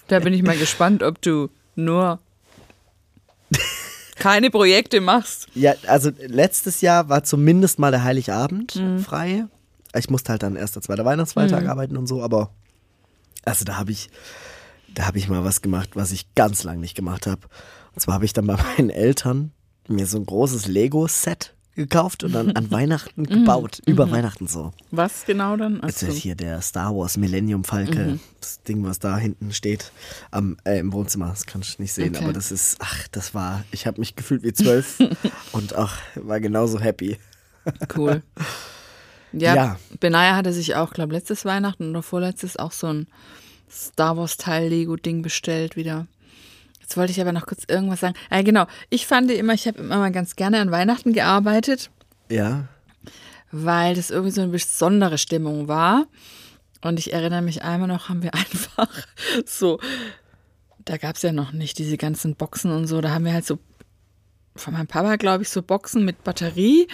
Speaker 2: Da bin ich mal gespannt, ob du nur keine Projekte machst.
Speaker 1: Ja, also letztes Jahr war zumindest mal der Heiligabend
Speaker 2: Mhm.
Speaker 1: frei. Ich musste halt dann erster, zweiter Weihnachtsfeiertag arbeiten und so, aber also da habe ich, da habe ich mal was gemacht, was ich ganz lang nicht gemacht habe. Und zwar habe ich dann bei meinen Eltern mir so ein großes Lego-Set gekauft und dann an Weihnachten gebaut. Über Weihnachten so.
Speaker 2: Was genau dann?
Speaker 1: Jetzt
Speaker 2: Achso.
Speaker 1: ist hier der Star Wars Millennium Falke, das Ding, was da hinten steht am, äh, im Wohnzimmer. Das kannst du nicht sehen,
Speaker 2: Okay.
Speaker 1: aber das ist, ach, das war, ich habe mich gefühlt wie zwölf und auch war genauso happy.
Speaker 2: Cool. Ja,
Speaker 1: Ja.
Speaker 2: Benaya hatte sich auch, glaube letztes Weihnachten oder vorletztes auch so ein Star Wars Teil Lego Ding bestellt wieder. Jetzt wollte ich aber noch kurz irgendwas sagen. Ah, genau. Ich fand immer, ich habe immer mal ganz gerne an Weihnachten gearbeitet,
Speaker 1: Ja,
Speaker 2: weil das irgendwie so eine besondere Stimmung war. Und ich erinnere mich einmal noch, haben wir einfach so, da gab es ja noch nicht diese ganzen Boxen und so, da haben wir halt so von meinem Papa, glaube ich, so Boxen mit Batterie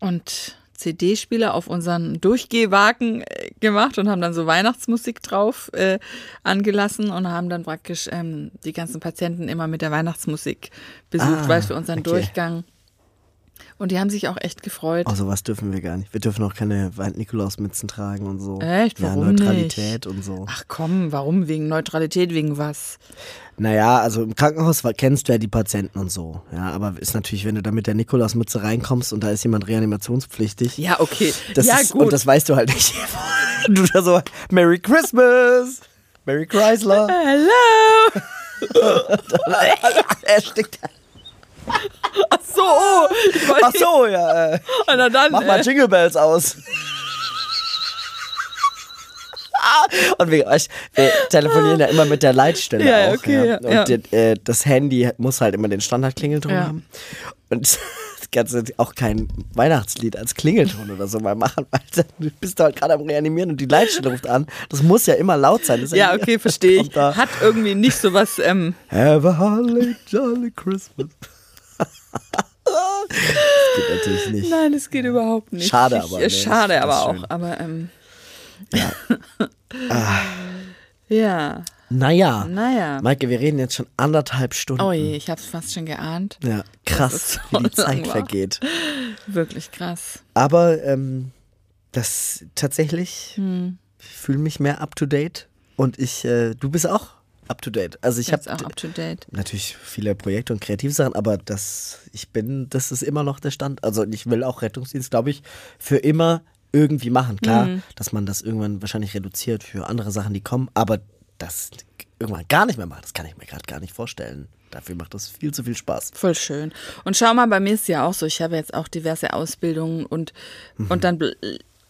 Speaker 2: und CD-Spieler auf unseren Durchgehwagen äh, gemacht und haben dann so Weihnachtsmusik drauf äh, angelassen und haben dann praktisch ähm, die ganzen Patienten immer mit der Weihnachtsmusik besucht,
Speaker 1: Ah,
Speaker 2: weil es für unseren
Speaker 1: okay.
Speaker 2: Durchgang Und die haben sich auch echt gefreut.
Speaker 1: Oh, sowas dürfen wir gar nicht. Wir dürfen auch keine Weihnachtslausmützen tragen und so.
Speaker 2: Echt?
Speaker 1: Ja,
Speaker 2: Warum
Speaker 1: Neutralität
Speaker 2: nicht?
Speaker 1: und so.
Speaker 2: Ach komm, warum? Wegen Neutralität, wegen was?
Speaker 1: Naja, also im Krankenhaus kennst du ja die Patienten und so. Ja, aber ist natürlich, wenn du da mit der Nikolausmütze reinkommst und da ist jemand reanimationspflichtig.
Speaker 2: Ja, okay.
Speaker 1: Das
Speaker 2: ja,
Speaker 1: ist,
Speaker 2: gut.
Speaker 1: Und das weißt du halt nicht. du da so, Merry Christmas! Merry Chrysler!
Speaker 2: Hello!
Speaker 1: er stickt.
Speaker 2: Ach so, oh,
Speaker 1: Ach so, ja. Äh,
Speaker 2: Na dann,
Speaker 1: mach mal
Speaker 2: äh,
Speaker 1: Jingle Bells aus. Und wir, wir telefonieren ja immer mit der Leitstelle
Speaker 2: Ja,
Speaker 1: auch.
Speaker 2: okay, ja,
Speaker 1: Und
Speaker 2: ja.
Speaker 1: äh, das Handy muss halt immer den Standardklingelton
Speaker 2: Ja.
Speaker 1: haben. Und das Ganze auch kein Weihnachtslied als Klingelton oder so mal machen, weil dann du bist du halt gerade am Reanimieren und die Leitstelle ruft an. Das muss ja immer laut sein.
Speaker 2: Ja, okay, verstehe ich. Hat irgendwie nicht so was, ähm,
Speaker 1: Have a holly jolly Christmas. Das geht natürlich nicht.
Speaker 2: nein, das geht überhaupt nicht.
Speaker 1: Schade
Speaker 2: ich,
Speaker 1: aber,
Speaker 2: äh,
Speaker 1: ne, ich
Speaker 2: Schade aber auch,
Speaker 1: schön.
Speaker 2: aber, ähm, ja,
Speaker 1: Naja,
Speaker 2: naja.
Speaker 1: Maike, wir reden jetzt schon anderthalb Stunden.
Speaker 2: Oh je, ich hab's fast schon geahnt.
Speaker 1: Ja, krass,
Speaker 2: so
Speaker 1: wie die Zeit
Speaker 2: war.
Speaker 1: vergeht.
Speaker 2: Wirklich krass.
Speaker 1: Aber ähm, das tatsächlich,
Speaker 2: Hm.
Speaker 1: ich fühle mich mehr up to date und ich, äh, du bist auch up to date. Also ich habe
Speaker 2: up to date.
Speaker 1: natürlich viele Projekte und Kreativsachen, aber das, ich bin, das ist immer noch der Stand. Also ich will auch Rettungsdienst, glaube ich, für immer irgendwie machen. Klar,
Speaker 2: Mhm.
Speaker 1: dass man das irgendwann wahrscheinlich reduziert für andere Sachen, die kommen, aber das irgendwann gar nicht mehr machen, das kann ich mir gerade gar nicht vorstellen. Dafür macht das viel zu viel Spaß.
Speaker 2: Voll schön. Und schau mal, bei mir ist es ja auch so, ich habe jetzt auch diverse Ausbildungen und,
Speaker 1: Mhm.
Speaker 2: und dann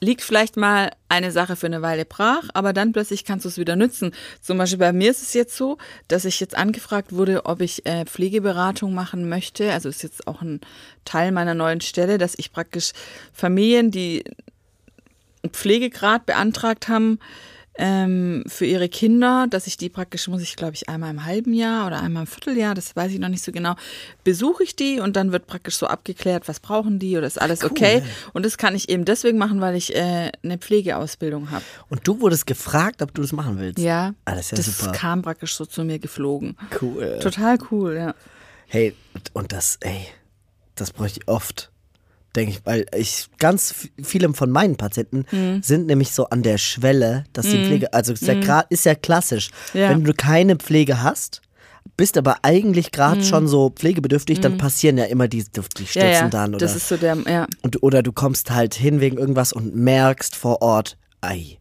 Speaker 2: liegt vielleicht mal eine Sache für eine Weile brach, aber dann plötzlich kannst du es wieder nützen. Zum Beispiel bei mir ist es jetzt so, dass ich jetzt angefragt wurde, ob ich äh, Pflegeberatung machen möchte. Also ist jetzt auch ein Teil meiner neuen Stelle, dass ich praktisch Familien, die Pflegegrad beantragt haben ähm, für ihre Kinder, dass ich die praktisch, muss ich glaube ich einmal im halben Jahr oder einmal im Vierteljahr, das weiß ich noch nicht so genau, besuche ich die und dann wird praktisch so abgeklärt, was brauchen die oder ist alles okay. Und das kann ich eben deswegen machen, weil ich äh, eine Pflegeausbildung habe.
Speaker 1: Und du wurdest gefragt, ob du das machen willst.
Speaker 2: Ja,
Speaker 1: Ah, das ist ja
Speaker 2: das
Speaker 1: super.
Speaker 2: kam praktisch so zu mir geflogen.
Speaker 1: Cool.
Speaker 2: Total cool, ja.
Speaker 1: Hey, und das, ey, das bräuchte ich oft. Denke ich, weil ich ganz viele von meinen Patienten
Speaker 2: Mhm.
Speaker 1: sind nämlich so an der Schwelle, dass die Pflege, also ist ja, gra- ist ja klassisch.
Speaker 2: Ja.
Speaker 1: Wenn du keine Pflege hast, bist aber eigentlich gerade
Speaker 2: Mhm.
Speaker 1: schon so pflegebedürftig, dann passieren ja immer die, die stürzen
Speaker 2: Ja, ja,
Speaker 1: dann oder,
Speaker 2: das ist so der, ja.
Speaker 1: und, oder du kommst halt hin wegen irgendwas und merkst vor Ort, ei,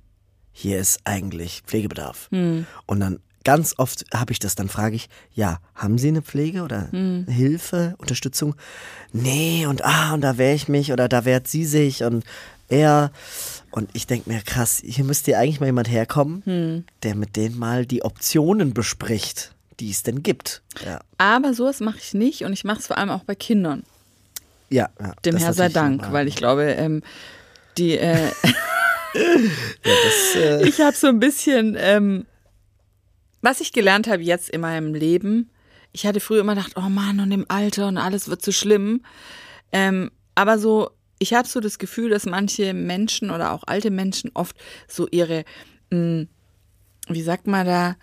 Speaker 1: hier ist eigentlich Pflegebedarf. Und dann ganz oft habe ich das, dann frage ich, ja, haben Sie eine Pflege oder
Speaker 2: Hm.
Speaker 1: Hilfe, Unterstützung? Nee, und ah, und da wehre ich mich oder da wehrt sie sich und er. Und ich denke mir, krass, hier müsste ja eigentlich mal jemand herkommen,
Speaker 2: Hm.
Speaker 1: der mit denen mal die Optionen bespricht, die es denn gibt. Ja,
Speaker 2: Aber sowas mache ich nicht und ich mache es vor allem auch bei Kindern.
Speaker 1: ja. ja
Speaker 2: Dem Herr sei Dank, weil ich glaube, ähm, die, äh,
Speaker 1: Das, äh,
Speaker 2: ich habe so ein bisschen, ähm, was ich gelernt habe jetzt in meinem Leben, ich hatte früher immer gedacht, oh Mann, und im Alter und alles wird so schlimm. Ähm, aber so, ich habe so das Gefühl, dass manche Menschen oder auch alte Menschen oft so ihre, mh, wie sagt man da,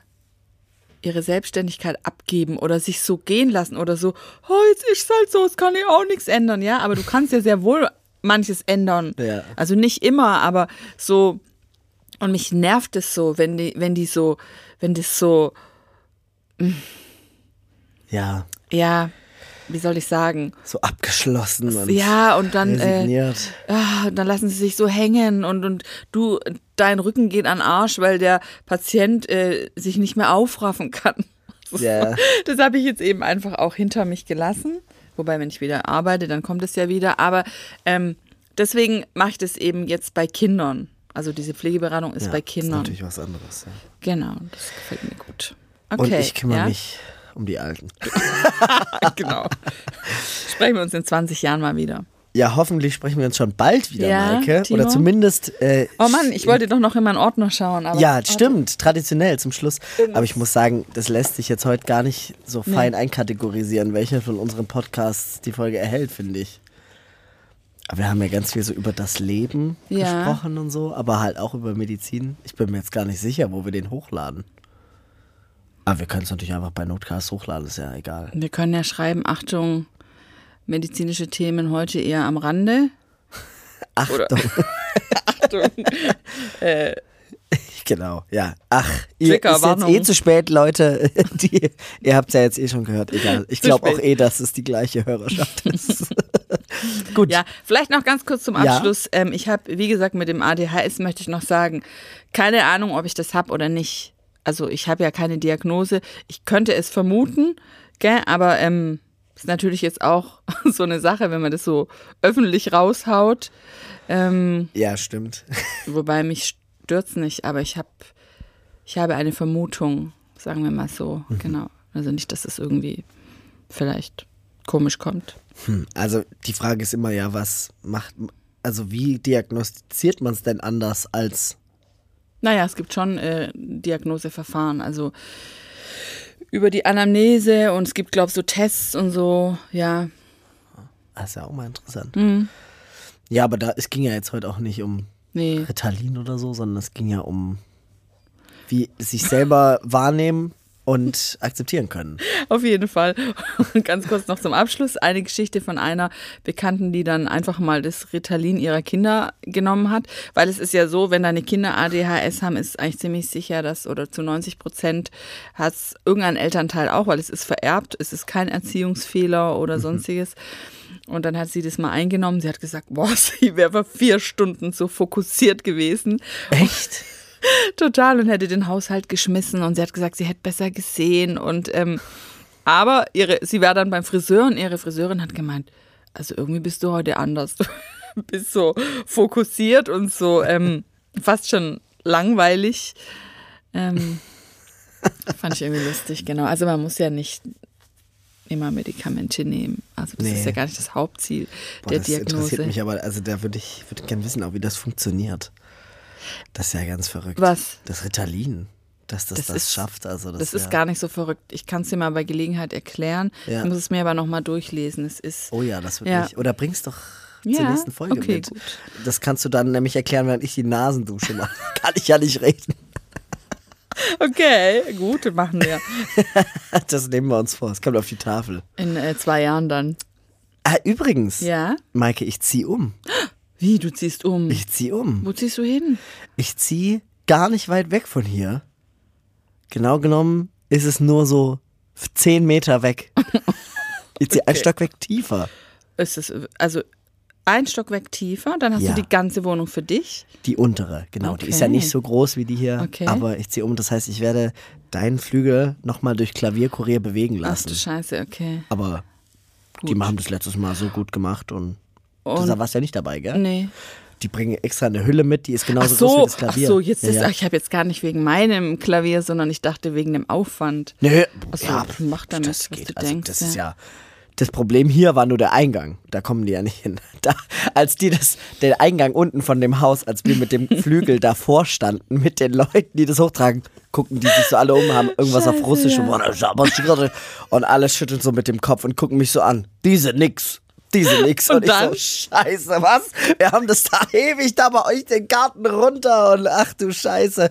Speaker 2: ihre Selbstständigkeit abgeben oder sich so gehen lassen oder so, oh, jetzt ist halt so, es kann ja auch nichts ändern, ja, aber du kannst ja sehr wohl manches ändern.
Speaker 1: Ja.
Speaker 2: Also nicht immer, aber so, und mich nervt es so, wenn die, wenn die so, wenn das so,
Speaker 1: ja,
Speaker 2: ja, wie soll ich sagen?
Speaker 1: so abgeschlossen und
Speaker 2: Ja, und dann, äh, ah, dann lassen sie sich so hängen und, und du, dein Rücken geht an Arsch, weil der Patient äh, sich nicht mehr aufraffen kann.
Speaker 1: Ja.
Speaker 2: Das habe ich jetzt eben einfach auch hinter mich gelassen. Wobei, wenn ich wieder arbeite, dann kommt es ja wieder. Aber ähm, deswegen mache ich das eben jetzt bei Kindern. Also diese Pflegeberatung ist
Speaker 1: ja,
Speaker 2: bei
Speaker 1: Ist
Speaker 2: Kindern.
Speaker 1: natürlich was anderes. Ja.
Speaker 2: Genau, das gefällt mir gut. Okay,
Speaker 1: Und ich kümmere
Speaker 2: ja?
Speaker 1: mich um die Alten.
Speaker 2: genau. Sprechen wir uns in 20 Jahren mal wieder.
Speaker 1: Ja, hoffentlich sprechen wir uns schon bald wieder,
Speaker 2: Ja,
Speaker 1: Maike.
Speaker 2: Timo?
Speaker 1: Oder zumindest. Äh,
Speaker 2: Oh Mann, ich wollte doch noch in meinen Ordner schauen.
Speaker 1: Ja, stimmt, traditionell zum Schluss. Aber ich muss sagen, das lässt sich jetzt heute gar nicht so
Speaker 2: Nee.
Speaker 1: fein einkategorisieren, welcher von unseren Podcasts die Folge erhält, finde ich. Aber wir haben ja ganz viel so über das Leben
Speaker 2: Ja.
Speaker 1: gesprochen und so, aber halt auch über Medizin. Ich bin mir jetzt gar nicht sicher, wo wir den hochladen. Aber wir können es natürlich einfach bei Notcast hochladen, ist ja egal.
Speaker 2: Wir können ja schreiben, Achtung, medizinische Themen heute eher am Rande.
Speaker 1: Achtung.
Speaker 2: Achtung. äh,
Speaker 1: Genau, ja. Ach, ihr ist jetzt eh zu spät, Leute. Die, ihr habt es ja jetzt eh schon gehört. Egal. Ich glaube auch eh, dass es die gleiche Hörerschaft ist. Gut.
Speaker 2: Ja, vielleicht noch ganz kurz zum
Speaker 1: Ja.
Speaker 2: Abschluss. Ähm, ich habe, wie gesagt, mit dem ADHS möchte ich noch sagen, keine Ahnung, ob ich das habe oder nicht. Also ich habe ja keine Diagnose. Ich könnte es vermuten, gell? aber ähm, ist natürlich jetzt auch so eine Sache, wenn man das so öffentlich raushaut. Ähm,
Speaker 1: Ja, stimmt.
Speaker 2: wobei mich stört's nicht, aber ich habe ich habe eine Vermutung, sagen wir mal so.
Speaker 1: Mhm.
Speaker 2: Genau. Also nicht, dass es irgendwie vielleicht komisch kommt.
Speaker 1: Hm, Also die Frage ist immer ja, was macht, also wie diagnostiziert man es denn anders als,
Speaker 2: Naja, es gibt schon äh, Diagnoseverfahren, also über die Anamnese und es gibt, glaube ich, so Tests und so, ja.
Speaker 1: das ist ja auch mal interessant.
Speaker 2: Mhm.
Speaker 1: Ja, aber da, es ging ja jetzt heute auch nicht um
Speaker 2: Nee.
Speaker 1: Ritalin oder so, sondern es ging ja um, wie sich selber wahrnehmen und akzeptieren können.
Speaker 2: Auf jeden Fall. Und ganz kurz noch zum Abschluss eine Geschichte von einer Bekannten, die dann einfach mal das Ritalin ihrer Kinder genommen hat. Weil es ist ja so, wenn deine Kinder ADHS haben, ist eigentlich ziemlich sicher, dass oder zu 90 Prozent hat es irgendein Elternteil auch, weil es ist vererbt, es ist kein Erziehungsfehler oder sonstiges. Und dann hat sie das mal eingenommen. Sie hat gesagt, boah, sie wäre vor vier Stunden so fokussiert gewesen.
Speaker 1: Echt?
Speaker 2: Total und hätte den Haushalt geschmissen und sie hat gesagt, sie hätte besser gesehen und ähm, aber ihre, sie war dann beim Friseur und ihre Friseurin hat gemeint, also irgendwie bist du heute anders. Du bist so fokussiert und so ähm, fast schon langweilig. Ähm, fand ich irgendwie lustig, genau. Also man muss ja nicht immer Medikamente nehmen. Also das
Speaker 1: Nee.
Speaker 2: ist ja gar nicht das Hauptziel
Speaker 1: Boah,
Speaker 2: der
Speaker 1: das
Speaker 2: Diagnose.
Speaker 1: interessiert mich aber, also da würde ich würde gerne wissen, auch wie das funktioniert. Das ist ja ganz verrückt.
Speaker 2: Was?
Speaker 1: Das Ritalin, dass das das,
Speaker 2: Das ist-
Speaker 1: schafft. Also das,
Speaker 2: Das ist
Speaker 1: ja,
Speaker 2: gar nicht so verrückt. Ich kann es dir mal bei Gelegenheit erklären.
Speaker 1: Ja.
Speaker 2: Ich muss es mir aber nochmal durchlesen. Es ist.
Speaker 1: Oh ja, das wird
Speaker 2: Ja.
Speaker 1: mich. Oder bring's doch zur
Speaker 2: Ja,
Speaker 1: nächsten Folge
Speaker 2: okay,
Speaker 1: mit.
Speaker 2: gut.
Speaker 1: Das kannst du dann nämlich erklären, wenn ich die Nasendusche mache. Kann ich ja nicht reden.
Speaker 2: Okay, gut, machen wir.
Speaker 1: Das nehmen wir uns vor. Es kommt auf die Tafel.
Speaker 2: In äh, zwei Jahren dann.
Speaker 1: Ah, übrigens,
Speaker 2: Ja?
Speaker 1: Maike, ich zieh um.
Speaker 2: Wie, du ziehst um?
Speaker 1: Ich zieh um.
Speaker 2: Wo ziehst du hin?
Speaker 1: Ich zieh gar nicht weit weg von hier. Genau genommen ist es nur so zehn Meter weg. Ich zieh ein
Speaker 2: Okay.
Speaker 1: Stockwerk tiefer.
Speaker 2: Ist es, also ein Stockwerk tiefer, dann hast
Speaker 1: Ja.
Speaker 2: du die ganze Wohnung für dich.
Speaker 1: Die untere, genau. Die ist
Speaker 2: Okay.
Speaker 1: ja nicht so groß wie die hier,
Speaker 2: Okay.
Speaker 1: aber ich ziehe um. Das heißt, ich werde deinen Flügel nochmal durch Klavierkurier bewegen
Speaker 2: Ach
Speaker 1: lassen.
Speaker 2: du Scheiße, okay.
Speaker 1: aber die haben das letztes Mal so gut gemacht und,
Speaker 2: Und-
Speaker 1: da warst du ja nicht dabei, gell?
Speaker 2: Nee.
Speaker 1: Die bringen extra eine Hülle mit, die ist
Speaker 2: Ach
Speaker 1: genauso groß
Speaker 2: so,
Speaker 1: wie das
Speaker 2: ach
Speaker 1: Klavier.
Speaker 2: so, jetzt
Speaker 1: ja,
Speaker 2: ist,
Speaker 1: ja.
Speaker 2: ach, ich habe jetzt gar nicht wegen meinem Klavier, sondern ich dachte wegen dem Aufwand.
Speaker 1: Nö,
Speaker 2: Ach so,
Speaker 1: ja,
Speaker 2: mach damit,
Speaker 1: das geht.
Speaker 2: du
Speaker 1: also,
Speaker 2: denkst,
Speaker 1: das
Speaker 2: ja.
Speaker 1: ist ja. Das Problem hier war nur der Eingang. Da kommen die ja nicht hin. Da, als die das, den Eingang unten von dem Haus, als wir mit dem Flügel davor standen, mit den Leuten, die das hochtragen, gucken die sich so alle um, haben irgendwas auf
Speaker 2: Scheiße,
Speaker 1: Russisch
Speaker 2: ja.
Speaker 1: schwierig. und alle schütteln so mit dem Kopf und gucken mich so an. Diese nix. Diese nix.
Speaker 2: Und
Speaker 1: Und,
Speaker 2: dann?
Speaker 1: ich so, scheiße, was? Wir haben das da ewig da bei euch den Garten runter und ach du Scheiße.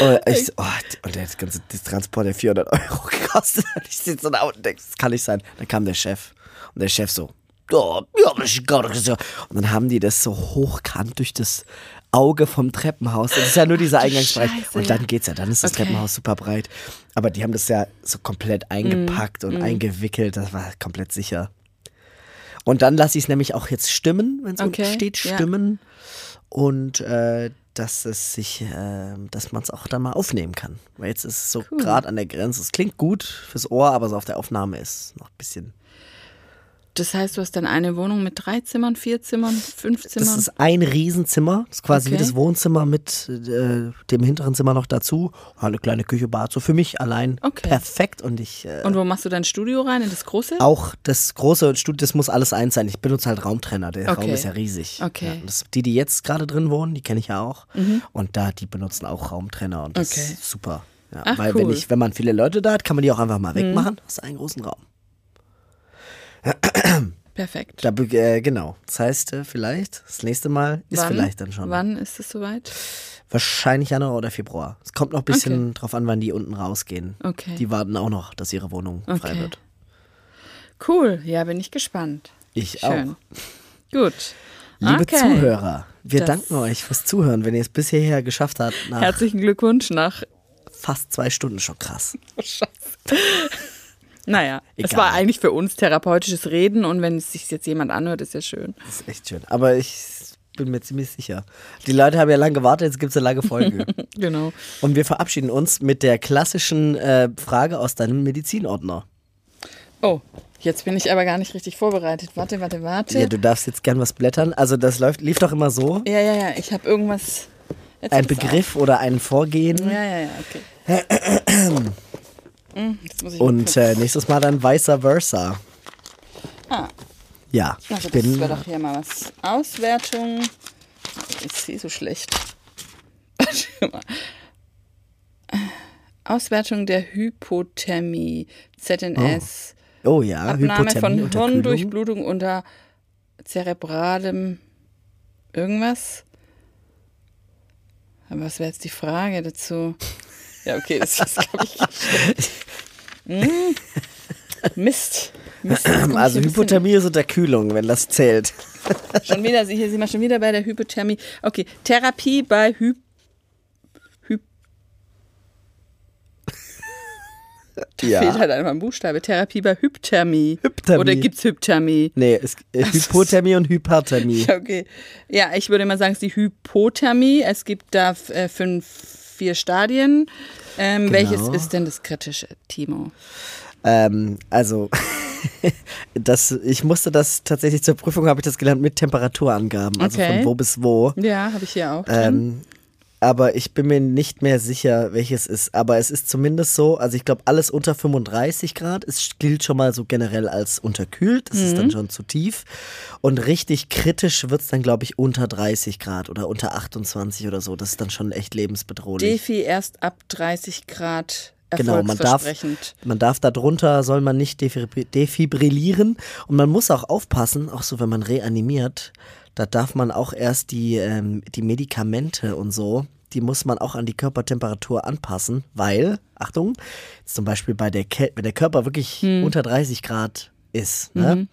Speaker 1: Und, ich so, oh, und der ganze Transport hat 400 Euro gekostet. Und ich sitze so da und denke, das kann nicht sein. Dann kam der Chef. Und der Chef so, ja, ja, das ist gar nicht so. Und dann haben die das so hochkant durch das Auge vom Treppenhaus. Das ist ja nur dieser Eingangsbereich.
Speaker 2: Scheiße,
Speaker 1: Und dann geht's ja. Dann ist das
Speaker 2: Okay.
Speaker 1: Treppenhaus super breit. Aber die haben das ja so komplett eingepackt und eingewickelt. Das war komplett sicher. Und dann lasse ich es nämlich auch jetzt stimmen, wenn es
Speaker 2: Okay,
Speaker 1: unten steht,
Speaker 2: ja.
Speaker 1: stimmen. Und äh, dass es sich, äh, dass man es auch dann mal aufnehmen kann. Weil jetzt ist es so gerade an der Grenze. Es klingt gut fürs Ohr, aber so auf der Aufnahme ist noch ein bisschen.
Speaker 2: Das heißt, du hast dann eine Wohnung mit drei Zimmern, vier Zimmern, fünf
Speaker 1: Das
Speaker 2: Zimmern.
Speaker 1: ist ein Riesenzimmer. Das ist quasi
Speaker 2: Okay.
Speaker 1: wie das Wohnzimmer mit äh, dem hinteren Zimmer noch dazu. Eine kleine Küche, Bad. So für mich allein
Speaker 2: Okay.
Speaker 1: perfekt. Und ich äh,
Speaker 2: Und wo machst du dein Studio rein? In das große?
Speaker 1: auch das große Studio, das muss alles eins sein. Ich benutze halt Raumtrenner. Der
Speaker 2: Okay.
Speaker 1: Raum ist ja riesig.
Speaker 2: Okay. Mhm.
Speaker 1: Ja, das, die, die jetzt gerade drin wohnen, die kenne ich ja auch. Und da, die benutzen auch Raumtrenner und das
Speaker 2: Okay.
Speaker 1: ist super. Ja,
Speaker 2: Ach,
Speaker 1: weil
Speaker 2: cool.
Speaker 1: wenn, ich, wenn man viele Leute da hat, kann man die auch einfach mal wegmachen. Hast du einen großen Raum.
Speaker 2: Perfekt.
Speaker 1: Da, äh, genau. Das heißt, äh, vielleicht, das nächste Mal ist
Speaker 2: Wann?
Speaker 1: vielleicht dann schon.
Speaker 2: Wann ist es soweit?
Speaker 1: Wahrscheinlich Januar oder Februar. Es kommt noch ein bisschen drauf an, wann die unten rausgehen.
Speaker 2: Okay.
Speaker 1: Die warten auch noch, dass ihre Wohnung frei
Speaker 2: Okay.
Speaker 1: wird.
Speaker 2: Cool, ja, bin ich gespannt.
Speaker 1: Ich
Speaker 2: Schön.
Speaker 1: auch.
Speaker 2: Gut.
Speaker 1: Liebe
Speaker 2: Okay.
Speaker 1: Zuhörer, wir
Speaker 2: Das-
Speaker 1: danken euch fürs Zuhören, wenn ihr es bis hierher geschafft habt.
Speaker 2: Herzlichen Glückwunsch nach.
Speaker 1: fast zwei Stunden schon krass.
Speaker 2: Naja, es
Speaker 1: Egal.
Speaker 2: war eigentlich für uns therapeutisches Reden und wenn es sich jetzt jemand anhört, ist ja schön.
Speaker 1: Das ist echt schön. Aber ich bin mir ziemlich sicher. Die Leute haben ja lange gewartet, jetzt gibt es eine lange Folge.
Speaker 2: Genau.
Speaker 1: Und wir verabschieden uns mit der klassischen äh, Frage aus deinem Medizinordner.
Speaker 2: Oh, jetzt bin ich aber gar nicht richtig vorbereitet. Warte, warte, warte.
Speaker 1: Ja, du darfst jetzt gern was blättern. Also das läuft, lief doch immer so.
Speaker 2: Ja, ja, ja, ich habe irgendwas. Jetzt
Speaker 1: Ein Begriff oder ein Vorgehen.
Speaker 2: Auf. Ja, ja, ja, okay. Hm, Jetzt muss ich
Speaker 1: Und
Speaker 2: kurz-
Speaker 1: äh, nächstes Mal dann vice versa.
Speaker 2: ah,
Speaker 1: Ja,
Speaker 2: also
Speaker 1: ich
Speaker 2: das
Speaker 1: bin.
Speaker 2: wäre doch hier mal was. Auswertung. Ich sehe so schlecht. Auswertung der Hypothermie, ZNS,
Speaker 1: Oh ja,
Speaker 2: Abnahme
Speaker 1: Hypothermie,
Speaker 2: von. Hirndurchblutung unter zerebralem irgendwas. Aber was wäre jetzt die Frage dazu? Ja, okay, das ist, glaube ich, hm. Mist. Mist.
Speaker 1: Also Hypothermie ist Unterkühlung, wenn das zählt.
Speaker 2: Schon wieder, hier sind wir schon wieder bei der Hypothermie. Okay, Therapie bei Hy Hy
Speaker 1: Ja.
Speaker 2: fehlt halt einfach ein Buchstabe. Therapie bei Hypthermie.
Speaker 1: Hypthermie.
Speaker 2: Oder gibt's Hypthermie?
Speaker 1: Nee, es, äh, Hypothermie und Hyperthermie.
Speaker 2: Okay. Ja, ich würde mal sagen, es ist die Hypothermie. Es gibt da äh, fünf, vier Stadien. Ähm,
Speaker 1: Genau.
Speaker 2: Welches ist denn das kritische, Timo?
Speaker 1: Ähm, also, das, ich musste das tatsächlich zur Prüfung, habe ich das gelernt, mit Temperaturangaben. Also
Speaker 2: Okay.
Speaker 1: von wo bis wo.
Speaker 2: Ja, habe ich hier auch.
Speaker 1: Ähm, aber ich bin mir nicht mehr sicher, welches ist. Aber es ist zumindest so, also ich glaube, alles unter 35 Grad, es gilt schon mal so generell als unterkühlt. Das ist
Speaker 2: Mhm.
Speaker 1: dann schon zu tief. Und richtig kritisch wird es dann, glaube ich, unter 30 Grad oder unter 28 oder so. Das ist dann schon echt lebensbedrohlich.
Speaker 2: Defi erst ab 30 Grad
Speaker 1: Genau, man darf, man darf darunter, soll man nicht defibri- defibrillieren und man muss auch aufpassen, auch so wenn man reanimiert, da darf man auch erst die, ähm, die Medikamente und so, die muss man auch an die Körpertemperatur anpassen, weil, Achtung, zum Beispiel bei der Kälte, wenn der Körper wirklich unter 30 Grad ist, ne,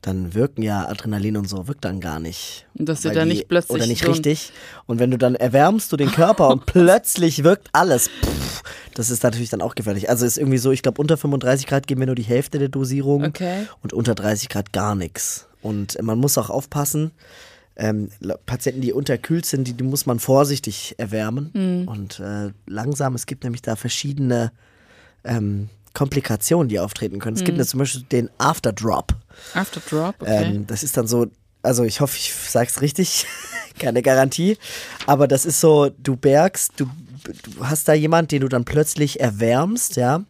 Speaker 1: dann wirken ja Adrenalin und so, wirkt dann gar nicht.
Speaker 2: Und dass du
Speaker 1: Weil
Speaker 2: da
Speaker 1: die-
Speaker 2: nicht plötzlich
Speaker 1: Oder nicht
Speaker 2: so
Speaker 1: richtig. Und wenn du dann erwärmst du den Körper und plötzlich wirkt alles. Pff, das ist natürlich dann auch gefährlich. Also ist irgendwie so, ich glaube, unter 35 Grad geben wir nur die Hälfte der Dosierung
Speaker 2: Okay.
Speaker 1: und unter 30 Grad gar nichts. Und man muss auch aufpassen, ähm, Patienten, die unterkühlt sind, die, die muss man vorsichtig erwärmen.
Speaker 2: Mhm.
Speaker 1: Und äh, langsam, es gibt nämlich da verschiedene ähm, Komplikationen, die auftreten können. Es gibt
Speaker 2: Mhm.
Speaker 1: ja zum Beispiel den Afterdrop.
Speaker 2: After Drop, okay.
Speaker 1: Ähm, das ist dann so, also ich hoffe, ich sag's richtig, keine Garantie, aber das ist so, du bergst, du, du hast da jemand, den du dann plötzlich erwärmst, ja,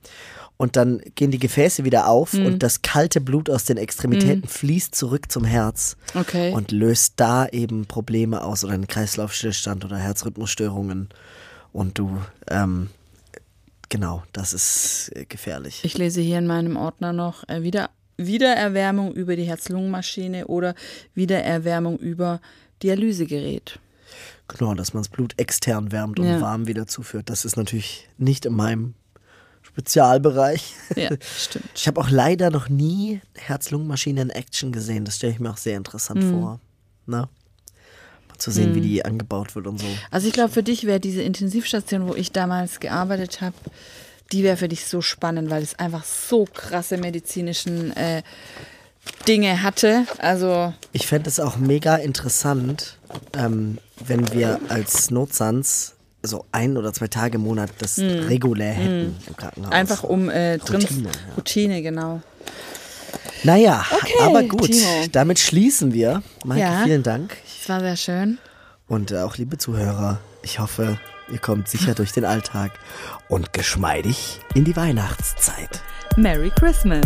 Speaker 1: und dann gehen die Gefäße wieder auf
Speaker 2: Mhm.
Speaker 1: und das kalte Blut aus den Extremitäten fließt zurück zum Herz
Speaker 2: okay.
Speaker 1: und löst da eben Probleme aus oder einen Kreislaufstillstand oder Herzrhythmusstörungen und du, ähm, genau, das ist äh, gefährlich.
Speaker 2: Ich lese hier in meinem Ordner noch äh, wieder, Wiedererwärmung über die Herz-Lungen-Maschine oder Wiedererwärmung über Dialysegerät.
Speaker 1: Genau, dass man das Blut extern wärmt und
Speaker 2: Ja.
Speaker 1: warm wieder zuführt. Das ist natürlich nicht in meinem Spezialbereich.
Speaker 2: Ja, stimmt.
Speaker 1: Ich habe auch leider noch nie Herz-Lungen-Maschine in Action gesehen. Das stelle ich mir auch sehr interessant
Speaker 2: Mhm.
Speaker 1: vor. Ne? Mal zu sehen, wie die angebaut wird und so.
Speaker 2: Also ich glaube, für dich wäre diese Intensivstation, wo ich damals gearbeitet habe, die wäre für dich so spannend, weil es einfach so krasse medizinischen äh, Dinge hatte. Also
Speaker 1: Ich fände es auch mega interessant, ähm, wenn wir als Notsans so ein oder zwei Tage im Monat das regulär hätten im Krankenhaus.
Speaker 2: Einfach um äh, drin
Speaker 1: Routine, ja.
Speaker 2: Routine, genau.
Speaker 1: Naja,
Speaker 2: Okay,
Speaker 1: aber gut.
Speaker 2: Timo.
Speaker 1: Damit schließen wir. Maike,
Speaker 2: Ja.
Speaker 1: vielen Dank.
Speaker 2: Es war sehr schön.
Speaker 1: Und äh, auch liebe Zuhörer, ich hoffe, ihr kommt sicher durch den Alltag und geschmeidig in die Weihnachtszeit.
Speaker 2: Merry Christmas.